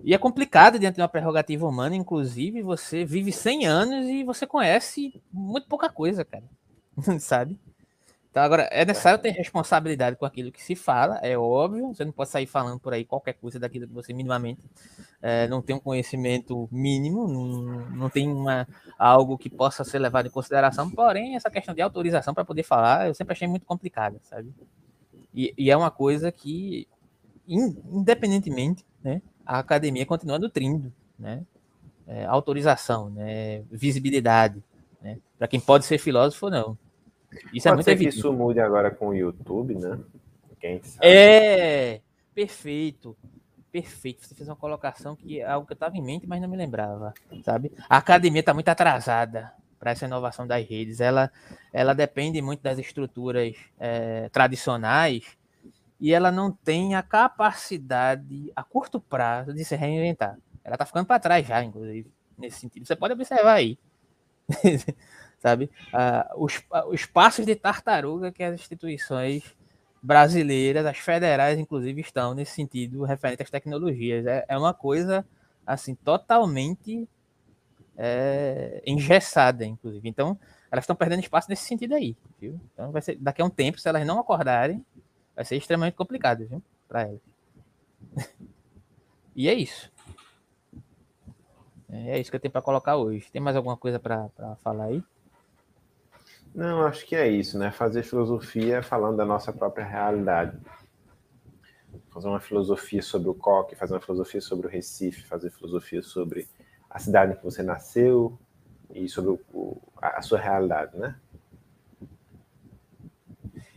E é complicado diante de uma prerrogativa humana, inclusive, você vive 100 anos e você conhece muito pouca coisa, cara. Sabe? Então, agora, é necessário ter responsabilidade com aquilo que se fala, é óbvio. Você não pode sair falando por aí qualquer coisa daquilo que você minimamente é, não tem um conhecimento mínimo, não, não tem uma, algo que possa ser levado em consideração. Porém, essa questão de autorização para poder falar, eu sempre achei muito complicada, sabe? E, e é uma coisa que, independentemente, né? a academia continua nutrindo, né? É, autorização, né? visibilidade, né? Para quem pode ser filósofo ou não. Isso é pode é muito ser evidente. que isso mude agora com o YouTube, né? Quem sabe. É, perfeito. Perfeito. Você fez uma colocação que é algo que eu estava em mente, mas não me lembrava, sabe? A academia está muito atrasada para essa inovação das redes. Ela, ela depende muito das estruturas é, tradicionais e ela não tem a capacidade a curto prazo de se reinventar. Ela está ficando para trás já, inclusive, nesse sentido. Você pode observar aí. Sabe? Ah, os, os passos de tartaruga que as instituições brasileiras, as federais, inclusive, estão nesse sentido referente às tecnologias. É, é uma coisa assim totalmente é, engessada, inclusive. Então, elas estão perdendo espaço nesse sentido aí. Viu? Então, vai ser, daqui a um tempo, se elas não acordarem, vai ser extremamente complicado, viu? Para elas. e é isso. É isso que eu tenho para colocar hoje. Tem mais alguma coisa para falar aí? Não, acho que é isso, né? Fazer filosofia falando da nossa própria realidade. Fazer uma filosofia sobre o coque, fazer uma filosofia sobre o Recife, fazer filosofia sobre a cidade em que você nasceu e sobre o, a sua realidade, né?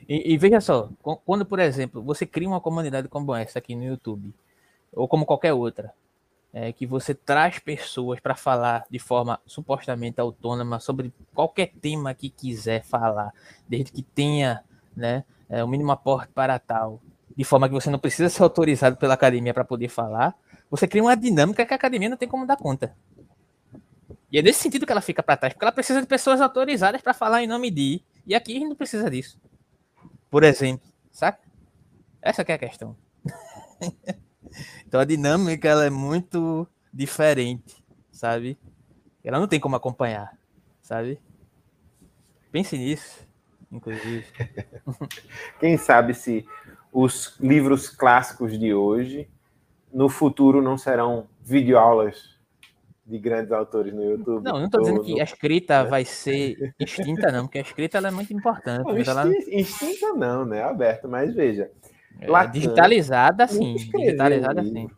E, e, veja só, quando, por exemplo, você cria uma comunidade como essa aqui no YouTube, ou como qualquer outra, é, que você traz pessoas para falar de forma supostamente autônoma sobre qualquer tema que quiser falar, desde que tenha né, é, o mínimo aporte para tal, de forma que você não precisa ser autorizado pela academia para poder falar, você cria uma dinâmica que a academia não tem como dar conta. E é nesse sentido que ela fica para trás, porque ela precisa de pessoas autorizadas para falar em nome de. E aqui a gente não precisa disso por exemplo, saca? Essa é a questão. então a dinâmica ela é muito diferente, sabe? Ela não tem como acompanhar, sabe? Pense nisso, inclusive. Quem sabe se os livros clássicos de hoje no futuro não serão videoaulas de grandes autores no YouTube. Não, não estou dizendo que a escrita vai ser extinta, não, porque a escrita ela é muito importante. Não, extinta, ela... extinta não, né? Aberta, mas veja. É, Lacan digitalizada sim. Digitalizada sim.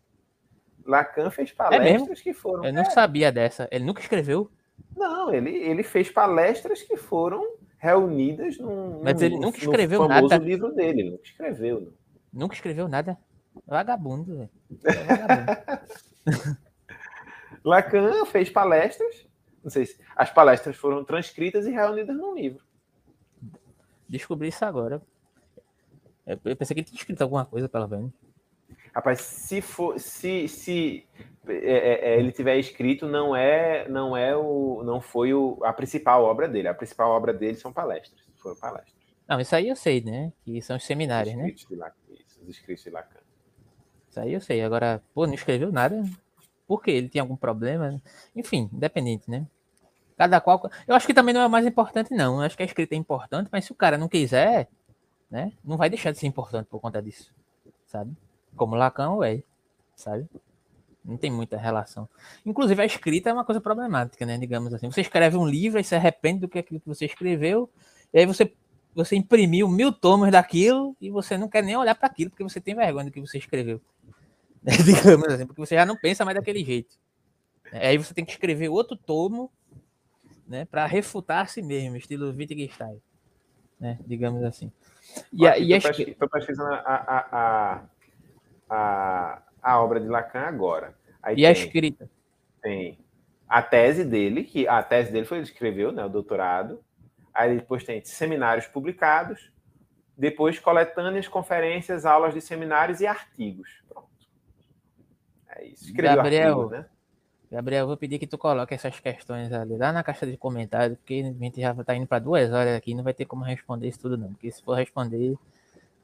Lacan fez é palestras é que foram. Eu não é... sabia dessa. Ele nunca escreveu? Não, ele, ele fez palestras que foram reunidas num, Mas ele nunca escreveu famoso nada. livro dele, ele nunca escreveu. Não. Nunca escreveu nada. Vagabundo, velho. É Lacan fez palestras. Não sei se as palestras foram transcritas e reunidas num livro. Descobri isso agora. Eu pensei que ele tinha escrito alguma coisa, pelo menos. Rapaz, se for, se, se é, é, é, ele tiver escrito, não é, não é o, não foi o, a principal obra dele. A principal obra dele são palestras. Foram palestras. Não, isso aí eu sei, né? Que são os seminários, os né? De Lacan, isso, os escritos de Lacan. Isso aí eu sei. Agora, pô, não escreveu nada. Por quê? Ele tem algum problema? Enfim, independente, né? Cada qual. Eu acho que também não é o mais importante, não. Eu acho que a escrita é importante, mas se o cara não quiser, né? Não vai deixar de ser importante por conta disso, sabe? Como Lacan é, sabe? Não tem muita relação. Inclusive, a escrita é uma coisa problemática, né? Digamos assim. Você escreve um livro e se arrepende do que aquilo que você escreveu, e aí você, você imprimiu mil tomos daquilo e você não quer nem olhar para aquilo porque você tem vergonha do que você escreveu. digamos assim, porque você já não pensa mais daquele jeito. Aí você tem que escrever outro tomo né, para refutar a si mesmo, estilo Wittgenstein, né, digamos assim. E, e Estou pesquisando a, a, a, a, a, obra de Lacan agora. Aí e tem, a escrita? Tem a tese dele, que a tese dele foi ele escreveu, né, o doutorado. Aí depois tem seminários publicados, depois coletâneas, conferências, aulas de seminários e artigos. Pronto. É isso. Escreveu Gabriel, artigos, né? Gabriel, vou pedir que tu coloque essas questões ali lá na caixa de comentários, porque a gente já está indo para duas horas aqui, não vai ter como responder isso tudo não, porque se for responder,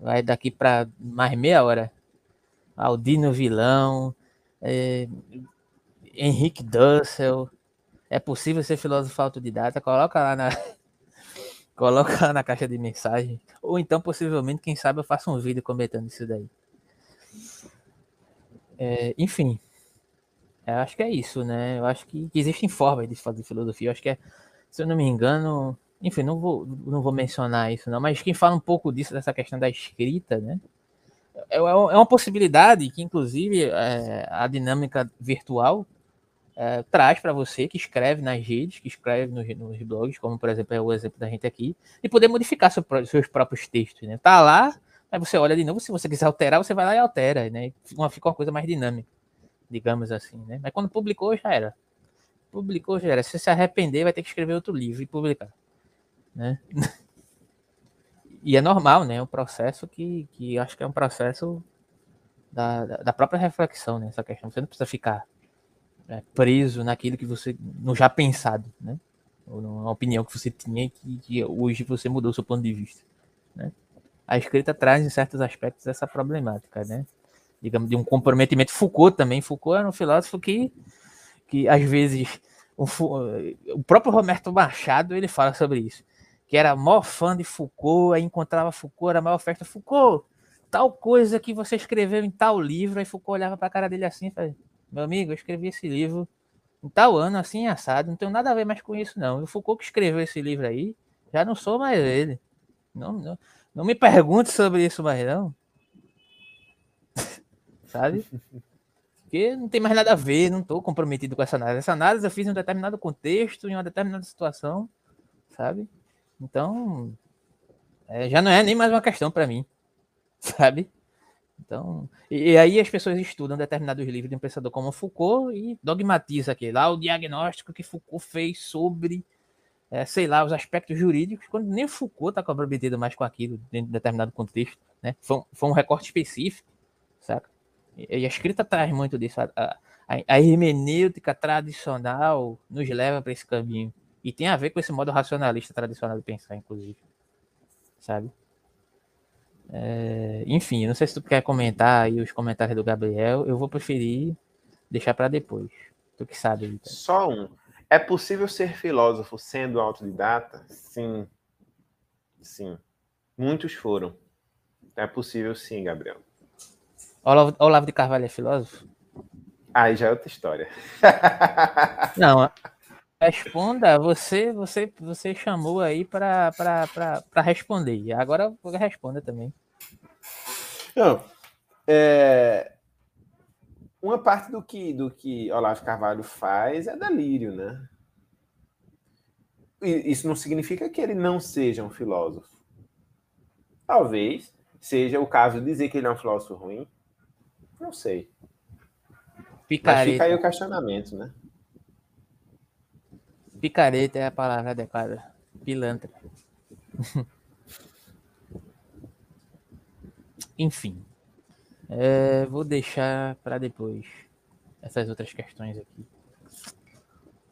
vai daqui para mais meia hora. Aldino Vilão, é, Henrique Dussel, é possível ser filósofo autodidata? Coloca lá na coloca lá na caixa de mensagem, ou então possivelmente, quem sabe eu faço um vídeo comentando isso daí. É, enfim, eu acho que é isso, né? Eu acho que, que existem formas de fazer filosofia. Eu acho que é, se eu não me engano, enfim, não vou, não vou mencionar isso, não, mas quem fala um pouco disso, dessa questão da escrita, né? É, é, é uma possibilidade que, inclusive, é, a dinâmica virtual é, traz para você que escreve nas redes, que escreve nos, nos, blogs, como por exemplo é o exemplo da gente aqui, e poder modificar seu, seus próprios textos, né? Tá lá, aí você olha de novo, se você quiser alterar, você vai lá e altera, né? Uma, fica uma coisa mais dinâmica digamos assim, né? Mas quando publicou, já era. Publicou, já era. Se se arrepender, vai ter que escrever outro livro e publicar, né? e é normal, né? É um processo que, que acho que é um processo da, da própria reflexão, né? Essa questão. Você não precisa ficar né, preso naquilo que você, no já pensado, né? Ou numa opinião que você tinha e que, que hoje você mudou seu ponto de vista, né? A escrita traz, em certos aspectos, essa problemática, né? Digamos, de um comprometimento. Foucault também. Foucault era um filósofo que, que às vezes, o, o próprio Roberto Machado ele fala sobre isso, que era maior fã de Foucault, aí encontrava Foucault, era a maior festa. Foucault, tal coisa que você escreveu em tal livro, aí Foucault olhava para a cara dele assim e meu amigo, eu escrevi esse livro em tal ano, assim, assado, não tenho nada a ver mais com isso, não. O Foucault que escreveu esse livro aí, já não sou mais ele. Não, não, não me pergunte sobre isso mais, não sabe? Porque não tem mais nada a ver, não estou comprometido com essa análise. Essa análise eu fiz em um determinado contexto, em uma determinada situação, sabe? Então, é, já não é nem mais uma questão para mim, sabe? Então, e, e, aí as pessoas estudam determinados livros de um pensador como Foucault e dogmatiza aqui lá o diagnóstico que Foucault fez sobre, é, sei lá, os aspectos jurídicos, quando nem Foucault está comprometido mais com aquilo dentro de determinado contexto, né? Foi, foi um recorte específico, saca? E a escrita traz muito disso. A, a, a hermenêutica tradicional nos leva para esse caminho. E tem a ver com esse modo racionalista tradicional de pensar, inclusive. Sabe? É, enfim, não sei se tu quer comentar aí os comentários do Gabriel. Eu vou preferir deixar para depois. Tu que sabe. Então. Só um. É possível ser filósofo sendo autodidata? Sim. Sim. Muitos foram. É possível sim, Gabriel. Olavo, Olavo de Carvalho é filósofo? Aí já é outra história. Não, responda. Você, você, você chamou aí para responder. Agora responda também. Não, é, uma parte do que do que Olavo Carvalho faz é delírio, né? isso não significa que ele não seja um filósofo. Talvez seja o caso de dizer que ele é um filósofo ruim. Não sei. Picareta. Mas fica aí o questionamento, né? Picareta é a palavra adequada. Pilantra. Enfim. É, vou deixar para depois essas outras questões aqui.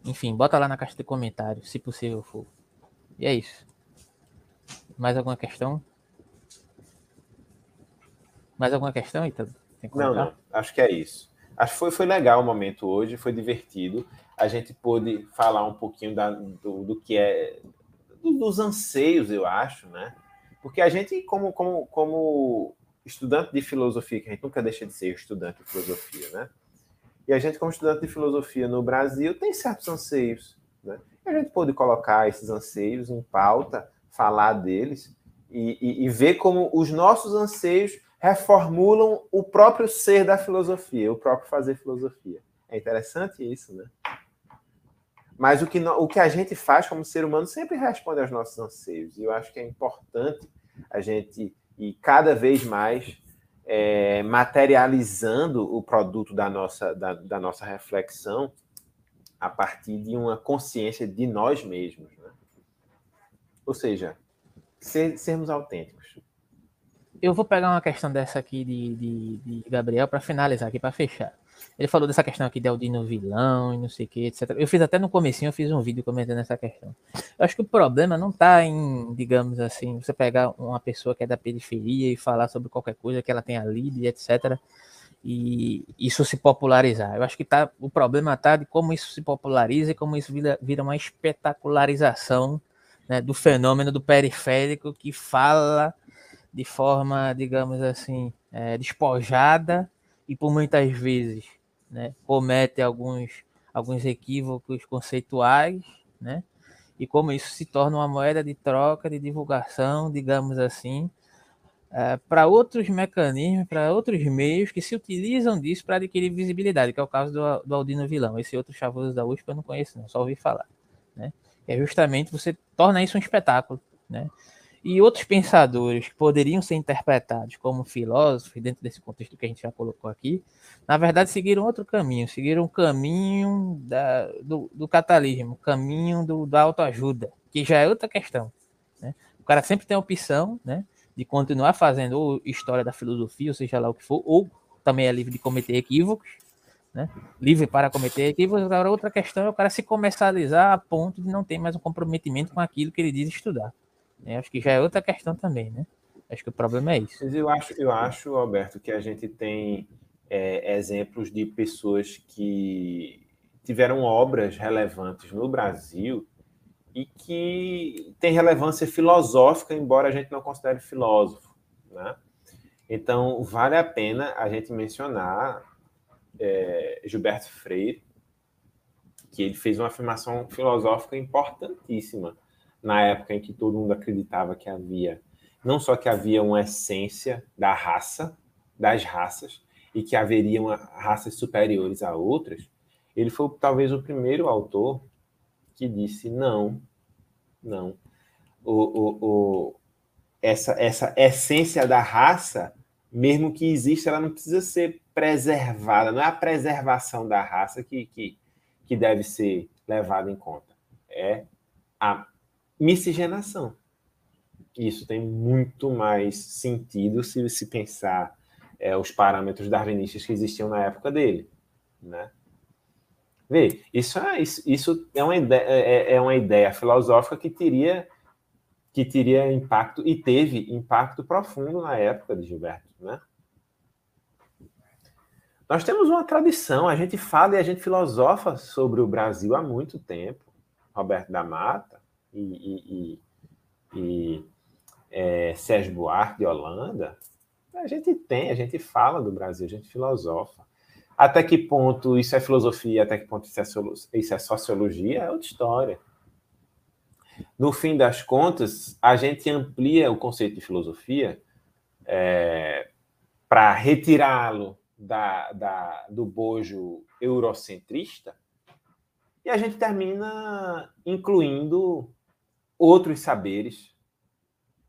Enfim, bota lá na caixa de comentários, se possível for. E é isso. Mais alguma questão? Mais alguma questão, Ítalo? Não, não. Acho que é isso. Acho que foi, foi legal o momento hoje, foi divertido. A gente pôde falar um pouquinho da, do, do que é. dos anseios, eu acho, né? Porque a gente, como, como, como estudante de filosofia, que a gente nunca deixa de ser estudante de filosofia, né? E a gente, como estudante de filosofia no Brasil, tem certos anseios, né? E a gente pode colocar esses anseios em pauta, falar deles e, e, e ver como os nossos anseios reformulam o próprio ser da filosofia, o próprio fazer filosofia. É interessante isso, né? Mas o que, o que a gente faz como ser humano sempre responde aos nossos anseios. E eu acho que é importante a gente ir cada vez mais é, materializando o produto da nossa, da, da, nossa reflexão a partir de uma consciência de nós mesmos. Né? Ou seja, ser, sermos autênticos eu vou pegar uma questão dessa aqui de, de, de Gabriel para finalizar aqui, para fechar. Ele falou dessa questão aqui de Aldino vilão e não sei o que, etc. Eu fiz até no comecinho, eu fiz um vídeo comentando essa questão. Eu acho que o problema não está em, digamos assim, você pegar uma pessoa que é da periferia e falar sobre qualquer coisa que ela tenha lido etc. E isso se popularizar. Eu acho que tá, o problema está de como isso se populariza e como isso vira, vira uma espetacularização né, do fenômeno do periférico que fala de forma, digamos assim, é, despojada e por muitas vezes né, comete alguns, alguns equívocos conceituais, né? E como isso se torna uma moeda de troca, de divulgação, digamos assim, é, para outros mecanismos, para outros meios que se utilizam disso para adquirir visibilidade, que é o caso do, do Aldino Vilão. Esse outro chavoso da USP eu não conheço, não, só ouvi falar. Né? É justamente você torna isso um espetáculo. Né? E outros pensadores que poderiam ser interpretados como filósofos, dentro desse contexto que a gente já colocou aqui, na verdade seguiram outro caminho, seguiram o caminho da, do, do catalismo, caminho do, da autoajuda, que já é outra questão. Né? O cara sempre tem a opção né, de continuar fazendo ou história da filosofia, ou seja lá o que for, ou também é livre de cometer equívocos, né? livre para cometer equívocos. Agora, outra questão é o cara se comercializar a ponto de não ter mais um comprometimento com aquilo que ele diz estudar. Né? Acho que já é outra questão também, né? Acho que o problema é isso. Eu acho, eu acho, Alberto, que a gente tem é, exemplos de pessoas que tiveram obras relevantes no Brasil e que têm relevância filosófica, embora a gente não considere filósofo, né? Então, vale a pena a gente mencionar é, Gilberto Freire, que ele fez uma afirmação filosófica importantíssima na época em que todo mundo acreditava que havia, não só que havia uma essência da raça, das raças, e que haveriam raças superiores a outras, ele foi talvez o primeiro autor que disse não, não. O, o, o, essa, essa essência da raça, mesmo que exista, ela não precisa ser preservada. Não é a preservação da raça que, que, que deve ser levada em conta. É a miscigenação. Isso tem muito mais sentido se se pensar é, os parâmetros darwinistas que existiam na época dele, né? Vê, isso é, isso, é, uma ideia, é, é, é uma ideia filosófica que teria que teria impacto e teve impacto profundo na época de Gilberto, né? Nós temos uma tradição, a gente fala e a gente filosofa sobre o Brasil há muito tempo. Roberto da Mata, e, e, e é, Sérgio Buarque de Holanda, a gente tem, a gente fala do Brasil, a gente filosofa. Até que ponto isso é filosofia, até que ponto isso é, isso é sociologia, é outra história. No fim das contas, a gente amplia o conceito de filosofia é, para retirá-lo da, da, do bojo eurocentrista E a gente termina incluindo outros saberes,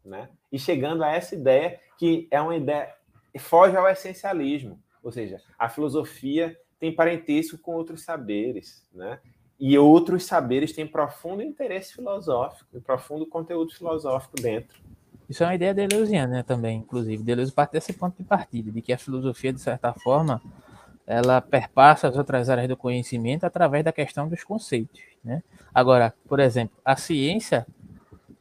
né? E chegando a essa ideia que é uma ideia foge ao essencialismo, ou seja, a filosofia tem parentesco com outros saberes, né? E outros saberes têm profundo interesse filosófico, profundo conteúdo filosófico dentro. Isso é uma ideia deleuziana né, também, inclusive. Deleuze parte desse ponto de partida, de que a filosofia, de certa forma, ela perpassa as outras áreas do conhecimento através da questão dos conceitos. Né? Agora, por exemplo, a ciência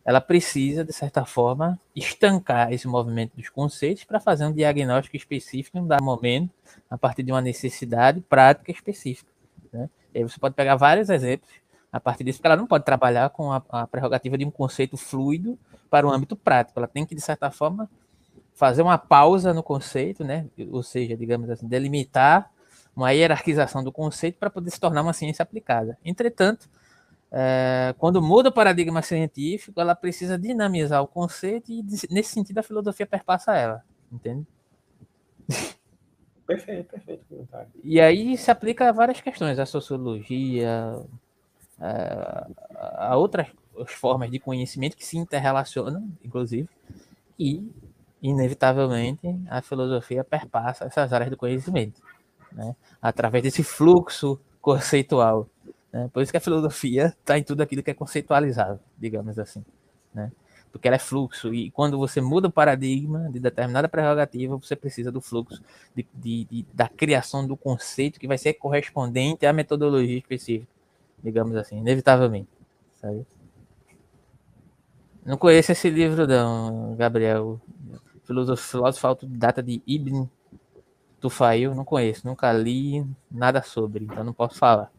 ela precisa, de certa forma, estancar esse movimento dos conceitos para fazer um diagnóstico específico em um dado momento, a partir de uma necessidade prática específica. Né? E aí você pode pegar vários exemplos a partir disso, porque ela não pode trabalhar com a, a prerrogativa de um conceito fluido para o âmbito prático. Ela tem que, de certa forma, fazer uma pausa no conceito, né? ou seja, digamos assim, delimitar uma hierarquização do conceito para poder se tornar uma ciência aplicada. Entretanto, é, quando muda o paradigma científico, ela precisa dinamizar o conceito e, nesse sentido, a filosofia perpassa ela, entende? Perfeito, perfeito comentário. E aí se aplica a várias questões, a sociologia, a, a outras formas de conhecimento que se interrelacionam, inclusive, e, inevitavelmente, a filosofia perpassa essas áreas do conhecimento, né? através desse fluxo conceitual né? Por isso que a filosofia está em tudo aquilo que é conceitualizado, digamos assim. Né? Porque ela é fluxo, e quando você muda o paradigma de determinada prerrogativa, você precisa do fluxo, de, de, de, da criação do conceito que vai ser correspondente à metodologia específica, digamos assim, inevitavelmente. Sabe? Não conheço esse livro, não, Gabriel. Filósofo, filósofo autodidata de Ibn Tufail, não conheço, nunca li nada sobre, então não posso falar.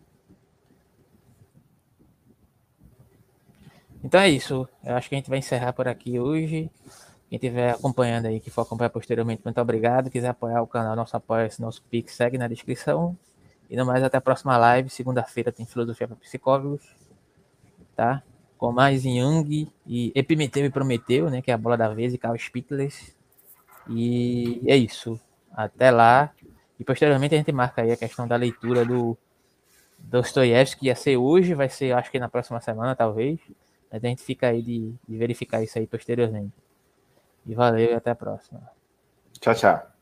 Então é isso. Eu acho que a gente vai encerrar por aqui hoje. Quem estiver acompanhando aí, que for acompanhar posteriormente, muito obrigado. Quiser apoiar o canal, nosso apoio, nosso Pix, segue na descrição. E no mais, até a próxima live. Segunda-feira tem Filosofia para Psicólogos. Tá? Com mais Jung e Epimeteu e Prometeu, né? Que é a bola da vez e Carl Spittles. E é isso. Até lá. E posteriormente a gente marca aí a questão da leitura do Dostoiévski, que ia ser hoje, vai ser, acho que na próxima semana, talvez. A gente fica aí de, de verificar isso aí posteriormente. E valeu e até a próxima. Tchau, tchau.